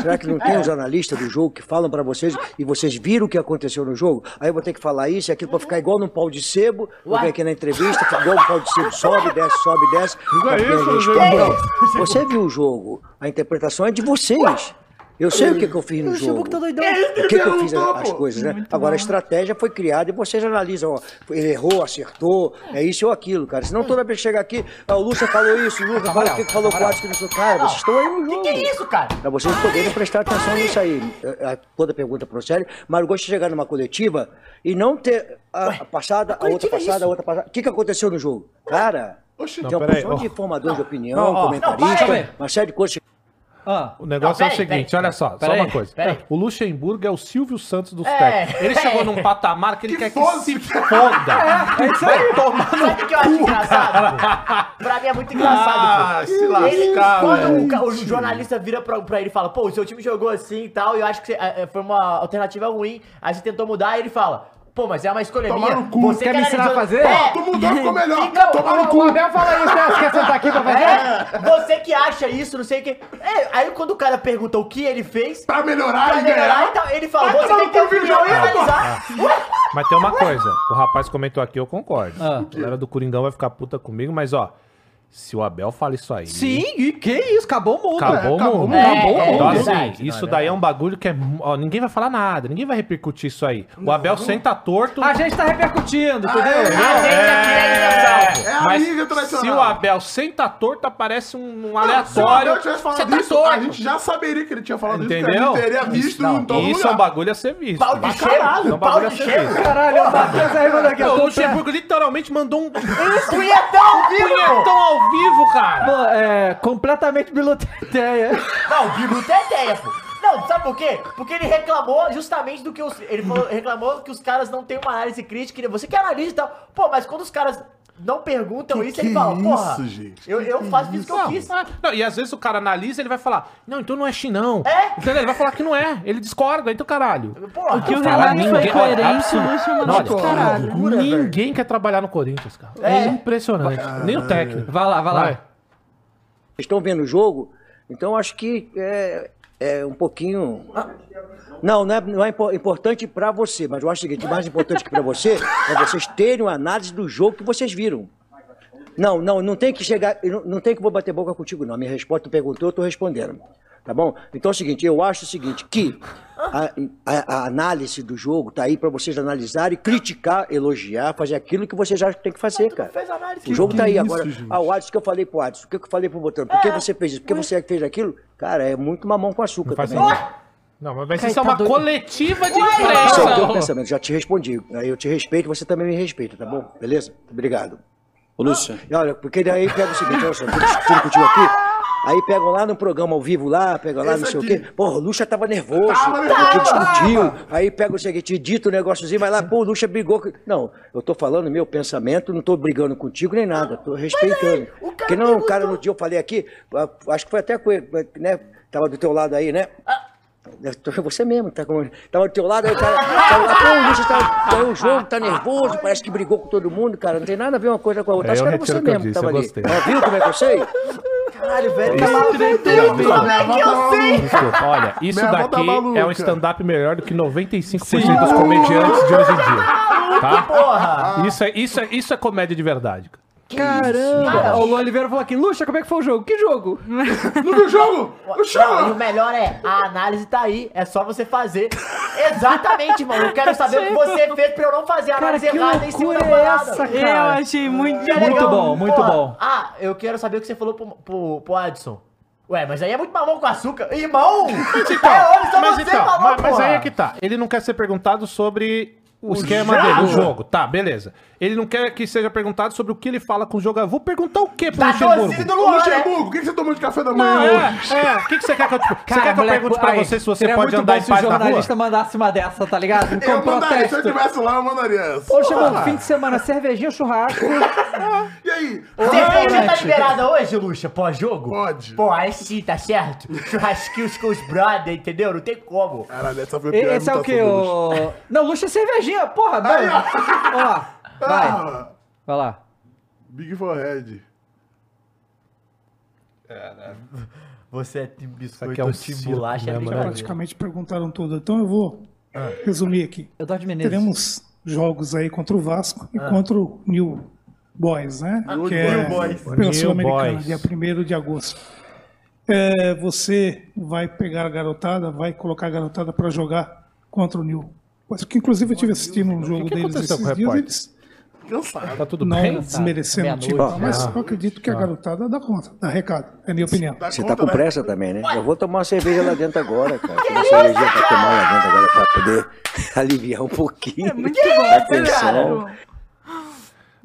Será que não tem os analistas do jogo que falam pra vocês e vocês viram o que aconteceu no jogo? Aí eu vou ter que falar isso e aquilo pra ficar igual num pau de sebo. Vou vir aqui na entrevista, igual um pau de sebo, sobe, desce, sobe, desce. Pra isso, quem gente? Você viu o jogo, a interpretação é de vocês. Eu sei o que, que eu fiz no jogo. tá doidão. O que, que eu fiz as coisas, né? Agora a estratégia foi criada e vocês analisam, ó, ele errou, acertou, é isso ou aquilo, cara. Senão toda vez que chegar aqui, ah, o Lúcia falou isso, o Lúcia falou o que falou quatro, que não sei o cara, vocês estão aí no jogo. Que que é isso, cara? Pra vocês poderem prestar atenção nisso aí. Eh, Toda pergunta procede, mas eu gosto de chegar numa coletiva e não ter a, a passada, a outra é passada, isso? a outra passada. O que, que aconteceu no jogo? Cara, Oxi, Não, tem uma porção ó. de formadores de opinião, Não, ó. comentarista, uma série de coisas. Ah, O negócio Não, é o seguinte, peraí, olha só, só peraí, uma coisa. O Luxemburgo é o Silvio Santos dos É. técnicos. Ele chegou num patamar que ele quer que se foda. Vai tomar no Sabe o que eu acho engraçado? pô? Pra mim é muito engraçado, Ah, pô. se Ele, lascar, quando o, jornalista vira pra, pra ele e fala, pô, o seu time jogou assim e tal, e eu acho que é, é, foi uma alternativa ruim, aí você tentou mudar, e ele fala, pô, mas é uma escolha Tomar minha. no cu. Você Quer me ensinar a fazer? É, Tu mudou, ficou melhor. Então, Tomar no o cu. Abel fala isso, né? Você quer sentar aqui pra fazer? é, você que acha isso, não sei o que. É, aí quando o cara pergunta o que ele fez, Pra melhorar pra e melhorar, ganhar. então, ele fala, Vai você tem que ter opinião e analisar. Mas tem uma coisa, o rapaz comentou aqui, eu concordo. Ah. A galera do Coringão vai ficar puta comigo, mas ó, se o Abel fala isso aí. Sim, e que isso? Acabou o mundo. Acabou o acabou mundo. o mundo. Acabou É, o é mundo. Então, assim, não, isso é daí é um bagulho que é. Ó, ninguém vai falar nada, ninguém vai repercutir isso aí. O Abel senta torto. A gente tá repercutindo, entendeu? a gente aqui é pô. É a Mas tradicional. se o Abel senta torto, aparece um, um Se o aleatório. Abel tivesse falado tá isso, a torto. gente já saberia que ele tinha falado isso, Entendeu? porque a gente teria visto Não, todo isso é lugar. um bagulho a ser visto. Pau de caralho, é um pau bagulho a de cheiro. Caralho, o Matheus aí mandou aqui. O Luxemburgo literalmente mandou um Punhetão ao vivo, pô. punhetão ao vivo, cara. Pô, é completamente biluteteia. Não, o Bilu tem ideia, pô. Não, sabe por quê? Porque ele reclamou justamente do que os. Ele falou- reclamou que os caras não têm uma análise crítica. Você que analisa e tal. Pô, mas quando os caras não perguntam Que isso, que ele fala, é porra. isso, gente? Eu, eu faço isso que eu Não, quis. não, e às vezes o cara analisa ele vai falar, não, então não é chinão. É? Entendeu? Ele vai falar que não é. Ele discorda, então caralho. Porra, O que o Renato foi coerente, o absoluto. Lúcio mandou Olha, pro caralho. loucura, velho. Ninguém quer trabalhar no Corinthians, cara. É, É. impressionante. Nem o técnico. Vai lá, vai lá. Vai. estão vendo o jogo, então acho que é, é um pouquinho. Não, não é, não é impo- importante para você, mas eu acho o seguinte: mais importante que para você é vocês terem uma análise do jogo que vocês viram. Não, não, não tem que chegar, não, não tem que vou bater boca contigo, não. Minha resposta tu perguntou, eu tô respondendo. Tá bom? Então é o seguinte, eu acho o seguinte, que a, a- a análise do jogo tá aí para vocês analisarem, criticar, elogiar, fazer aquilo que vocês já tem que fazer, cara. fez análise. O jogo tá aí isso, agora. gente? Ah, o Adson que eu falei pro Adson, o que eu falei pro Botão? Por que você fez isso? Por que você fez aquilo? Cara, é muito mamão com açúcar também. sentido. Não, mas vai ser só tá uma doido. coletiva de Esse é o imprensa. pensamento, já te respondi. Aí eu te respeito, você também me respeita, tá bom? Beleza? Obrigado. Ô, Lúcio. E olha, porque daí pega o seguinte, olha só, tô discutindo contigo aqui. Aí pegam lá no programa ao vivo lá, pegam lá, Esse não sei aqui. o quê. Porra, o Lucha tava nervoso, Tava porque discutiu. Aí pega o seguinte, dita o negóciozinho, vai lá, pô, o Lucha brigou. com- Não, eu tô falando meu pensamento, não tô brigando contigo nem nada, tô respeitando. cara Porque não, o cara no dia eu falei aqui, ah, acho que foi até com ele, né? Tava do teu lado aí, né? Você mesmo, tá com... Tava do teu lado, aí o cara. Tava lá, pô, o Lucha tá, tá o jogo, tá nervoso, parece que brigou com todo mundo, cara. Não tem nada a ver uma coisa com a outra. É, Acho que era você mesmo que tava ali. Ó, viu como é que eu sei? Caralho, velho. Isso- Como é que eu sei? Desculpa, olha, isso Minha tá daqui maluca. é um stand-up melhor do que 95% dos comediantes de hoje em dia. Tá? Porra. Isso é, isso, é, isso é comédia de verdade. Cara. Caramba! O Oliveira falou aqui, Luxa, como é que foi o jogo? Que jogo? Não viu o jogo? O Não, e o melhor é, a análise tá aí, é só você fazer. Exatamente, mano. Eu quero saber o que você fez pra eu não fazer a Cara, análise que errada em cima da é parada. essa, Eu cara? achei muito é Muito legal, bom, muito porra. bom. Ah, eu quero saber o que você falou pro, pro, pro Adson. Ué, mas aí é muito mamão com açúcar. Irmão! Mas então, é, mas, você então, falou, mas, mas porra. aí é que tá. Ele não quer ser perguntado sobre o, esquema jogo. dele, o jogo. Tá, beleza. Ele não quer que seja perguntado sobre o que ele fala com o jogador. Vou perguntar o que pro Tá Luxemburgo? do Luan, né? Luxemburgo, o que que você tomou de café da Não, manhã hoje? é, é. O que, que você quer que eu, tipo, você quer que eu moleque, pergunte pra aí, você se você seria pode muito andar bom em se o paz na rua? jornalista mandasse uma dessa, tá ligado? Com Eu mandaria, se eu protesto. estivesse lá, eu mandaria essa. Ô, Luxemburgo, fim de semana, cervejinha, churrasco. E aí? Cerveja tá liberada hoje, Luxa, pós-jogo? Pode. Pô, aí sim, tá certo? Churrasquinhos com os brother, entendeu? Não tem como. Caralho, essa foi a pior Esse é o imitação que? do Luxo. O... Não, Luxa é cervejinha, porra, não. Ó. Ó, vai. Ah, Vai lá. Big Forehead. Você é time biscoito aqui é um time bolacha, é né? brincadeira. Praticamente perguntaram tudo. Então eu vou resumir aqui. Eduardo Menezes. Teremos jogos aí contra o Vasco e contra o New Boys, né? New que é Boys. pela New Sul-Americana, dia 1 de agosto. É, você vai pegar a garotada, vai colocar a garotada para jogar contra o New. Boys, que inclusive eu estive assistindo um jogo que deles esses dias, eles Cansado. Tá tudo não bem? desmerecendo o time, Meia-noite. mas Ah. eu acredito que a garotada dá conta, dá recado, é minha opinião. Você conta, tá com né? pressa também, né? Eu vou tomar uma cerveja lá dentro agora, cara. Tem uma cervejinha pra tomar lá dentro agora pra poder aliviar um pouquinho. É muito bom, a tensão.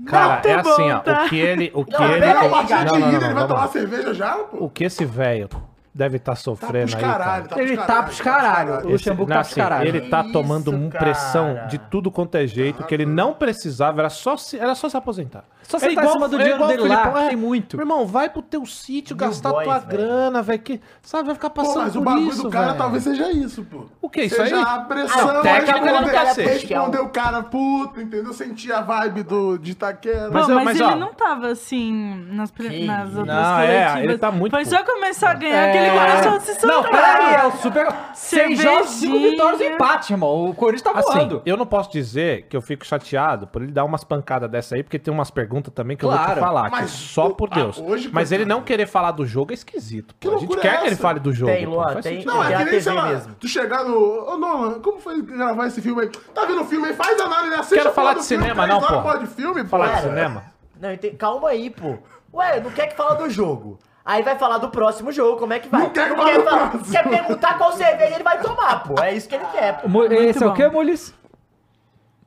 Cara, é Muito assim, bom, ó. tá? O que ele. O que Não, ele. pera aí, o- A partir não, não, não, não, ele vai tomar lá. cerveja já, pô? O que esse velho deve estar Tá sofrendo pros aí, caralho, cara. tá Ele tá pros caralho. O Esse- Luxemburgo tá pros caralho. Ele tá tomando isso, uma pressão cara? de tudo quanto é jeito, que ele não precisava, era só se, era só se aposentar. Só É sentar em igual- cima do é dinheiro dele o lá, Filipão, é, tem muito. Meu irmão, vai pro teu sítio, New gastar Boys, tua velho. grana, velho, que, sabe, vai ficar Pô, passando mas o por bagulho isso, do cara talvez seja isso, pô. O que, isso seja aí? a pressão, Ah, o técnico responder, não cacete. responder o cara puto, entendeu? Sentir a vibe do, de Itaquera. Pô, Mas mas, mas, ele ó, não tava assim nas, pre- Que nas outras Não, é, coletivas. ele tá muito Foi só começar a ganhar É... que ele começou a se soltar. Não, peraí, é o super. Seis jogos, cinco vitórias e empate, irmão. O Corinthians tá Assim, voando. eu não posso dizer que eu fico chateado por ele dar umas pancadas dessa aí, porque tem umas perguntas também que eu vou Claro. te falar. Mas só por ah, Deus. hoje, Mas ele não querer falar do jogo é esquisito. pô. Que a gente quer é que ele fale do jogo. Tem, pô. Luan, tem- sentido. Não, é que nem, sei lá, mesmo. tu chegar no... Ô, Nolan, como foi gravar esse filme aí? Tá vendo o filme aí? Faz análise, assiste Quero falar do de cinema, não, porra de filme, Falar de cinema? Não, ente- calma aí, pô. Ué, não quer que fala do jogo. Aí vai falar do próximo jogo, como é que vai? Não quer que fala do próximo. quer perguntar qual cerveja ele vai tomar, pô. É isso que ele quer, pô. Esse é o que, Mulis?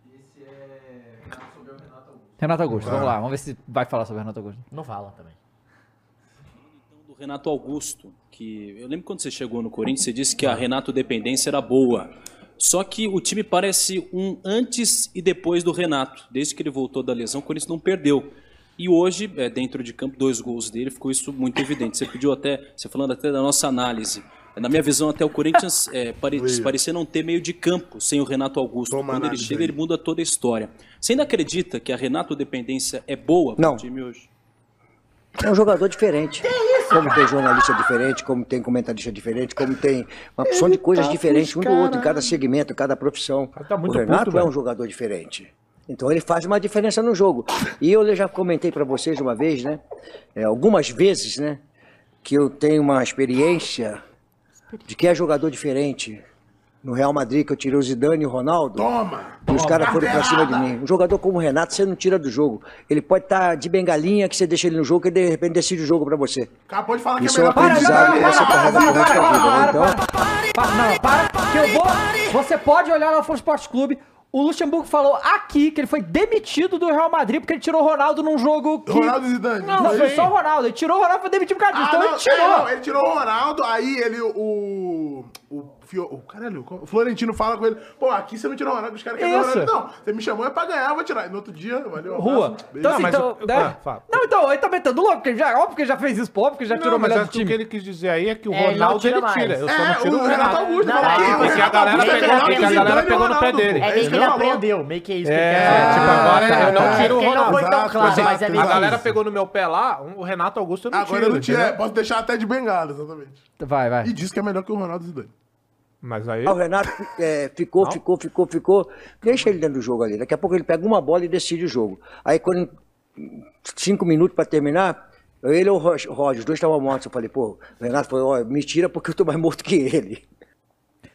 Esse é sobre o Renato Augusto. Vamos lá. Vamos ver se vai falar sobre o Renato Augusto. Não fala também. do Renato Augusto, que eu lembro quando você chegou no Corinthians, você disse que a Renato dependência era boa. Só que o time parece um antes e depois do Renato. Desde que ele voltou da lesão, o Corinthians não perdeu. E hoje, é, dentro de campo, dois gols dele, ficou isso muito evidente. Você pediu até, você falando até da nossa análise. Na minha visão, até o Corinthians é, pare, parecia não ter meio de campo sem o Renato Augusto. Toma Quando ele chega, aí. ele muda toda a história. Você ainda acredita que a Renato dependência é boa para Não. o time hoje? É um jogador diferente. como tem jornalista diferente, como tem comentarista diferente, como tem uma opção de coisas diferentes um do outro, em cada segmento, em cada profissão. tá muito o Renato puto, é um jogador diferente. Então ele faz uma diferença no jogo. E eu já comentei para vocês uma vez, né? é, algumas vezes, né? Que eu tenho uma experiência de que é jogador diferente. No Real Madrid, que eu tirei o Zidane e o Ronaldo. Toma! E os caras foram pra cima de mim. Um jogador como o Renato, você não tira do jogo. Ele pode estar de bengalinha, que você deixa ele no jogo, que ele de repente decide o jogo pra você. Cara, pode falar que Isso é é um aprendizado que que você carrega pro resto da vida, né? Então, Pa- não, para, que eu vou. Você pode olhar lá no Flow Esporte Clube. O Luxemburgo falou aqui que ele foi demitido do Real Madrid porque ele tirou o Ronaldo num jogo que. Ronaldo e Zidane. Não, não Foi? só o Ronaldo. Ele tirou o Ronaldo e foi demitido por causa disso. Ah, então não, ele tirou. é, não, ele tirou o Ronaldo, aí ele, o. O, Fio, o caralho, o Florentino fala com ele, pô, aqui você não tirou o Ronaldo, os caras querem ver o Isso. Ronaldo. Não, você me chamou é pra ganhar, eu vou tirar. E no outro dia, valeu. Rua. Então, assim, então, eu- né? ah, fala. Não, então, ele tá metendo louco, porque já, óbvio que ele já fez isso, pô, óbvio que já tirou Não, o mas melhor acho do que o time. que ele quis dizer aí é que o É, Ronaldo tira ele tira. Eu só É, não tiro o Renato Augusto Não, falou é, porque o a Renato galera Augusto pegou- é melhor porque que a galera o pegou no pé dele. É meio que ele aprendeu, meio que é isso que ele É, quer tipo, agora eu não tiro o Ronaldo. é A galera pegou no meu pé lá, o Renato Augusto eu não Agora tiro. eu não tinha, entendeu? posso deixar até de bengala, exatamente. Vai, vai. E disse que é melhor que o Ronaldo Zidane. Mas aí. Ah, o Renato é, ficou, ficou, ficou, ficou. Deixa ele dentro do jogo ali. Daqui a pouco ele pega uma bola e decide o jogo. Aí quando cinco minutos para terminar, ele ou o Ro- Roger, os dois estavam mortos. Eu falei, pô, o Renato falou, ó, mentira porque eu tô mais morto que ele.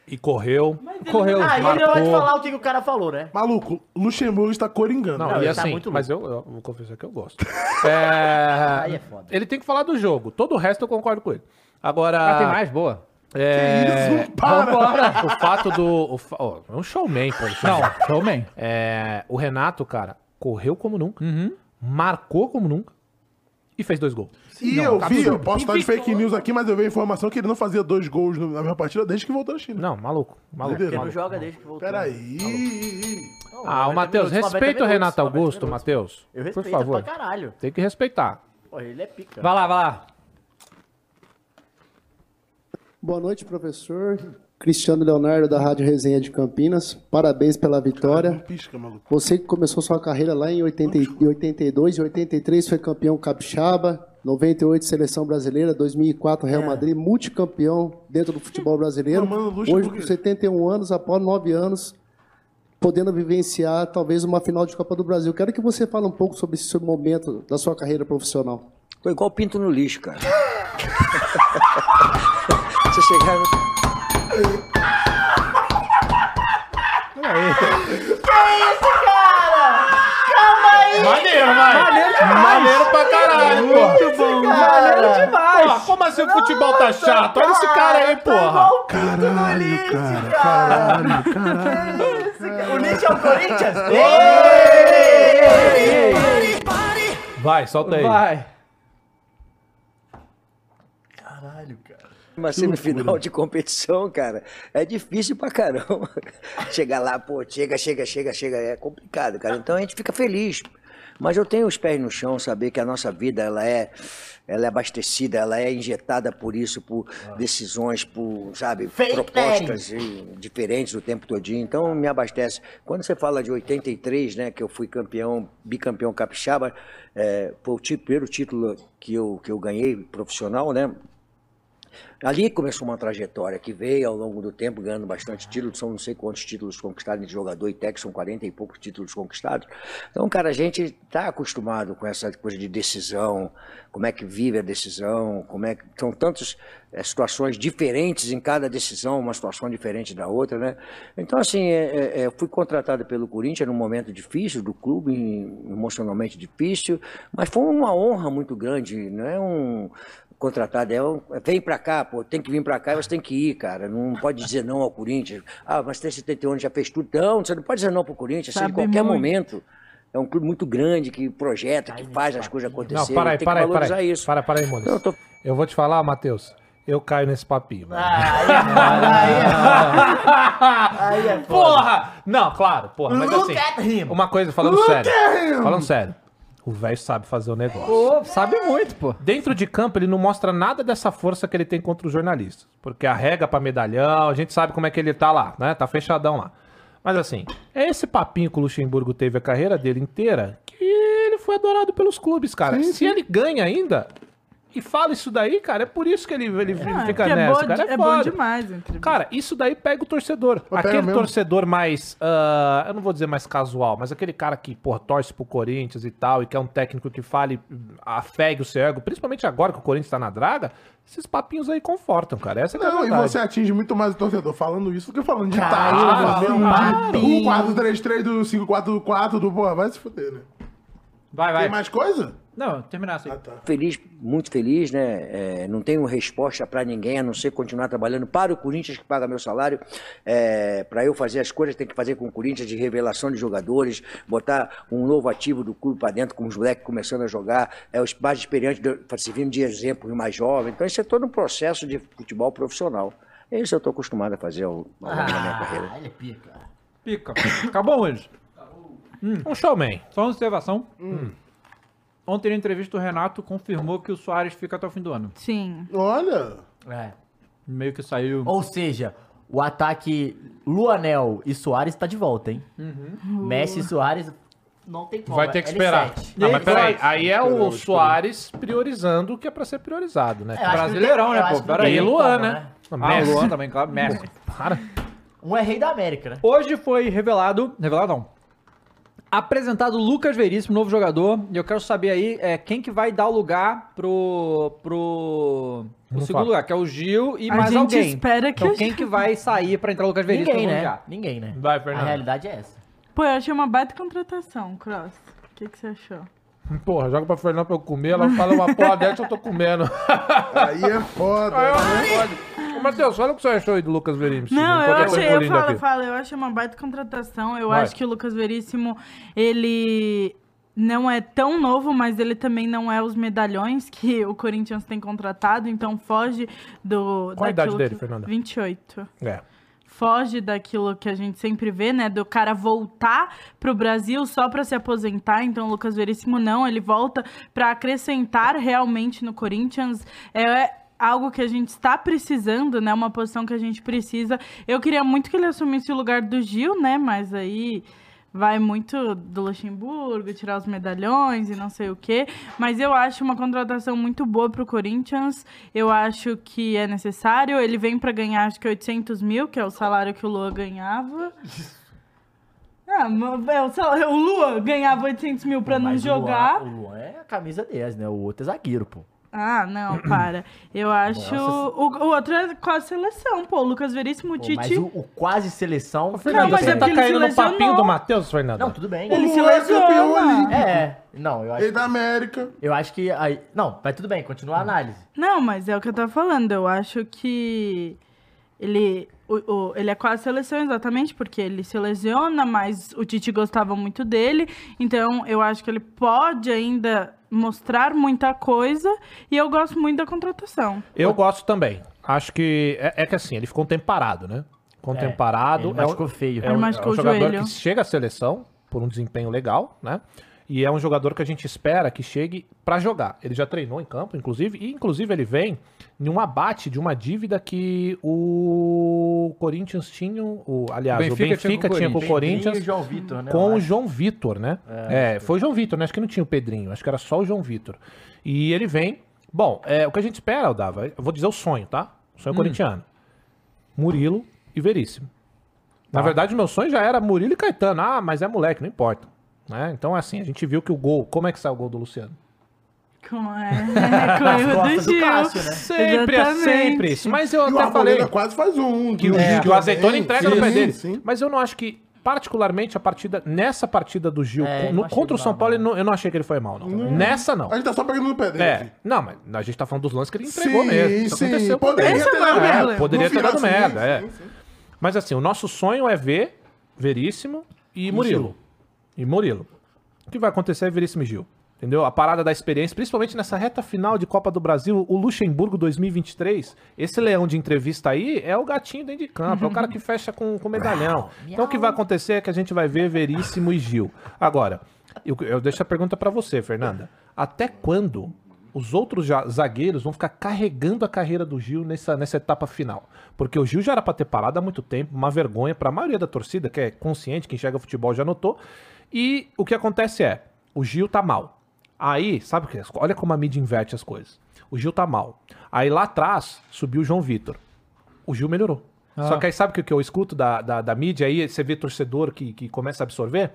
E correu. Correu. Ah, ele vai te falar o que, que o cara falou, né? Maluco, Luxemburgo está coringando. Não, Não, e ele tá assim, muito mas eu, eu vou confessar que eu gosto. É, Aí é foda. Ele tem que falar do jogo. Todo o resto eu concordo com ele. Agora. Ah, tem mais? Boa. É, Isso, para! o fato do. O, fa- ó, é um showman, pô. Não, showman. É, o Renato, cara, correu como nunca, Uhum. marcou como nunca e fez dois gols. E Não, eu vi, eu posso estar de fake news aqui, mas eu vi a informação que ele não fazia dois gols na mesma partida desde que voltou da China. Não, maluco. Maluco. Ele não maluco. joga desde que voltou. Peraí. Ah, o 90 Matheus, minutos, 90 respeita o Renato 90 Augusto, minutos. Matheus. Eu Por respeito favor. pra caralho. Tem que respeitar. Pô, ele é pica. Vai lá, vai lá. Boa noite, professor. Cristiano Leonardo, da Rádio Resenha de Campinas. Parabéns pela vitória. Pisca, maluco. Você que começou sua carreira lá em 80 e- em 82, em 83 foi campeão capixaba, 98 seleção brasileira, 2004 Real Madrid, multicampeão dentro do futebol brasileiro. Hoje com 71 anos, após 9 anos, podendo vivenciar talvez uma final de Copa do Brasil. Quero que você fale um pouco sobre esse seu momento da sua carreira profissional. Foi igual pinto no lixo, cara. Você chegar no... Maneiro, vai. Maneiro demais. Maneiro pra caralho, Muito porra. bom. Maneiro demais. Porra, como assim o futebol tá chato? Olha esse cara aí, porra. Caralho, cara. Caralho, caralho. O Nietzsche é o Corinthians? Vai, solta aí. Vai. Caralho, cara. Uma semifinal de competição, cara, é difícil pra caramba. Chegar lá, pô, chega, chega, chega, chega, é complicado, cara. Então a gente fica feliz. Mas eu tenho os pés no chão, saber que a nossa vida ela é, ela é abastecida, ela é injetada por isso, por decisões, por, sabe, Fake propostas diferentes o tempo todinho. Então me abastece. Quando você fala de 83, né, que eu fui campeão, bicampeão capixaba, é, foi o primeiro título que eu, que eu ganhei profissional, né? Ali começou uma trajetória que veio ao longo do tempo, ganhando bastante títulos, são não sei quantos títulos conquistados de jogador e técnico, são 40 e poucos títulos conquistados. Então, cara, a gente está acostumado com essa coisa de decisão, como é que vive a decisão, como é que. São tantas eh, situações diferentes em cada decisão, uma situação diferente da outra, né? Então, assim, é, é, é, fui contratado pelo Corinthians num momento difícil do clube, emocionalmente difícil, mas foi uma honra muito grande, não é um contratado, é um, vem pra cá, pô, tem que vir pra cá e você tem que ir, cara. Não pode dizer não ao Corinthians. Ah, mas tem 71 anos, já fez tudo. Não, você não pode dizer não pro Corinthians, assim, em qualquer muito. momento. É um clube muito grande que projeta, que faz as coisas Não, acontecerem. para aí, para aí, para aí. isso. Para, para aí. Eu tô- Eu vou te falar, Matheus. Eu caio nesse papinho. mano. Aí é foda. Porra! Não, claro, porra. Mas assim, uma coisa falando Look sério. Falando sério. O velho sabe fazer o negócio. Pô, sabe muito, pô. Dentro de campo, ele não mostra nada dessa força que ele tem contra os jornalistas. Porque arrega pra medalhão, a gente sabe como é que ele tá lá, né? Tá fechadão lá. Mas assim, é esse papinho que o Luxemburgo teve a carreira dele inteira que ele foi adorado pelos clubes, cara. Se ele ganha ainda e fala isso daí, cara, é por isso que ele, ele Ah, fica porque é, nessa, boa- cara. É, é bom foda. demais. Cara, isso daí pega o torcedor. pega aquele torcedor mais. ah, eu não vou dizer mais casual, mas aquele cara que, pô, torce pro Corinthians e tal, e que é um técnico que fale, afegue o seu ego, principalmente agora que o Corinthians tá na draga, esses papinhos aí confortam, cara. Essa que é a Não, e verdade. você atinge muito mais o torcedor falando isso do que falando de tática, falando papinho. de 4-3-3 do 5-4-4 do. Pô, vai se fuder, né? Vai, vai. Tem mais coisa? Não, terminar assim. feliz, muito feliz, né? É, não tenho resposta para ninguém, a não ser continuar trabalhando para o Corinthians, que paga meu salário. para eu fazer as coisas, tem que fazer com o Corinthians de revelação de jogadores, botar um novo ativo do clube para dentro, com os moleques começando a jogar, é, os mais experientes servindo de exemplo e mais jovens. Então, isso é todo um processo de futebol profissional. É isso que eu estou acostumado a fazer ao, ao longo da minha carreira. Ah, ele é pica. Pica. Acabou hoje. Um showman. Só uma observação. Ontem na entrevista o Renato confirmou que o Soares fica até o fim do ano. Sim. Olha. É. Meio que saiu. Ou seja, o ataque Luanel e Soares tá de volta, hein? Messi e Soares não tem como. Vai ter que é esperar. L7. Não, mas peraí, aí é o. Soares priorizando o que é pra ser priorizado, né? É, Brasileirão, tem- né, pô? acho que não Pera tem E aí. como, Luan, né? Ah, Luan também, claro. Messi. Para. Um é rei da América, né? Hoje foi revelado. Revelado não. Apresentado o Lucas Veríssimo, novo jogador. E eu quero saber aí é, quem que vai dar o lugar pro. pro. Não segundo lugar, que é o Gil e A mais gente alguém. espera que então a quem que vai sair pra entrar o Lucas Veríssimo Ninguém, né? lugar? Ninguém, né? Vai, A Fernando. realidade é essa. Pô, eu achei uma baita contratação, Cross. O que, que você achou? Porra, joga pra Fernanda pra eu comer, ela fala uma porra dessa, eu tô comendo. Aí é foda. Aí eu né? Ô, Matheus, fala o que você achou aí do Lucas Veríssimo. Não, eu achei, eu falo, aqui. falo, eu achei uma baita contratação. Eu Vai. acho que o Lucas Veríssimo, ele não é tão novo, mas ele também não é os medalhões que o Corinthians tem contratado, então foge do. Qual a idade dele, que- Fernanda? 28. É. Foge daquilo que a gente sempre vê, né? Do cara voltar pro Brasil só pra se aposentar. Então, o Lucas Veríssimo não, ele volta pra acrescentar realmente no Corinthians. É, algo que a gente está precisando, né? Uma posição que a gente precisa. Eu queria muito que ele assumisse o lugar do Gil, né? Mas aí vai muito do Luxemburgo, tirar os medalhões e não sei o quê. Mas eu acho uma contratação muito boa pro Corinthians. Eu acho que é necessário. Ele vem para ganhar, acho que 800 mil, que é o salário que o Lua ganhava. Ah, é o, o Lua ganhava 800 mil pra não o jogar. Luan, o Luan é a camisa 10, né? O outro é zagueiro, pô. Ah, não, para. Eu acho. Nossa. O, o outro é quase seleção, pô. O Lucas Veríssimo, o Pô, Tite. mas o, o quase seleção. Fernando, mas você é tá caindo no papinho lesionou. do Matheus, Fernando? Não, tudo bem. Ele O se é lesiona. olímpico. É, não, eu acho. Ele da América. Eu acho que. Aí, não, mas tudo bem, continua a análise. Não, mas é o que eu tava falando. Eu acho que ele, o, o- ele é quase seleção exatamente porque ele se lesiona, mas o Tite gostava muito dele. Então, eu acho que ele pode ainda mostrar muita coisa. E eu gosto muito da contratação. Eu gosto também. Acho que. É, é que assim, ele ficou um tempo parado, né? Ficou um É, tempo parado. ele é um- feio. É Ele um, machucou é um o jogador joelho. que chega à seleção por um desempenho legal, né? E é um jogador que a gente espera que chegue pra jogar. Ele já treinou em campo, inclusive, e inclusive ele vem em um abate de uma dívida que o Corinthians tinha, o, aliás, o Benfica Benfica, tinha com o tinha com o Corinthians e o João Vitor, né? com o. João Vitor, né? É, foi o João Vitor, né? Acho que não tinha o Pedrinho, acho que era só o João Vitor. E ele vem. Bom, é, o que a gente espera, Aldava, eu vou dizer o sonho, tá? O sonho corintiano. Murilo e Veríssimo. Na verdade, o meu sonho já era Murilo e Caetano. Ah, mas é moleque, não importa. Né? Então, assim, a gente viu que o gol. Como é que saiu o gol do Luciano? Com, é, com erro costas do do Gil. Cássio, né? Sempre, é Exatamente. sempre isso. Mas eu E o até falei. Quase faz um. que o, Gil que o azeitona entrega no Sim, pé dele. sim. Mas eu não acho que, particularmente, a partida, nessa partida do Gil, É, no, contra o São mal, Paulo, não. eu não achei que ele foi mal, não. Nessa, não. A gente tá só pegando no pé dele. É, não, mas a gente tá falando dos lances que ele entregou Sim, mesmo. Isso sim. aconteceu Poderia ter dado É, merda. Poderia No ter dado merda, é. sim. Mas assim, o nosso sonho é ver Veríssimo e Murilo. E Murilo. O que vai acontecer é Veríssimo e Gil. Entendeu? A parada da experiência, principalmente nessa reta final de Copa do Brasil, o Luxemburgo 2023, esse leão de entrevista aí é o gatinho dentro de campo, é o cara que fecha com, medalhão. Então o que vai acontecer é que a gente vai ver Veríssimo e Gil. Agora, eu, eu deixo a pergunta pra você, Fernanda. Até quando os outros zagueiros vão ficar carregando a carreira do Gil nessa, nessa etapa final? Porque o Gil já era pra ter parado há muito tempo, uma vergonha pra maioria da torcida, que é consciente, que enxerga futebol já notou. E o que acontece é, o Gil tá mal. Aí, sabe o que? Olha como a mídia inverte as coisas. O Gil tá mal. Aí lá atrás subiu o João Vitor. O Gil melhorou. Só que aí sabe o que, que eu escuto da, da, da mídia aí? Você vê torcedor que, que começa a absorver?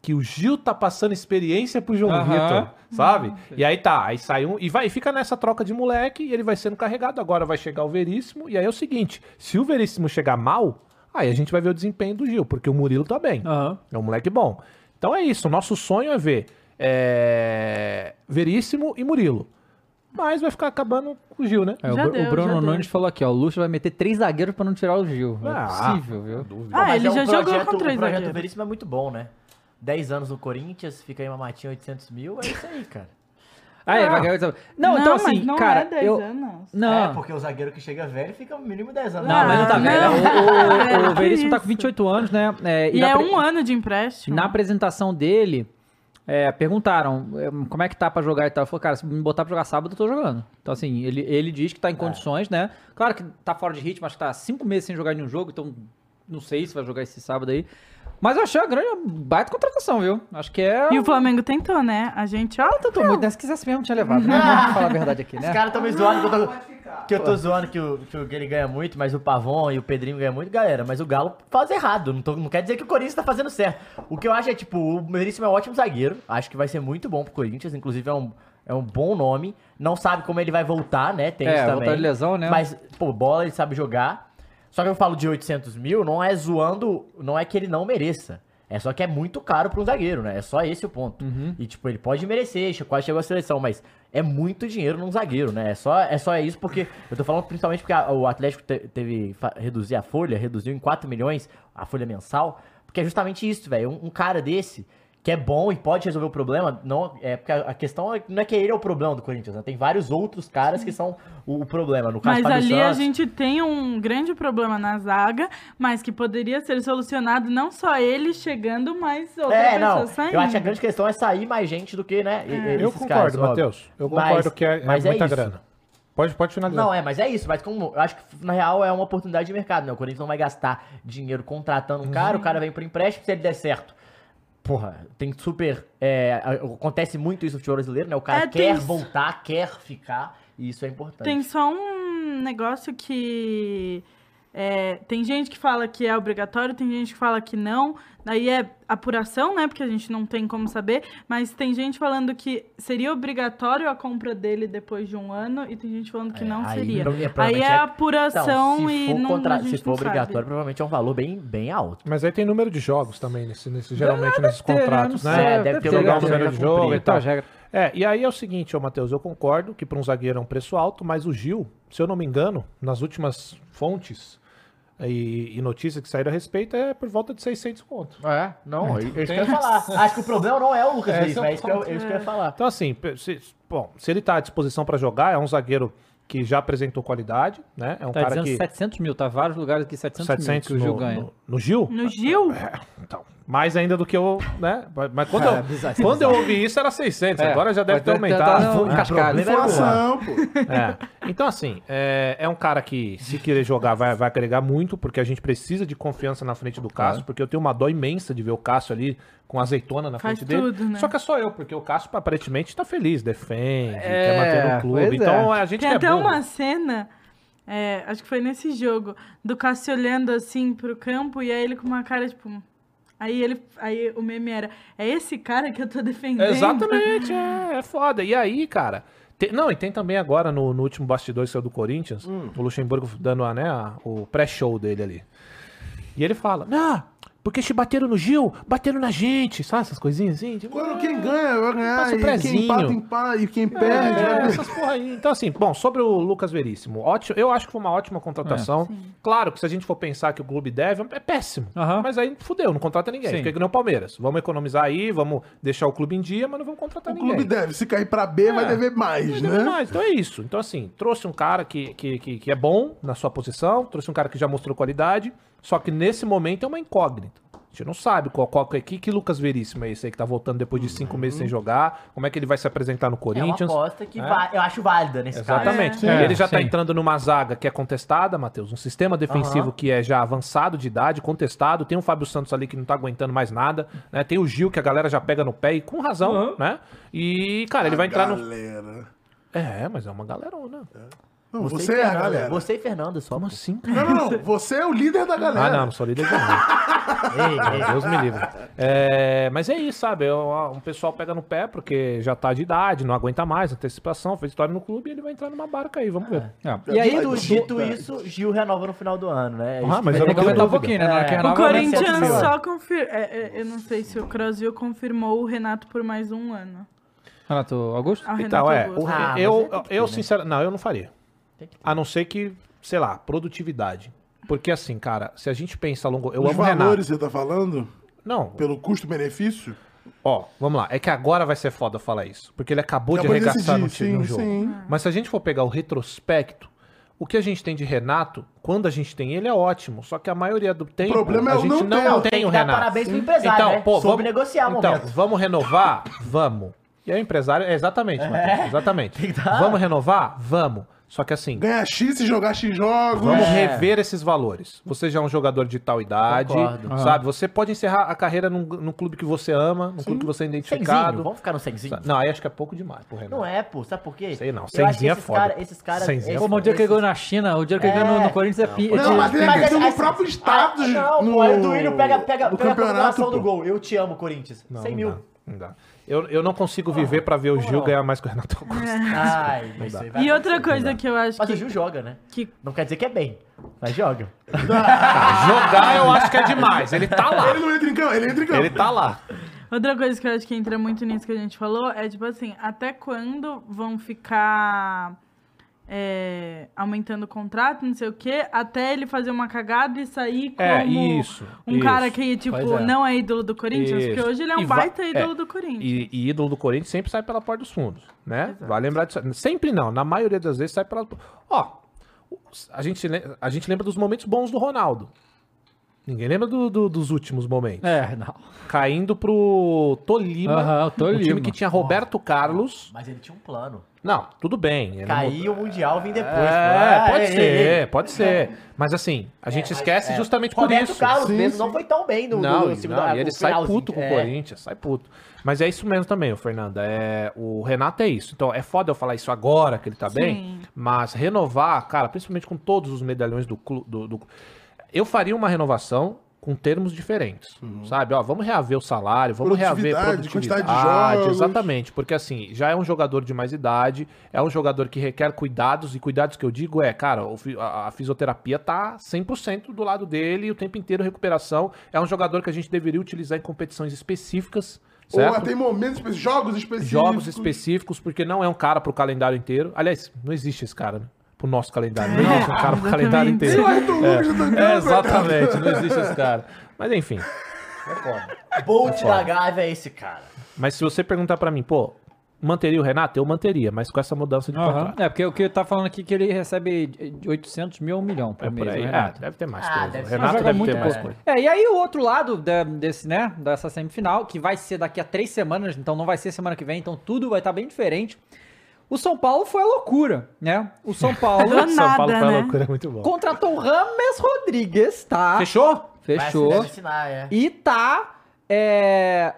Que o Gil tá passando experiência pro João Aham. Vitor, sabe? E aí tá, aí sai um. E vai, e fica nessa troca de moleque e ele vai sendo carregado. Agora vai chegar o Veríssimo. E aí é o seguinte: se o Veríssimo chegar mal, aí a gente vai ver o desempenho do Gil, porque o Murilo tá bem. Aham. É um moleque bom. Então é isso. O nosso sonho é ver é, Veríssimo e Murilo. Mas vai ficar acabando com o Gil, né? É, o, deu, o Bruno já deu. Nunes falou aqui, ó. O Luxo vai meter três zagueiros pra não tirar o Gil. Não é Ah, possível, viu? Ah, Mas ele é um já jogou projeto- com três O projeto zagueiros. Veríssimo é muito bom, né? 10 anos no Corinthians, fica aí uma matinha 800 mil, é isso aí, cara. Ah, ele vai ganhar. Não, então assim, não cara, é 10 eu. anos. Não. É, porque o zagueiro que chega velho fica no mínimo 10 anos. Não, mas não tá não. velho. O, o, o Que Veríssimo tá com 28 anos, né? É, E na é pre- um ano de empréstimo. Na apresentação dele, é, perguntaram é, como é que tá pra jogar e tal. Ele falou, cara, se me botar pra jogar sábado, eu tô jogando. Então, assim, ele, ele diz que tá em condições, né? Claro que tá fora de ritmo, acho que tá cinco meses sem jogar nenhum jogo, então não sei se vai jogar esse sábado aí. Mas eu achei a grande baita contratação, viu? Acho que é. E o Flamengo tentou, né? A gente, ó, Eu tô muito, né? Se quisesse mesmo, tinha levado. Né? Vamos falar a verdade aqui, Os né? caras estão me zoando que eu tô, que eu tô zoando que, o, que o- que ele ganha muito, mas o Pavon e o Pedrinho ganham muito, galera. Mas o Galo faz errado. Não, tô- não quer dizer que o Corinthians tá fazendo certo. O que eu acho é, tipo, o Veríssimo é um ótimo zagueiro. Acho que vai ser muito bom pro Corinthians. Inclusive, é um, é um bom nome. Não sabe como ele vai voltar, né? Tem É, isso também. voltar de lesão, né? Mas, pô, bola ele sabe jogar. Só que eu falo de 800 mil, não é zoando, não é que ele não mereça. É só que é muito caro pra um zagueiro, né? É só esse o ponto. Uhum. E, tipo, ele pode merecer, quase chegou à seleção, mas é muito dinheiro num zagueiro, né? É só, é só isso porque. Eu tô falando principalmente porque a- o Atlético te- teve. reduzir a folha, reduziu em 4 milhões a folha mensal. Porque é justamente isso, velho. Um, um cara desse. Que é bom e pode resolver o problema, não é porque a a questão é- não é que ele é o problema do Corinthians, né? Tem vários outros caras que são o, o problema. No caso Mas Fábio ali a Santos, gente tem um grande problema na zaga, mas que poderia ser solucionado não só ele chegando, mas outra É, pessoa não. saindo. Eu acho que a grande questão é sair mais gente do que, né? É. Eu esses concordo. Matheus. Eu Mas- concordo que é, é mas muita isso. grana. Pode, pode finalizar. Não, é, mas é isso. Mas como eu acho que na real é uma oportunidade de mercado, né? O Corinthians não vai gastar dinheiro contratando um cara, o cara vem por empréstimo, se ele der certo. Porra, tem super. é, acontece muito isso no futebol brasileiro, né? O cara É, tem quer s- voltar, quer ficar, e isso é importante. Tem só um negócio que. É, tem gente que fala que é obrigatório, tem gente que fala que não. Daí é apuração, né? Porque a gente não tem como saber. Mas tem gente falando que seria obrigatório a compra dele depois de um ano, e tem gente falando que não Aí, seria. prova- Aí provavelmente é apuração Então, e não, contra- a gente Se for não sabe. obrigatório, provavelmente é um valor bem, bem alto. Mas aí tem número de jogos também, nesse, nesse- geralmente nesses ter, né? contratos, Não né? sei, É, deve ter jogar o lugar número de jogo e tal. É, e aí é o seguinte, ô Matheus, eu concordo que para um zagueiro é um preço alto, mas o Gil, se eu não me engano, nas últimas fontes e, e notícias que saíram a respeito, é por volta de 600 conto. É, não, é isso que eu ia falar. Acho que o problema não é o Lucas É, é é isso que eu, é eu ia falar. Então, assim, se, bom, se ele tá à disposição para jogar, é um zagueiro que já apresentou qualidade, né? É um Tá cara dizendo que... 700 mil, tá? Vários lugares aqui, 700, 700 mil que o Gil no, ganha. No, no Gil? No Gil? É, então, mais ainda do que eu, né? Mas quando, É, eu, bizarro, quando eu ouvi isso era 600, É, agora já deve ter tá aumentado. É, cascada. o problema é Inflação, pô. é. Então, assim, é, é um cara que, se querer jogar, vai, vai agregar muito, porque a gente precisa de confiança na frente do Cássio, porque eu tenho uma dó imensa de ver o Cássio ali com azeitona na Faz frente dele. tudo, né? Só que é só eu, porque o Cássio aparentemente tá feliz, defende, É, quer manter no clube. Então é. a gente Tem é até burro. uma cena, é, acho que foi nesse jogo, do Cássio olhando assim pro campo e aí ele com uma cara tipo. Aí ele. Aí o meme era, é esse cara que eu tô defendendo. Exatamente, é, é foda. E aí, cara. tem- não, e tem também agora no, no último bastidor que saiu do Corinthians, o Luxemburgo dando a, né, a- o pré-show dele ali. E ele fala: Não, porque se bateram no Gil, bateram na gente, sabe essas coisinhas assim? Tipo, Quando quem ganha vai ganhar, o e quem empata, empata, e quem perde... É, vai- essas porra aí. Então, assim, bom, sobre o Lucas Veríssimo, ótimo, eu acho que foi uma ótima contratação. claro que se a gente for pensar que o clube deve, é péssimo. Mas aí fudeu, não contrata ninguém. Sim. Fica que nem o Palmeiras. Vamos economizar aí, vamos deixar o clube em dia, mas não vamos contratar O ninguém. clube deve, se cair pra B, vai É. dever mais, Vai né? dever mais. Então é isso. Então, assim, trouxe um cara que, que, que, que é bom na sua posição, trouxe um cara que já mostrou qualidade, só que nesse momento é uma incógnita. A gente não sabe qual, qual que, que, que Lucas Veríssimo é esse aí que tá voltando depois de cinco meses sem jogar, como é que ele vai se apresentar no É uma Corinthians. aposta que É. va- eu acho válida nesse caso. Exatamente. É. Ele já tá Sim. entrando numa zaga que é contestada, Matheus. Um sistema defensivo Aham. que é já avançado de idade, contestado. Tem o Fábio Santos ali que não tá aguentando mais nada. Né? Tem o Gil que a galera já pega no pé e com razão, né? E, cara, ele vai entrar no. Galera. É, mas é uma galerona. Não, Você, você, e é a Fernando, galera. Você e Fernando só. Como assim, Não, não, não. Você é o líder da galera. Ah, não, não sou líder de ninguém. Ei. Deus me livre. É, mas é isso, sabe? É, O um pessoal pega no pé porque já tá de idade, não aguenta mais, antecipação, fez história no clube e ele vai entrar numa barca aí, vamos ver. É. E aí, dito, vontade. isso, Gil renova no final do ano, né? Ah, Isso mas eu não aumentar um pouquinho, né? É. O renova, Corinthians aumenta Corinthians 700 mil. só confirmou. eu não sei se o Crosville confirmou o Renato por mais um ano. Renato Augusto? Ah, Então, Renato é, Augusto. o- Ah, eu, eu né? sinceramente, não, eu não faria. Tem que ter. A não ser que, sei lá, produtividade. Porque assim, cara, se a gente pensa a longo... Eu Os amo o Renato. valores você tá falando? Não, Pelo custo-benefício? Ó, vamos lá. É que agora vai ser foda falar isso. Porque ele acabou de Acabou de arregaçar no, decidir, time, no sim, jogo. sim. Mas se a gente for pegar o retrospecto, o que a gente tem de Renato, quando a gente tem ele, é ótimo. Só que a maioria do tempo, problema é a o gente não não, tem, tem o que dar Renato. parabéns pro empresário, então, né? Pô, Soube vamos, negociar o Então, momento. vamos renovar? Vamos. E aí o empresário... É, exatamente, Matheus, exatamente. que dar. Vamos renovar? Vamos. Só que assim... Ganhar X e jogar X jogos. Vamos É. rever esses valores. Você já é um jogador de tal idade, Concordo. sabe? Você pode encerrar a carreira num, num clube que você ama, num clube que você é Senzinho, identificado. vamos ficar no senzinho? Não, aí acho que é pouco demais, pro Renato. Não é, pô, sabe por quê? Sei não, senzinho é esses foda. cara- esses caras. Senzinho é esses- o dinheiro que ele esses- ganhou na China, o dinheiro que ele ganhou no, no Corinthians é pi- é Não, mas tem a Mas questão essa- do próprio Ah, não, no, pô, aí o Duílio pega, no a comemoração do gol. Eu te amo, Corinthians. Não, 100 não mil. não dá. Eu, eu não consigo viver pra ver o Gil não? ganhar mais que o Renato Augusto. Ai, mas isso E outra coisa que eu acho Mas o que, Gil joga, né? que Não quer dizer que é bem, mas joga. Ah, jogar eu acho que é demais. Ele tá lá. Ele não entra em campo, ele entra em campo. Ele tá lá. Outra coisa que eu acho que entra muito nisso que a gente falou é, tipo assim, até quando vão ficar é, aumentando o contrato, não sei o quê, até ele fazer uma cagada e sair como É, isso, um isso. cara que, tipo, é. não é ídolo do Corinthians, porque Isso. hoje ele é um E baita ídolo é, do Corinthians. E, e ídolo do Corinthians sempre sai pela porta dos fundos, né? Vai lembrar disso. Sempre não, na maioria das vezes sai pela. Ó, a gente, a gente lembra dos momentos bons do Ronaldo. Ninguém lembra do- do- dos últimos momentos. É, não. Caindo pro Tolima. Aham, o Um Tolima. time que tinha Roberto Carlos. Mas ele tinha um plano. Não, tudo bem. não- o Mundial vem depois. É, pô. pode É, ser, é, é. pode ser. Mas assim, a gente mas, esquece é, justamente por Roberto isso. Carlos Sim, mesmo sim. não foi tão bem no, Não, no segundo não, e ele sai puto com o É. Corinthians, sai puto. Mas é isso mesmo também, o Fernanda. É, o Renato é isso. Então é foda eu falar isso agora que ele tá bem, mas renovar, cara, principalmente com todos os medalhões do clube. Do, do- Eu faria uma renovação com termos diferentes, sabe? Ó, vamos reaver o salário, vamos reaver Produtividade, produtividade, quantidade de jogos. exatamente, porque assim, já é um jogador de mais idade, é um jogador que requer cuidados, e cuidados que eu digo é, cara, a, fisioterapia tá 100% do lado dele, o tempo inteiro recuperação, é um jogador que a gente deveria utilizar em competições específicas, Ou certo? até em momentos específicos, jogos específicos. Jogos específicos, porque não é um cara pro calendário inteiro. Aliás, não existe esse cara, né? Pro nosso calendário. Não existe um cara pro calendário inteiro. É, coitado. exatamente, não existe esse cara. Mas enfim. É. Bolt É da Gávea é esse cara. Mas se você perguntar pra mim, pô, manteria o Renato? Eu manteria, mas com essa mudança de Aham. contrato. É, porque o que tá falando aqui é que ele recebe de 800 mil a 1 milhão por É por mês. aí. o É, Renato. deve ter mais Ah, coisa. deve O. Renato deve muito ter mais pouco. coisa. É, e aí o outro lado da- desse, né, dessa semifinal, que vai ser daqui a três semanas, então não vai ser semana que vem, então tudo vai estar bem diferente. O São Paulo foi a loucura, né? O São Paulo. Do São Paulo foi a né? loucura, é muito bom. Contratou o Rames Rodrigues, tá? Fechou? Fechou. Vai se assinar, é. E tá é,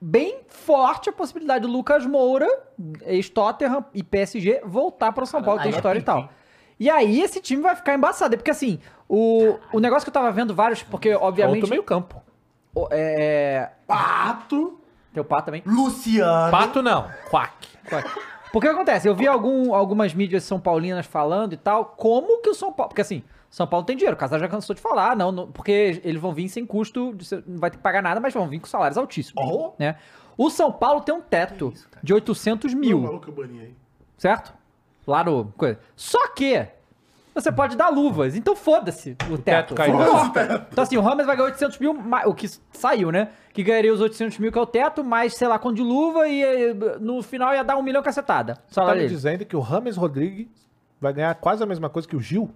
bem forte a possibilidade do Lucas Moura, ex-Tottenham e PSG, voltar para o São Paulo, tem é história e tal. E aí esse time vai ficar embaçado, porque assim, o, o negócio que eu tava vendo vários, porque obviamente... Outro meio campo. o- É... Pato. Tem o Pato também. Luciano. Pato não, Quack. Porque acontece? Eu vi algum, algumas mídias são paulinas falando e tal, como que o São Paulo. Porque assim, São Paulo tem dinheiro, o Casar já cansou de falar, não, não- porque eles vão vir sem custo, não vai ter que pagar nada, mas vão vir com salários altíssimos. Né? O São Paulo tem um teto de 800 mil, Maluco, Boninho aí. certo? Lá no. coisa. Só que. Você pode dar luvas, então foda-se o teto. cai Não dentro. importa. Então assim, o Rames vai ganhar 800 mil, o que saiu, né? Que ganharia os 800 mil que é o teto, mais sei lá quanto de luva e eh, no final ia dar um milhão cacetada. Você tá me dizendo que o Rames Rodrigues vai ganhar quase a mesma coisa que o Gil?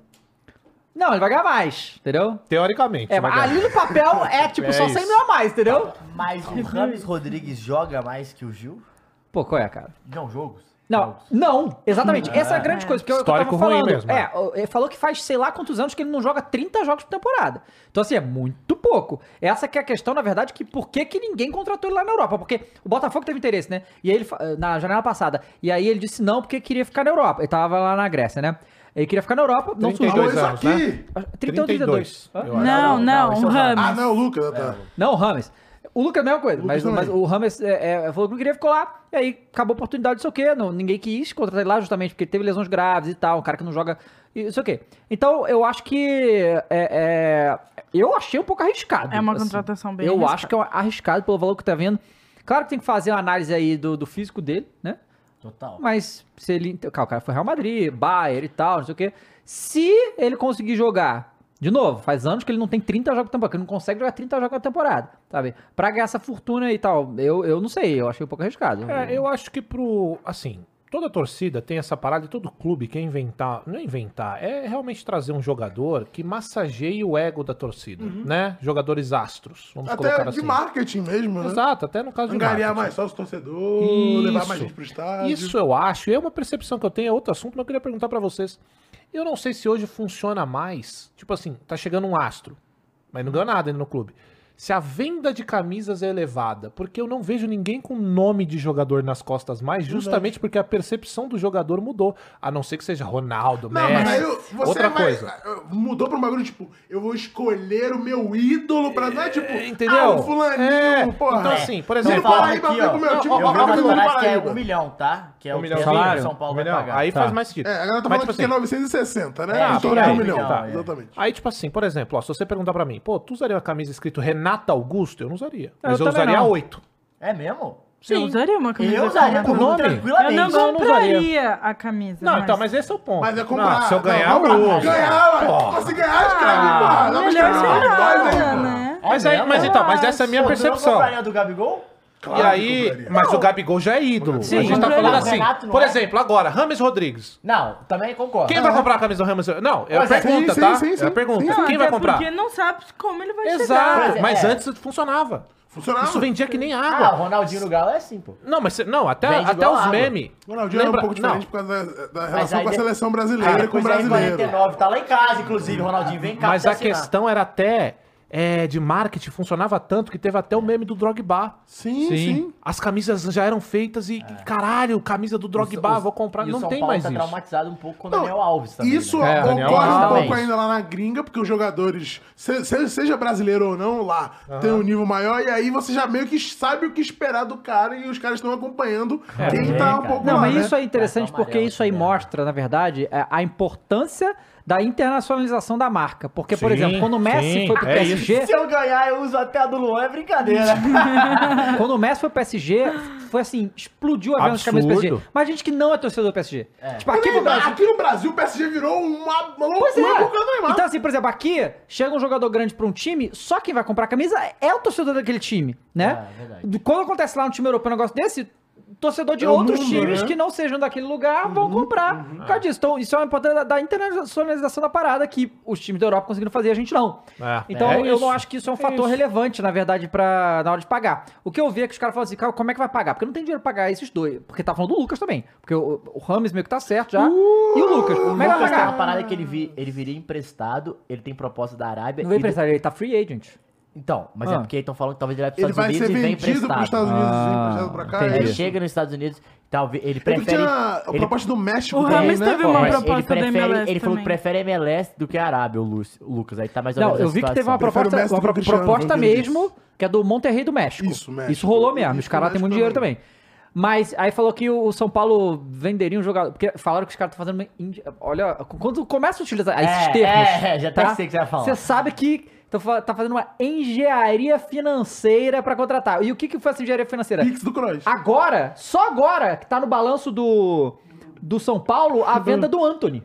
Não, ele vai ganhar mais, entendeu? Teoricamente. É, ali no papel é tipo É só isso. 100 mil a mais, entendeu? Mas o Rames Rodrigues joga mais que o Gil? Pô, qual é, cara? Não, jogos. Não, não, exatamente. Essa é a grande coisa, porque é o que eu tava Histórico ruim falando. mesmo, é, o- ele falou que faz sei lá quantos anos que ele não joga 30 jogos por temporada. Então, assim, é muito pouco. Essa que é a questão, na verdade, que por que, que ninguém contratou ele lá na Europa? Porque o Botafogo teve interesse, né? E aí ele, na janela passada. E aí ele disse não, porque queria ficar na Europa. Ele tava lá na Grécia, né? Ele queria ficar na Europa, não 32 surgiu. anos, né? 31 32. Hã? eu acho. Não, não, é o Rames. Ah, não, o Lucas. Tá. Não, o Rames. O Lucas é a mesma coisa, mas, mas o Rames é, é, falou que não queria ficar lá, e aí acabou a oportunidade, não sei o quê, não, ninguém quis contratar ele lá justamente porque ele teve lesões graves e tal, um cara que não joga, não sei o quê. Então, eu acho que, é, é, eu achei um pouco arriscado. É uma assim. contratação bem Eu arriscada. acho que é arriscado pelo valor que tá vendo. Claro que tem que fazer uma análise aí do, do físico dele, né? Total. Mas se ele. Cara, o cara foi Real Madrid, Bayern e tal, não sei o quê. Se ele conseguir jogar, de novo, faz anos que ele não tem 30 jogos por temporada, que ele não consegue jogar 30 jogos na temporada, sabe? Pra ganhar essa fortuna e tal, eu, eu não sei, eu achei um pouco arriscado. É, eu acho que pro. Assim, toda torcida tem essa parada e todo clube quer inventar. Não é inventar, é realmente trazer um jogador que massageie o ego da torcida, né? Jogadores astros. Vamos colocar Uhum. Até de assim. marketing mesmo, né? Exato, até no caso de Angariar marketing. mais sócio torcedor, levar mais Isso. gente pro estádio. Isso eu acho, e é uma percepção que eu tenho, é outro assunto, mas eu queria perguntar pra vocês. Eu não sei se hoje funciona mais, tipo assim, tá chegando um astro, mas não ganhou nada ainda no clube. Se a venda de camisas é elevada, porque eu não vejo ninguém com nome de jogador nas costas mais, justamente porque a percepção do jogador mudou. A não ser que seja Ronaldo, Não, Messi, mas aí eu- você outra vai- coisa. Mudou pra um bagulho, tipo, eu vou escolher o meu ídolo pra. Não é tipo, entendeu? ah, o fulaninho, É, porra. então assim, por exemplo, ó, Paraíba aqui, ó. meu time, Eu vi uma que é um milhão, tá? Que é Um o milhão que de salário? São Paulo Um vai milhão. pagar. Aí Tá. faz mais sentido. É, a galera tá Mas, falando tipo que é assim, 960, né? É, em por torno aí, de um um milhão. milhão, tá, é. Exatamente. Aí, tipo assim, por exemplo, ó, se você perguntar pra mim, pô, tu usaria uma camisa escrito Renato Augusto? Eu não usaria. Mas eu, também usaria não. oito. É mesmo? Eu usaria uma camisa. Eu usaria com nome. tranquilamente. Eu não Não, eu não usaria. compraria a camisa. Não, então, mas esse é o ponto. Mas é comprar. Não, se eu não, ganhar, comprar. eu uso. Ganhar. Porra. Se ganhar, escreve. Dá pra melhor aí, nada, pô. né? Mas, aí, mas então, mas essa é a minha Pô, tu não percepção. compraria do Gabigol? Claro e aí, mas Não. o Gabigol já é ídolo. Sim, a gente tá falando assim. Renato Por é. exemplo, agora, Rames Rodrigues. Não, também concordo. Quem vai comprar a camisa do Rames Rodrigues? Não, é a é, pergunta, sim, tá? sim, sim, é a pergunta. Não, Quem vai comprar? porque não sabe como ele vai Exato, chegar. é, mas é. antes funcionava. Funcionava. Isso vendia que nem Ah, água. o Ronaldinho no Galo é assim, pô. Não, mas não, até, Vende até os memes. O Ronaldinho era um Lembra- pouco diferente não, por causa da, da relação aí com a de- seleção brasileira e com o em brasileiro. 49, tá lá em casa, inclusive, o Ronaldinho vem cá Mas a questão era até é, de marketing, funcionava tanto que teve até o meme do Drogba. Sim, sim. As camisas já eram feitas e, caralho, camisa do Drogba, Os- vou comprar. e o Não São tem Paulo mais tá isso. traumatizado um pouco com o Não, Daniel Alves também. Isso né? É, Daniel ocorre um pouco ainda lá na gringa, porque os jogadores, se- se- seja brasileiro ou não, lá tem um nível maior, e aí você já meio que sabe o que esperar do cara e os caras estão acompanhando quem é, tá um pouco Não, lá, mas né? isso é interessante Cartão porque amarelo isso aí também. mostra, na verdade, é, a importância da internacionalização da marca. Porque, por Sim, exemplo, quando o Messi sim, foi pro é PSG, Se eu ganhar, eu uso até a do Luan, é brincadeira. quando o Messi foi pro PSG, foi assim, explodiu a venda de camisa do PSG. Mas gente que não é torcedor do PSG. Tipo, Aqui, no Brasil. aqui no Brasil, o PSG virou uma, Pois loucura é. por causa do Neymar. Então, assim, por exemplo, aqui chega um jogador grande pra um time, só quem vai comprar a camisa é o torcedor daquele time, né? É, Quando acontece lá no time europeu um negócio desse, torcedor de É outros mundo, times né? que não sejam daquele lugar vão comprar por causa disso. Então, isso é uma importância da, da internacionalização da parada que os times da Europa conseguiram fazer e a gente não. É, Então, é eu isso. não acho que isso é um É fator isso. relevante, na verdade, pra, na hora de pagar. O que eu vi é que os caras falam assim, cara, como é que vai pagar? Porque não tem dinheiro pra pagar esses dois. Porque tá falando do Lucas também. Porque o, o Rames meio que tá certo já. e o Lucas. O Como é que vai pagar? parada que ele, vi, ele viria emprestado, ele tem proposta da Arábia. Não vai e do- emprestar, ele tá free agent. Então, mas é Ah. porque estão falando que talvez ele vai para Ele os vai Estados ser Unidos e vem vendido emprestado. pros Estados Unidos e Ah, emprestado pra cá. entendi. é Ele chega nos Estados Unidos, talvez ele Ele prefere. tinha a ele- proposta do México O também, né? teve uma proposta ele da prefere, MLS ele falou que também. prefere MLS do que a Arábia, o, Lúcio, o Lucas. Aí tá mais ou Não, menos eu a vi que teve uma proposta, uma proposta ele mesmo, que é do Monterrey do México. Isso, México. Isso rolou mesmo, Isso, os caras têm muito dinheiro também. Mas aí falou que o São Paulo venderia um jogador. Porque falaram que os caras estão fazendo. uma indi- Olha, quando começa a utilizar esses É, termos. é, já até sei o que você vai falar. Você sabe que tá fazendo uma engenharia financeira pra contratar. E o que, que foi essa engenharia financeira? Pix do Kroos. Agora, só agora, que tá no balanço do, do São Paulo, a venda do Anthony.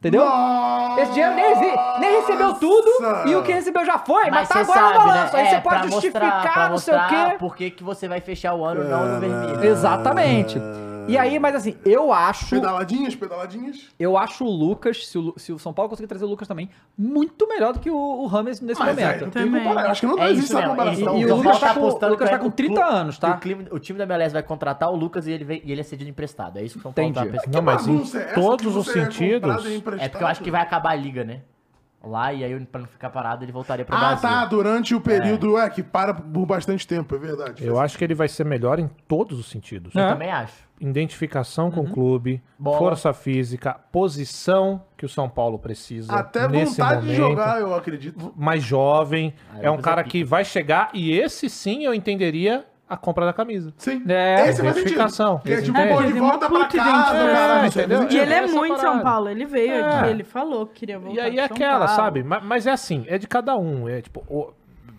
Entendeu? Nossa! Esse dinheiro nem, nem recebeu tudo e o que recebeu já foi, mas, Mas tá agora sabe, no né? balanço. Aí É, você pode justificar, mostrar- não sei o quê. Por que, você vai fechar o ano não no vermelho. Exatamente. E aí, mas assim, eu acho. Pedaladinhas, pedaladinhas. Eu acho o Lucas, se o, se o São Paulo conseguir trazer o Lucas também, muito melhor do que o, o Rames nesse Mas momento. não tem Também. comparação. Eu acho que não É existe isso essa mesmo. comparação. E- e São o Paulo Lucas tá com- apostando o Lucas tá com 30 que o- anos, tá? O, clima- o time da MLS vai contratar o Lucas e ele, vem, e ele é cedido emprestado. É isso que o São Paulo tá Entendi. pensando. Não, mas em é todos que os é sentidos. É porque eu acho que vai acabar a liga, né? Lá, e aí, pra não ficar parado, ele voltaria pro Ah, Brasil. tá. Durante o período, é. que para por bastante tempo, é verdade. Eu acho que ele vai ser melhor em todos os sentidos. Eu É. também acho. Identificação com o clube, Bola. força física, posição que o São Paulo precisa. Até nesse vontade de momento. jogar, eu acredito. mais jovem, Ah, é um cara é que vai chegar e esse sim eu entenderia a compra da camisa. Sim. É, Esse identificação. Que é tipo, pô, de é volta pra casa. É, faz entendeu? E ele é muito São. Paulo. Ele veio É. aqui, ele falou que queria voltar E aí é aquela, Paulo. sabe? Mas, mas é assim, é de cada um. É tipo, o-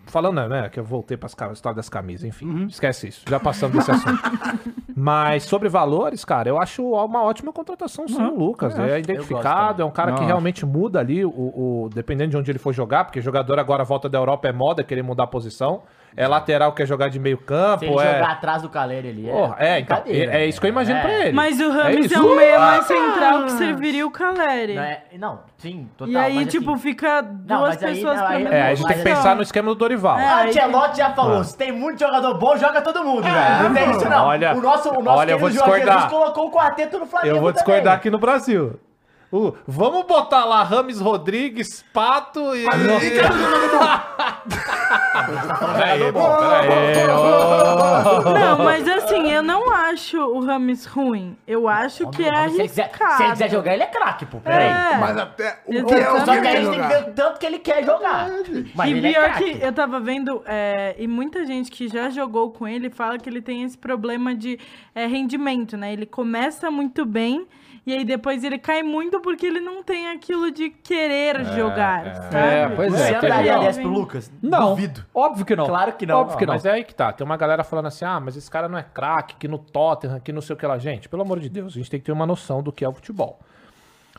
falando, né, que eu voltei para a história das camisas, enfim, Uhum. esquece isso. Já passamos desse assunto. Mas sobre valores, cara, eu acho uma ótima contratação sim, o Lucas. É identificado, é um cara que Não, realmente muda ali, o, o- dependendo de onde ele for jogar, porque jogador agora volta da Europa é moda, querer mudar a posição. É lateral, quer jogar de meio campo, Se ele é... jogar atrás do Caleri ali, é. Porra, é, então, brincadeira, é, é isso que eu imagino É. pra ele. Mas o Rames isso. é, um meia mais Ah! central que serviria o Caleri. Não, é- não, sim, total. e aí, mas, tipo, assim, fica duas aí- pessoas não, pra aí- É, a gente tem que pensar no esquema do Dorival. É, O aí- Ancelotti já falou, Ah. se tem muito jogador bom, joga todo mundo, velho. Não tem isso não. Olha, o nosso, o nosso olha, eu vou querido Jorge discordar. Jesus colocou o quarteto no Flamengo Eu vou discordar também. aqui no Brasil. Uh, vamos botar lá Rames Rodrigues, Pato e. Mas Peraí, peraí. Não, mas assim, eu não acho o Rames ruim. Eu acho que é Se ele, quiser, arriscado. se ele quiser jogar, ele é craque, pô. Peraí. É. Mas até o que é o Só que a gente tem que ver o tanto que ele quer jogar. Mas e ele é pior craque. que eu tava vendo, é, e muita gente que já jogou com ele fala que ele tem esse problema de é, rendimento, né? Ele começa muito bem e aí depois ele cai muito porque ele não tem aquilo de querer jogar, sabe? É, pois Você é. andaria teve- dessa pro Lucas? Não, Duvido. óbvio que não. Claro que não. Óbvio que não. Mas é aí que tá. Tem uma galera falando assim: ah, mas esse cara não é craque, que no Tottenham, que não sei o que lá. Gente, pelo amor de Deus, a gente tem que ter uma noção do que é o futebol.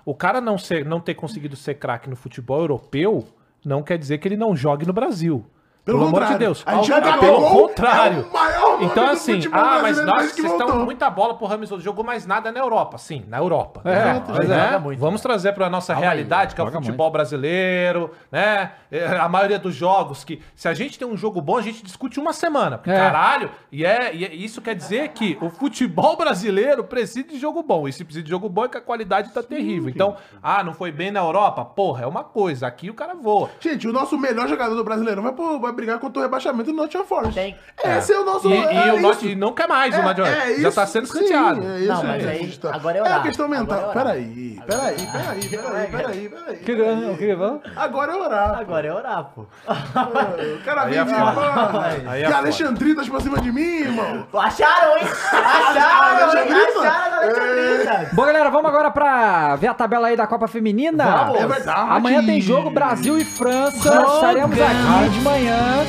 O cara não, ser, não ter conseguido ser craque no futebol europeu não quer dizer que ele não jogue no Brasil. Pelo Pelo, amor de. Deus. A gente já Ah, pelo contrário. É o maior Então, do assim, ah, mas que vocês estão muita bola pro Rames Rodrigues. Jogou mais nada na Europa, sim, na Europa. É, né? pois é. Né? Muito, Vamos trazer pra nossa realidade, que é o futebol brasileiro, né? É, A maioria dos jogos que, se a gente tem um jogo bom, a gente discute uma semana. Porque, É. Caralho, e, é, e é- isso quer dizer que o futebol brasileiro precisa de jogo bom. E se precisa de jogo bom é que a qualidade tá terrível. Então, ah, não foi bem na Europa? Porra, é uma coisa. Aqui o cara voa. Gente, o nosso melhor jogador do brasileiro vai, vai brigar contra o rebaixamento do Nottingham Forest. Tem. Esse é, o nosso... E, é e o isso. Not- e não quer mais o É, Nottingham. é Já isso, tá sendo escanteado. é isso Não, mas aí, está. agora é É orar. a questão mental. É. Peraí, peraí, peraí, peraí, peraí, peraí. O que? Agora é orar. Agora é orar, pô. O cara vem é de é que. Alexandritas pra cima de mim, irmão. Acharam, hein? Acharam, hein? Alexandrita? Acharam. Bom, galera, vamos agora pra ver a tabela aí da Copa Feminina. Vamos. É verdade. Amanhã tem jogo Brasil e França. Estaremos aqui de manhã,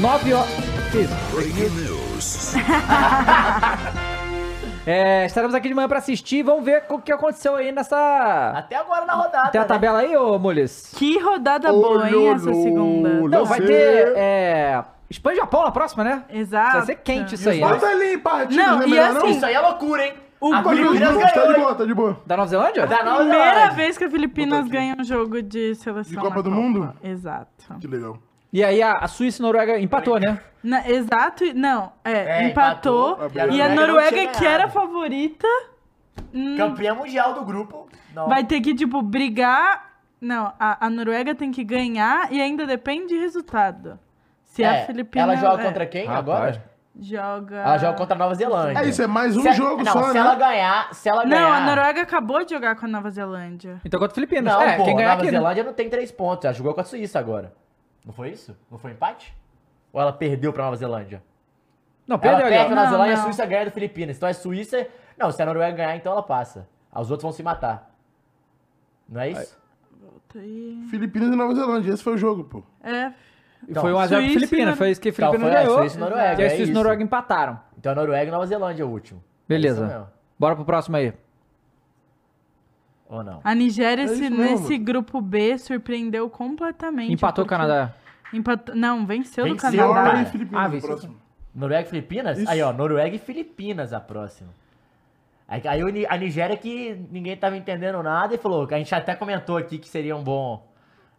9 horas. É, estaremos aqui de manhã pra assistir. Vamos ver o que aconteceu aí nessa. Até agora na rodada. Tem a né? tabela aí, ô Mules? Que rodada boa, hein, essa segunda. Não, vai ter. É... Espanha e Japão na próxima, né? Exato. Vai ser quente isso aí, né? Bota ali em partidos, Não, né? e melhor assim- Isso aí é loucura, hein? O a grupo- Filipinas Tá de ganhou, hein? boa, tá de boa. Da Nova Zelândia? Da Nova Primeira Zelândia. vez que a Filipinas ganha um jogo de seleção. De Copa na do Mundo? Exato. Que legal. E aí a, a Suíça e a Noruega empatou, né? Na- exato, não, é, É, empatou. empatou. E a Noruega que era favorita, hum, Campeã mundial do grupo. Não. vai ter que, tipo, brigar. Não, a, a Noruega tem que ganhar e ainda depende de resultado. Se É, a Filipina. Ela joga é, contra quem Rapaz. agora? Joga. Ela joga contra a Nova Zelândia. É isso, é mais um Se- jogo não, só, se né? ela ganhar, se ela ganhar... Não, a Noruega acabou de jogar com a Nova Zelândia. Então contra Filipinas. Não, é, pô, quem a ganhar Nova aqui, né? Zelândia não tem três pontos. Ela jogou com a Suíça agora. Não foi isso? Não foi empate? Ou ela perdeu pra Nova Zelândia? Não, ela perdeu ali, perde pra Nova Não, Zelândia e a. Suíça ganha do Filipinas. Então é Suíça... Não, se a Noruega ganhar, então ela passa. Os outros vão se matar. Não é isso? Filipinas e Nova Zelândia, esse foi o jogo, pô. É. Então, foi 1x0 pro Suíça e Filipinas. Foi isso que a Então, Filipinas foi a ganhou. Suíça e Noruega, E a é Suíça e. Noruega empataram. Então a Noruega e Nova Zelândia é o último. É Beleza. mesmo. Bora pro próximo aí. Ou não? A Nigéria, É nesse grupo B, surpreendeu completamente. Empatou o Canadá. Empat... Não, venceu, do Venceu, Canadá. Noruega e Filipinas Ah, venceu. Noruega e Filipinas? Isso. Aí, ó, Noruega e Filipinas a próxima. Aí, aí a Nigéria que ninguém tava entendendo nada e falou, que a gente até comentou aqui que seria um bom.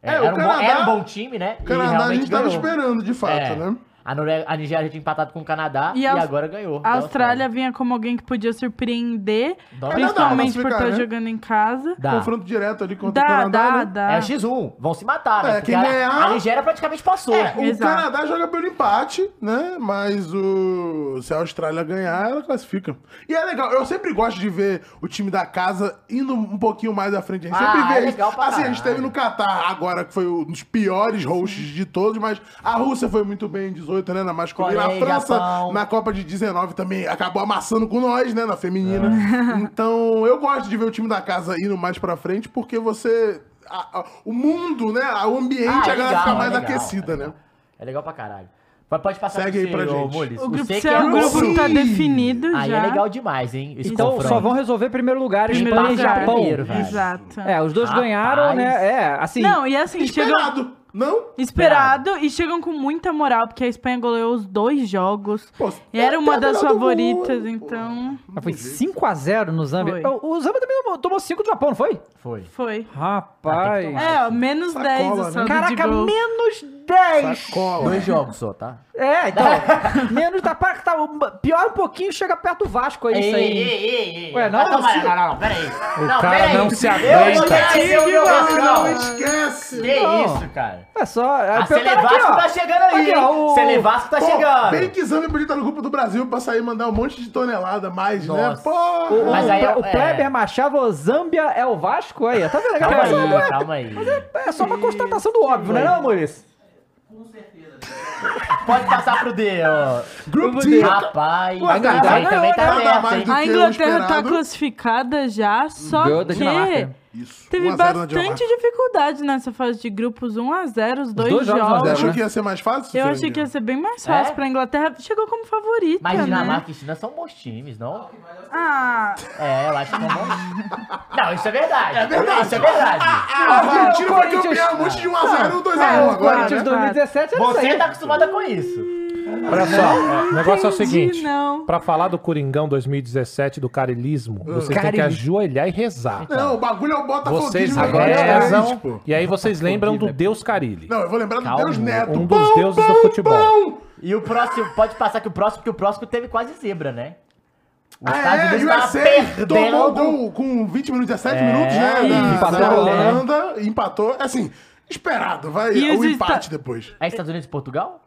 É, era, o um bom Canadá- era um bom time, né? O Canadá a gente tava ganhou. esperando, de fato, É. né? A, Noruega, a Nigéria tinha empatado com o Canadá e, E a agora ganhou. A Austrália vinha como alguém que podia surpreender, Dá principalmente por classificar, estar né? jogando em casa. Dá. Confronto direto ali contra o Dá, Canadá, dá, né? dá. É X1, vão se matar, né? É, Porque quem a, ganhar- a Nigéria praticamente passou. É, o Exato. Canadá joga pelo empate, né? Mas o se a Austrália ganhar, ela classifica. E é legal, eu sempre gosto de ver o time da casa indo um pouquinho mais à frente. A gente Ah, sempre vê é legal pra Assim, a gente teve no Catar agora, que foi um dos piores hosts de todos, mas a Rússia foi muito bem em 18, né? Na masculina. Coreia, a França, Japão. na Copa de 19, também acabou amassando com nós, né? Na feminina. Então, eu gosto de ver o time da casa indo mais pra frente, porque você. a- a- o mundo, né? O ambiente, Ah, é a galera legal, fica é mais legal, aquecida, é né? legal. É legal pra caralho. Pode- Pode passar Segue aí você, pra gente. Mules. O grupo C é o grupo que tá definido Aí já. é legal demais, hein? Esse Então confronto. só vão resolver primeiro lugar Primeiro Espanha e. Japão. Primeiro. Exato. É, os dois Rapaz. ganharam, né? É, assim. Não, e assim. Esperado, não? Esperado e chegam com muita moral, porque a Espanha goleou os dois jogos. Pô, E era uma é das favoritas, então. mas foi 5x0 no Zâmbia. Foi. O, o Zâmbia também tomou- tomou 5 do Japão, não foi? Foi. Foi. Rapaz. É, ó, menos Sacola, 10 o né? saldo de Caraca, gol. menos 10! Sacola. Dois jogos só, tá? É, então. menos tá, pra- tá. Pior um pouquinho, chega perto do Vasco aí, isso aí. ei, ei. Ué, não, Mas calma aí, se- Não, não, não, peraí. O não, cara peraí. não se Eu aguenta. meu Não, não esquece. Que Não. isso, cara. É só. A eu pego Celevasco aqui, ó. tá chegando aí, Aqui, ó, o- Celevasco tá Pô, chegando. Bem que Zambia podia estar no grupo do Brasil pra sair e mandar um monte de tonelada mais, né? Nossa. Porra. O, Mas o, aí, o é- Kleber Machado, o Zâmbia é o Vasco? Aí, tá vendo? Calma? Não aí, é- calma aí. É só uma constatação do óbvio, né, não, Maurício? Pode passar pro D, ó. Grupo D. Rapaz, Ué, Canadá aí também tá hein? do A Inglaterra tá classificada já, só da que Dinamarca. Isso. teve 1 a 0 na bastante Dinamarca. dificuldade nessa fase de grupos 1x0, os dois, dois jogos, jogos. 1 a Você 0, achou né? que ia ser mais fácil? Eu achei que ia ser bem mais fácil É? pra Inglaterra. Chegou como favorita, Mas né? Dinamarca e China são bons times, não? Ah, É, eu acho que são bons. Não, isso é verdade. É verdade. Isso é verdade. A Argentina foi Corinthians- campeão, um monte de 1x0 no 2x1 É, o agora. Corinthians né? 2017 era isso Você aí. tá acostumada com isso. Olha só, o negócio é o seguinte. não. Pra falar do Coringão 2017 do carilismo, vocês têm que Carilismo. ajoelhar e rezar. Não, o bagulho é o Botafogo Vocês agora rezam pô. e aí vocês lembram do Deus Carilli. Não, eu vou lembrar do Deus Neto. Um dos deuses do futebol. E o próximo, pode passar que o próximo, porque o próximo teve quase zebra, né? Os Ah, Estados é, USA tava tomou o perdendo. gol com 20 minutos, 17 É, minutos, né? e Na, empatou, na né? Holanda, empatou. Assim, esperado, vai. E o os empate Esta- depois. É Estados Unidos e Portugal?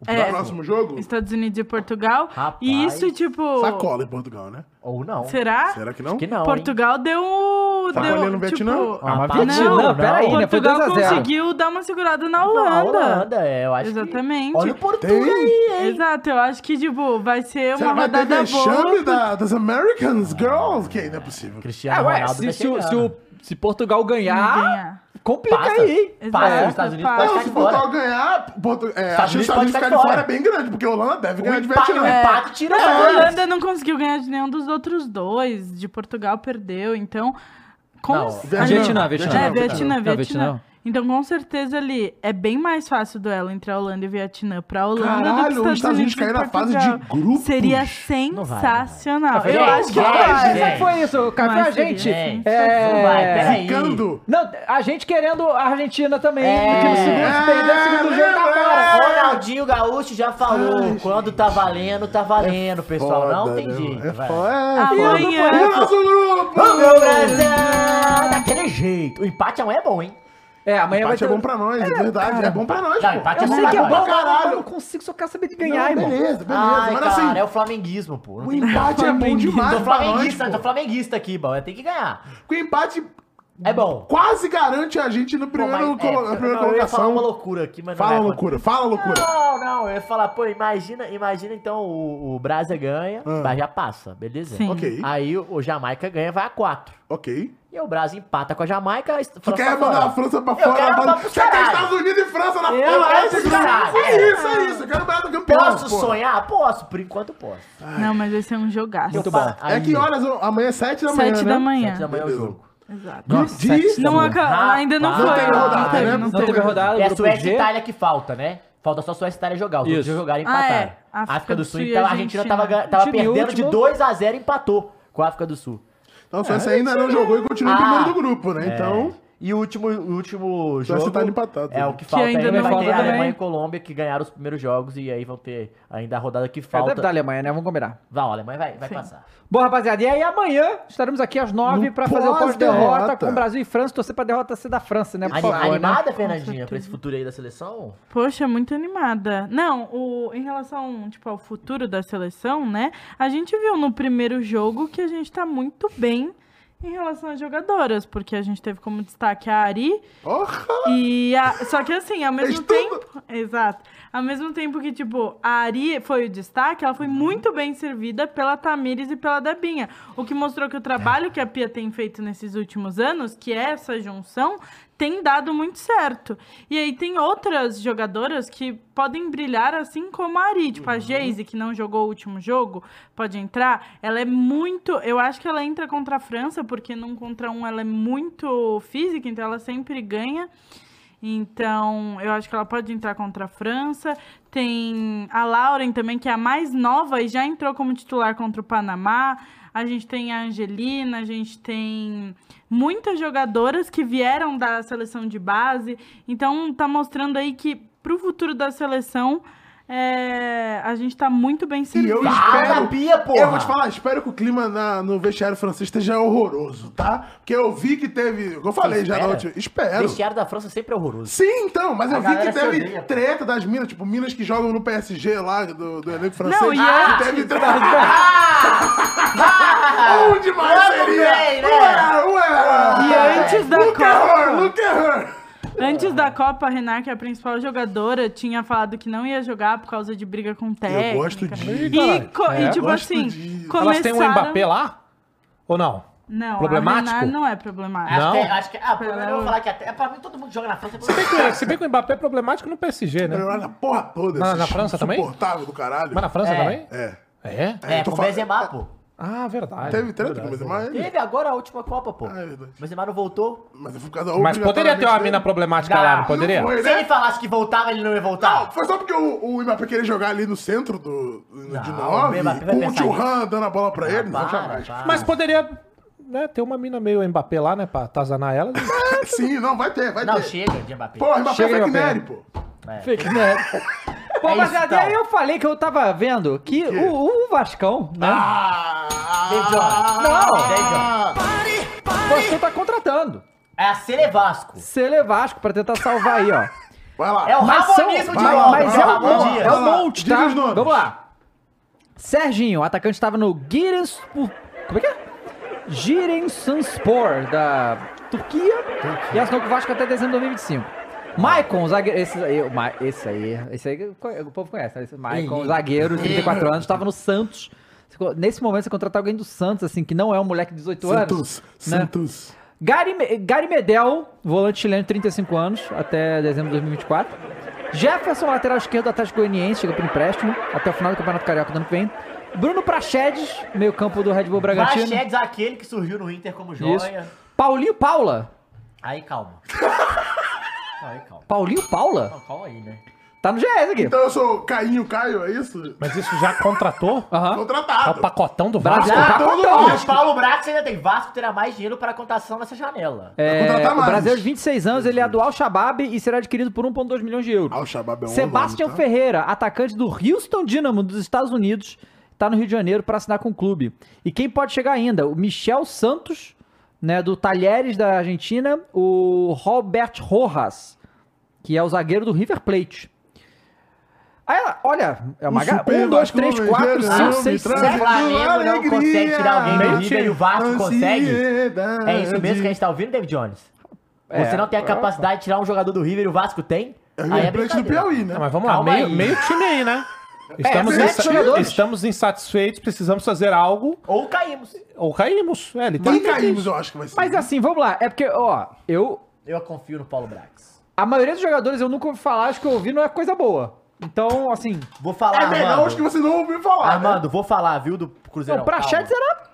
O É. próximo? Jogo? Estados Unidos e Portugal. Rapaz. E isso, tipo. Sacola em Portugal, né? Ou não? Será? Será que não? Que não, hein? Portugal deu. Sacolinha deu no tipo, Vietnã? Ah, mas Não, Vietnã, não. peraí, né? Foi Portugal 2x0. conseguiu dar uma segurada na Não, Holanda. a Holanda, é, eu acho Exatamente. que... Olha o Portugal aí, hein? Exato, eu acho que, tipo, vai ser Será uma que vai ter rodada vexame boa. da, das Americans Girls? Que aí não é possível. É, Cristiano ué, Ronaldo se, tá se, se, o- se Portugal ganhar, Ganhar. complica Passa. aí. Passa, Exato, os Estados Unidos passa. pode Não, ficar se de fora. Portugal ganhar, Portu... é, Estados a chance de Unidos Estados pode Unidos ficar ficar de de fora fora. é bem grande, porque a Holanda deve O ganhar de Vietnã. empate tira Não, a a Holanda. Não conseguiu ganhar de nenhum dos outros dois. De Portugal perdeu, então. Com Não, Vietnã, É, Vietnã. Vietnã, Não, Vietnã. Vietnã. Então, com certeza ali é bem mais fácil o duelo entre a Holanda e Vietnã pra Holanda do Caralho, que os Estados, Estados Unidos Unidos caíram e na fase de grupos. Seria Não vai, sensacional. vai. Eu Gente, acho que gente, vai. gente. É foi isso? Foi a gente. Gente, é, não vai, peraí. Ficando. Não, a gente querendo a Argentina também. É. Porque no segundo, se perder o segundo jogo, tá fora. Ronaldinho Gaúcho já falou, quando tá valendo, tá valendo, pessoal. não Foda, tem né? jeito. É vai. foda. É, Amanhã. E o nosso grupo? Meu Brasil! Daquele jeito. O empate amanhã é bom, hein? É, amanhã vai Empate ter... é bom pra nós, é verdade. É bom pra nós, Não, pô. empate é Eu bom sei pra que é bom, pra caralho. eu não consigo, só quero saber de ganhar, Não, irmão. beleza, beleza. Ai, mas cara, assim, é o flamenguismo, pô. O empate é bom demais Tô pra nós, flamenguista, tô flamenguista aqui, bom. Tem que ganhar. O empate É bom. quase garante a gente no Pô, primeiro mas, colo- é, na primeira não, eu ia falar uma colocação. loucura aqui, mas não Fala vai loucura, fala loucura. Não, não, eu ia falar, pô, imagina, imagina então o, o Brasil ganha, Ah. mas já passa, beleza? Sim. Ok, Aí o, o Jamaica ganha, vai a 4. ok. E o Brasil empata com a Jamaica, a Tu França quer tá mandar a França pra Eu fora? quero mandar Você quer caralho. Estados Unidos e França na Eu quero É isso, caralho. é isso, é isso. Eu quero ganhar do campeão. Posso pô. sonhar? Posso, por enquanto posso. Não, mas vai ser um jogaço. Muito bom. É que horas? Amanhã é 7 da manhã, Sete né? da manhã. Sete da manhã é o Beleza. jogo. Exato. Grupo D? Não, ainda não foi. Não teve rodada, teve, né? não Não teve. rodada, É a Suécia e. Itália que falta, né? Falta só a Suécia e Itália jogar. Os outros jogaram e Ah, empataram. é. A África do Sul, e então a Argentina tava, tava perdendo de último. 2x0 e empatou com a África do Sul. Então, a Suécia ainda não jogou e continua em Ah. primeiro do grupo, né? É. Então, E o último, o último Suécia jogo tá empatado. é o que falta ainda ainda, não vai ter falta a Alemanha também. e Colômbia que ganharam os primeiros jogos e aí vão ter ainda a rodada que É, falta. deve dar Alemanha, né? Vamos combinar. Vai, a Alemanha vai, vai Sim. passar. Bom, rapaziada, e aí amanhã estaremos aqui às nove No pra fazer o pós-derrota com Brasil e França. Torcer pra derrota ser da França, né? Por Ani- favor, né? animada, Fernandinha, pra esse futuro aí da seleção? Poxa, muito animada. Não, o, em relação tipo, ao futuro da seleção, né? A gente viu no primeiro jogo que a gente tá muito bem em relação às jogadoras, porque a gente teve como destaque a Ari. Porra! e a, só que assim, ao mesmo Fez tudo. tempo, exato, ao mesmo tempo que tipo a Ari foi o destaque, ela foi muito bem servida pela Tamires e pela Debinha, o que mostrou que o trabalho que a Pia tem feito nesses últimos anos, que é essa junção, tem dado muito certo. E aí tem outras jogadoras que podem brilhar assim como a Ari, tipo a Geise, que não jogou o último jogo, pode entrar. Ela é muito, eu acho que ela entra contra a França, porque num contra um ela é muito física, então ela sempre ganha. Então, eu acho que ela pode entrar contra a França. Tem a Lauren também, que é a mais nova e já entrou como titular contra o Panamá. A gente tem a Angelina, a gente tem muitas jogadoras que vieram da seleção de base. Então, tá mostrando aí que pro futuro da seleção, é, a gente tá muito bem E servido. eu Fala, espero. Pia, porra! Eu vou te falar, espero que o clima na- no vestiário francês esteja horroroso, tá? Porque eu vi que teve. Eu falei já na espera? última. Espero. Vestiário da França sempre é horroroso. Sim, então, mas A eu vi que teve odeia, treta das minas, tipo, minas que jogam no PSG lá, do, do elenco francês. Não, e que antes- teve treta. Ah! Bom demais Mano seria! bem, né? Ué, ué! E antes da Look at her, Copa- look at her! Antes da Copa, a Renan, que é a principal jogadora, tinha falado que não ia jogar por causa de briga com técnica. gosto de- E, Caralho. co- e, É, tipo gosto assim, de- Elas têm um começaram- Mbappé lá? Ou não? Não, Problemático? a Renan não é problemático. Acho Não? que, é- acho que, ah, pô, eu Pera, vou falar que até, pra mim todo mundo joga na França. Se bem que, se bem que o Mbappé é problemático no PSG, né? Melhorar na porra toda. Na- na França também? Insuportável do caralho. Mas na França É. também? É. É? É, tô com o falando- Benzema, pô. Ah, verdade. Teve treta com o Benzema? ele? Teve agora a última Copa, pô. Ah, é verdade. Mas Neymar não voltou. Mas por causa Mas poderia ter uma mina problemática lá, não poderia? foi, Se né? ele falasse que voltava, ele não ia voltar? Não, foi só porque o, o Mbappé queria jogar ali no centro do, de o 9, Mbappé vai com o pensar dando a bola pra ele, não para, jamais. para. Mas poderia né, ter uma mina meio Mbappé lá, né? Pra atazanar ela. É, sim, não, vai ter, vai Não, ter. chega de Mbappé. Pô, Mbappé é Chega, fake Mbappé. Nery, pô. É. Fake news. Pô, É mas isso, até então. aí eu falei que eu tava vendo que o, o Vascão, né? Ah, David Jones. Não. David Jones. o Vascão tá contratando. É a Cele Vasco. Sele Vasco pra tentar salvar aí, ó. Vai lá. É o Mas, são, Ramonismo de volta. mas é, um, Dias. é lá, monte, tá? os nomes. Vamos lá. Serginho, o atacante estava no Giresun... Como é que é? Giresunspor, da Turquia. E assinou com o Vasco até dezembro de 2025. Maicon, zagueiro... Esse aí, o Ma- esse aí, esse aí o povo conhece, né? Esse Maicon, zagueiro, 34 anos, estava no Santos. Nesse momento, você contratar alguém do Santos, assim, que não é um moleque de 18 anos. Santos, né? Santos. Gary, Me- Gary Medel, volante chileno, 35 anos, até dezembro de 2024. Jefferson, lateral esquerdo do Atlético Goianiense, chega por empréstimo, até o final do Campeonato Carioca do ano que vem. Bruno Prachedes, meio campo do Red Bull Bragantino. Prachedes, aquele que surgiu no Inter como Isso. joia. Paulinho Paula. Aí, calma. Aí, calma. Paulinho Paula? Não, calma aí, né? Tá no GS aqui. Então eu sou Cainho Caio, é isso? Mas isso já contratou? Aham. É o Contratado. pacotão do Brasil, Vasco? tá todo contando. mundo. E o Paulo Brax ainda tem. Vasco terá mais dinheiro para a contação nessa janela. É, contratar o mais. brasileiro de 26 anos, ele é do Al-Shabaab e será adquirido por 1,2 milhões de euros. Ah, o Shabab é um Sebastian nome, tá? Ferreira, atacante do Houston Dynamo dos Estados Unidos, tá no Rio de Janeiro para assinar com o clube. E quem pode chegar ainda? O Michel Santos, né, do Talheres da Argentina, o Robert Rojas, que é o zagueiro do River Plate. Aí, olha, é uma O ga- Super 1, 2, Vasco 3, 4, Verão 5, me 6, traz 7. Se o Flamengo não alegria, consegue tirar alguém do meio River e o Vasco consegue, é isso mesmo que a gente tá ouvindo, David Jones? É. Você não tem a capacidade de tirar um jogador do River e o Vasco tem? É o Aí é River Plate do. Piauí, né? Não, mas vamos lá, Calma meio, aí. meio time aí, né? Estamos, sete insa- jogadores. estamos insatisfeitos, precisamos fazer algo Ou caímos. ou caímos. É, literalmente caímos, isso. eu acho que vai ser. Mas assim, vamos lá. É porque, ó, eu. Eu confio no Paulo Brax. A maioria dos jogadores eu nunca ouvi falar, acho que eu ouvi não é coisa boa. Então, assim. Vou falar, é melhor Armando. os que você não ouviu falar. né? Armando, vou falar, viu, do Cruzeiro. Não, Prachedes era.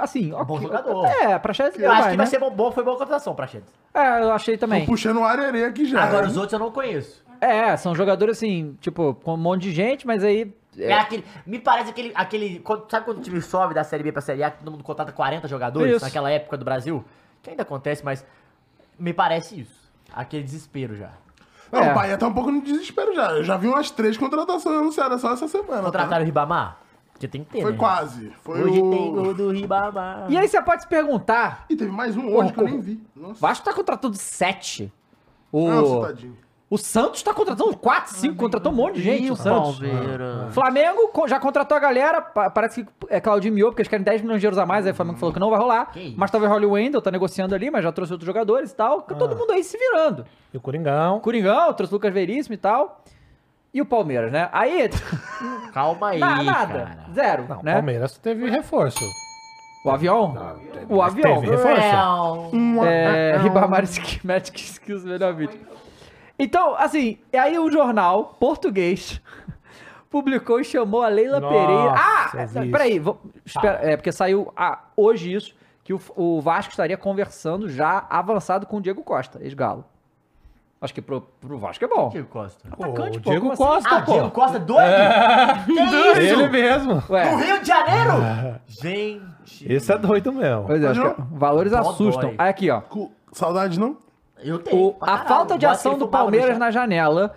Assim, ó, bom que- jogador. É, Prachedes Eu acho que né? vai ser bom, bom foi boa contratação, Prachedes. É, eu achei Tô também. puxando o arerê aqui já. Agora hein? os outros eu não conheço. É, são jogadores assim, tipo, com um monte de gente, mas aí. É, aquele. Me parece aquele. aquele sabe quando o time sobe da Série B pra Série A, que todo mundo contrata 40 jogadores Isso. naquela época do Brasil? Que ainda acontece, mas me parece isso. Aquele desespero já. Não, É. o Bahia tá um pouco no desespero já. Eu já vi umas três contratações anunciadas só essa semana. Contrataram o Ribamar? Porque tem que ter. Foi né? quase. Foi Hoje o... tem gol do Ribamar. E aí você pode se perguntar. E teve mais um hoje que eu nem vi. Nossa. Vasco tá contratando sete. O, Nossa, tadinho. o Santos tá contratando quatro, cinco, contratou um monte de gente. E o o Santos. Palmeiras? Flamengo co- já contratou a galera, pa- parece que é Claudinho miou, porque eles querem 10 milhões de euros a mais, aí o Flamengo falou que não vai rolar. Mas talvez Holly Wendell tá negociando ali, mas já trouxe outros jogadores e tal. Todo mundo aí se virando. E o Coringão. Coringão, trouxe Lucas Veríssimo e tal. E o Palmeiras, né? Aí, Calma aí, na- nada, cara. zero, Não, né? Palmeiras teve reforço. O avião? o avião. Teve reforço. É, Ribamar Schematic Skills, melhor vídeo. Então, assim, aí o jornal português publicou e chamou a Leila Nossa, Pereira. Ah, vi peraí, vou, espera, é porque saiu ah, hoje isso, que o, o Vasco estaria conversando já avançado com o Diego Costa, ex-galo. Acho que pro, pro Vasco é bom. Diego Costa. Atacante, o pô, Diego assim? Costa, Ah, pô. Diego Costa doido? Que isso? Ele mesmo. Ué, No Rio de Janeiro? Gente. Esse é doido mesmo. pois é, acho que valores Dó assustam. dói. Aí aqui, ó. Com Saudade, não? Eu tenho. O- a caralho. falta de ação do Palmeiras na janela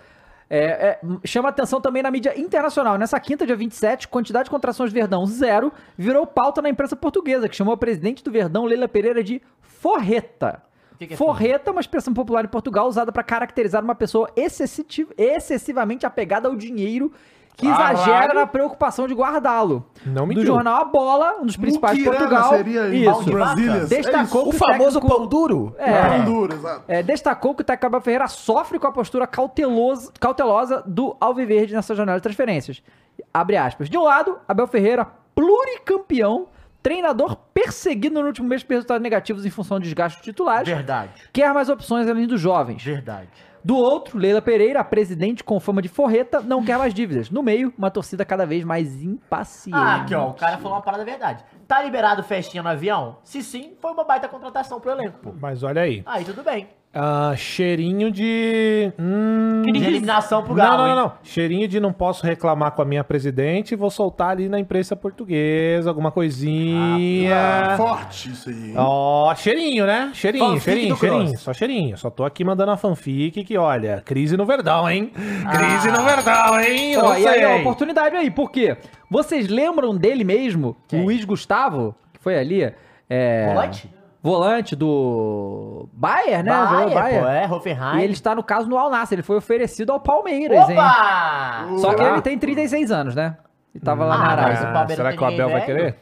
é, é, chama atenção também na mídia internacional. Nessa quinta, dia 27, quantidade de contrações do Verdão zero, virou pauta na imprensa portuguesa, que chamou a presidente do Verdão, Leila Pereira, de forreta. O que que é forreta é uma expressão popular em Portugal usada para caracterizar uma pessoa excessi- excessivamente apegada ao dinheiro que Caralho. exagera na preocupação de guardá-lo. Não Do mentiu. jornal A Bola, um dos principais de Muquirana Portugal. seria Isso. Brasília. Destacou O que famoso técnico- pão duro? É, Honduras, exato. é, destacou que o Técnico Abel Ferreira sofre com a postura cautelosa, cautelosa do Alviverde nessa janela de transferências. Abre aspas. De um lado, Abel Ferreira, pluricampeão, Treinador perseguido no último mês por resultados negativos em função de desgaste de titulares. Verdade. Quer mais opções além dos jovens. Verdade. Do outro, Leila Pereira, a presidente com fama de forreta, não quer mais dívidas. No meio, uma torcida cada vez mais impaciente. Ah, aqui, ó. O cara falou uma parada verdade. Tá liberado festinha no avião? Se sim, foi uma baita contratação pro elenco, pô. Mas olha aí. Aí tudo bem. Ah, cheirinho de. Hum... Pro Não, Galo, não, não, hein? não. Cheirinho de não posso reclamar com a minha presidente e vou soltar ali na imprensa portuguesa alguma coisinha. Ah, forte isso aí. Ó, cheirinho, né? Cheirinho, Fanfic cheirinho, cheirinho. Cross. Só cheirinho. Só tô aqui mandando a fanfic que, olha, crise no Verdão, hein? Crise no Verdão, hein? Ó, Não e aí, ó, oportunidade aí, por quê? Vocês lembram dele mesmo? Luiz Gustavo, que foi ali. É... Volante? Volante do Bayern, né? Bayern, Bayern. pô, é, Hoffenheim. E ele está no caso no Al Nassr, ele foi oferecido ao Palmeiras, hein? Opa! Só que ele tem 36 anos, né? E tava lá na Ah, Arábia. o Palmeiras Será não que o Abel vai velho? querer?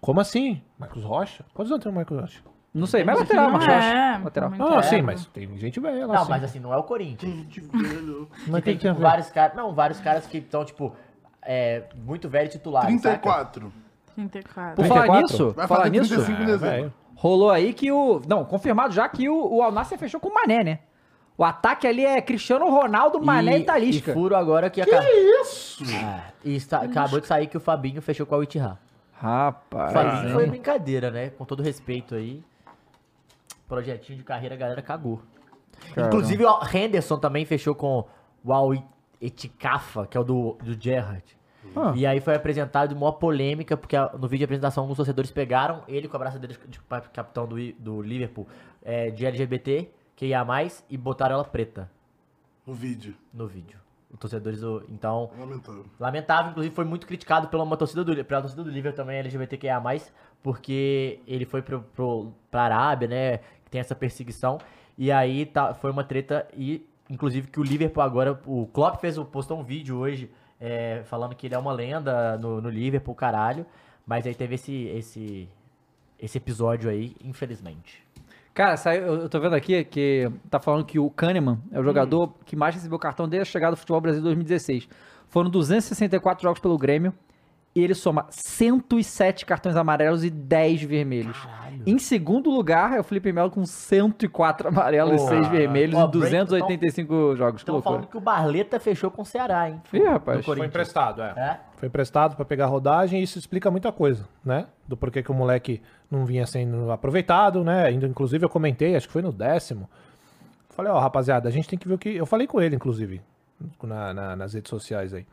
Como assim? Marcos Rocha? Quantos anos tem o Marcos Rocha? Não sei, mas lateral, aqui, Marcos é, Rocha. Lateral. muito Não, é, sim, mas tem gente velha lá. Não, sim. mas assim, não é o Corinthians. Que tem, que tem a tipo, ver? vários caras. Não, vários caras que estão, tipo, é, muito velho titulares. 34. 34. Por falar 34? nisso, Vai falar nisso, 35 Ah, rolou aí que o. Não, confirmado já que o, o Al Nassr fechou com o Mané, né? O ataque ali é Cristiano Ronaldo, Mané e, Talisca. E furo agora que, Que acaba- isso? É, e está- acabou de sair que o Fabinho fechou com a Itihá. Rapaz. Fabinho foi brincadeira, né? Com todo respeito aí. Projetinho de carreira, a galera cagou. Caramba. Inclusive o Henderson também fechou com o Al Etikafa, que é o do, do Gerrard. Ah. E aí foi apresentado uma polêmica, porque no vídeo de apresentação alguns torcedores pegaram ele com a braçadeira de, de capitão do, do Liverpool é, de LGBT, que ia mais, e botaram ela preta No vídeo. no vídeo. Os torcedores, o- então, Lamentável. Lamentável, inclusive foi muito criticado pela uma torcida do pela torcida do Liverpool também LGBTQIA+, porque ele foi pro, pro, pra Arábia, né, que tem essa perseguição, e aí tá, foi uma treta e inclusive que o Liverpool agora, o Klopp fez, postou um vídeo hoje é, falando que ele é uma lenda no, no Liverpool, caralho, mas aí teve esse, esse, esse episódio aí, infelizmente. Cara, saiu, eu tô vendo aqui que tá falando que o Kahneman é o jogador que mais recebeu cartão desde a chegada do futebol brasileiro em 2016. Foram 264 jogos pelo Grêmio e ele soma 107 cartões amarelos e 10 vermelhos. Em segundo lugar é o Felipe Melo com 104 amarelos e Pô, 6 vermelhos em 285 jogos. Que Estão falando que o Barleta fechou com o Ceará, hein? Ih, rapaz. Foi emprestado, é. É? Foi emprestado pra pegar rodagem e isso explica muita coisa, né? Do porquê que o moleque não vinha sendo aproveitado, né? Inclusive, eu comentei, acho que foi no décimo. Falei, ó, rapaziada, a gente tem que ver o que. Eu falei com ele, inclusive, na- na- nas redes sociais aí.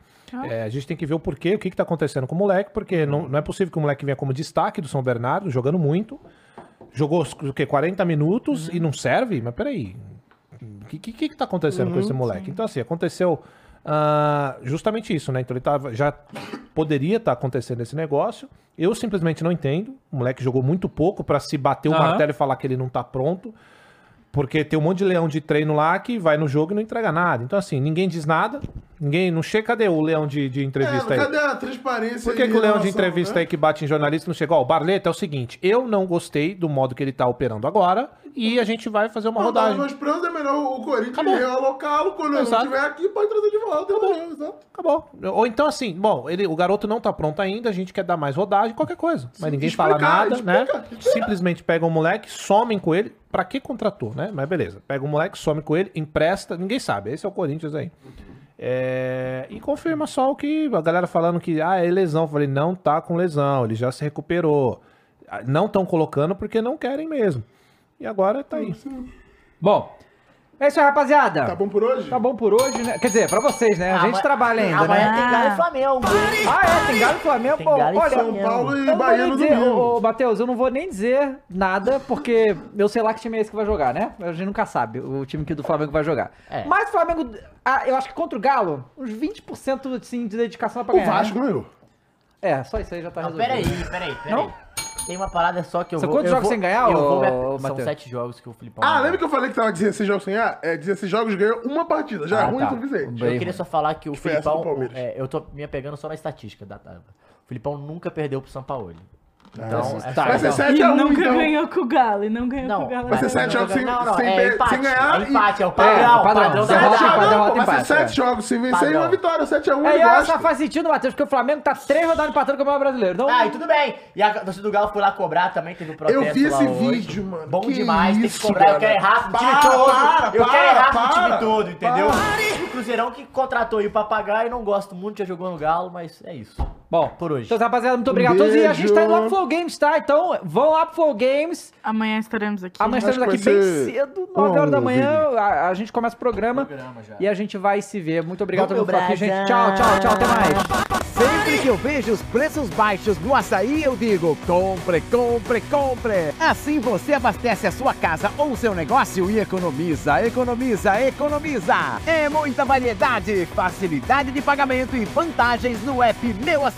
É, a gente tem que ver o porquê, o que, que tá acontecendo com o moleque, porque não, não é possível que o moleque venha como destaque do São Bernardo, jogando muito. Jogou o quê? 40 minutos e não serve? Mas peraí. O que, que, que tá acontecendo com esse moleque? Então, assim, aconteceu ah, justamente isso, né? Então ele tava, já poderia estar acontecendo esse negócio. Eu simplesmente não entendo. O moleque jogou muito pouco pra se bater o Aham. martelo e falar que ele não tá pronto. Porque tem um monte de leão de treino lá que vai no jogo e não entrega nada. Então, assim, ninguém diz nada. Ninguém. Não chega. Cadê o leão de, de entrevista É, aí? cadê a transparência Por que, que o leão de entrevista né? aí que bate em jornalista não chegou? Ó, o Barleta é o seguinte: eu não gostei do modo que ele tá operando agora e a gente vai fazer uma Não, rodagem. Nós planos é melhor o Corinthians realocá-lo quando ele estiver aqui, pode trazer de volta. Acabou. Exato. Acabou. Ou então, assim, bom, ele, o garoto não tá pronto ainda, a gente quer dar mais rodagem, qualquer coisa. Mas ninguém fala explicar, nada, né? explica, explica. Simplesmente pega o moleque, somem com ele. Pra que contratou, né? Mas beleza. Pega o moleque, some com ele, empresta, ninguém sabe. Esse é o Corinthians aí. É, E confirma só o que a galera falando que ah, é lesão. Eu falei, não tá com lesão, ele já se recuperou. Ah, Não estão colocando porque não querem mesmo. E agora tá aí. Bom, é isso aí, rapaziada. Tá bom por hoje? Tá bom por hoje, né? Quer dizer, pra vocês, né? A gente trabalha ainda, Amanhã né? tem Galo e Flamengo. Ah, é? Tem Galo e Flamengo? Tem Pô, Galo e olha, Flamengo. São Paulo Eu e não vou Bahia nem no dizer, domingo. ô, ô, Matheus, eu não vou nem dizer nada, porque eu sei lá que time é esse que vai jogar, né? A gente nunca sabe o time que do Flamengo vai jogar. É. Mas o Flamengo, ah, eu acho que contra o Galo, uns 20% assim, de dedicação é pra O ganhar. Vasco né? ganhou. É, só isso aí já tá Não, resolvido. peraí, peraí, peraí. Não? Tem uma parada só que eu São vou... quantos eu jogos vou- sem ganhar, eu vou ô, me- São sete jogos que o Filipão... Ah, lembra que eu falei que tava 16 jogos sem A? É, 16 jogos ganhou uma partida. Já é Ah, ruim tá. o suficiente. Eu queria só falar que o Que Filipão... É, eu tô me apegando só na estatística da. O Filipão nunca perdeu pro São Paulo. Então, é tá, só- Vai ser então. 7 E a 1 nunca então. ganhou com o Galo. E não ganhou Não, com o Galo. Vai ser até sete agora. jogos sem, Não, não, sem, é empate, sem ganhar. é empate, é o É, padrão, padrão, padrão da derrota, rodada. empate, derrota, Vai ser empate, 7 é. jogos sem vencer e Padrão. uma vitória. 7x1 É, e eu olha gosto. só faz sentido, Matheus, porque o Flamengo tá três rodadas empatando com o Brasileiro. Então, Ah, e tudo bem. E a torcida do Galo foi lá cobrar também, teve um protesto Eu vi esse hoje. vídeo, mano. Bom Que demais, tem que cobrar. Eu cara. quero errar do time Para, todo. para, eu quero errar para. time todo, entendeu? O Cruzeirão que contratou aí o papagaio, não gosto muito, já jogou no Galo, mas é isso. Bom, Por hoje. Então, rapaziada, muito obrigado a todos. E a gente tá indo lá pro Flow Games, tá? Então, vão lá pro Flow Games. Amanhã estaremos aqui. Amanhã Acho estaremos aqui bem ser cedo, 9 horas da manhã. A, a gente começa o programa. Programa. E a gente vai se ver. Muito obrigado a todo Vamos, mundo por aqui, gente. Tchau, tchau, tchau. Até mais. Sempre que eu vejo os preços baixos no açaí, eu digo: compre, compre, compre. Assim você abastece a sua casa ou seu negócio e economiza, economiza, economiza. É muita variedade, facilidade de pagamento e vantagens no app Meu Açaí.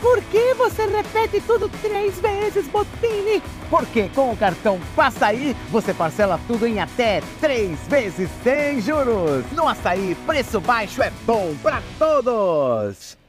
Por que você repete tudo três vezes, Botini? Porque com o cartão Passaí você parcela tudo em até três vezes sem juros. No Açaí, preço baixo é bom pra todos.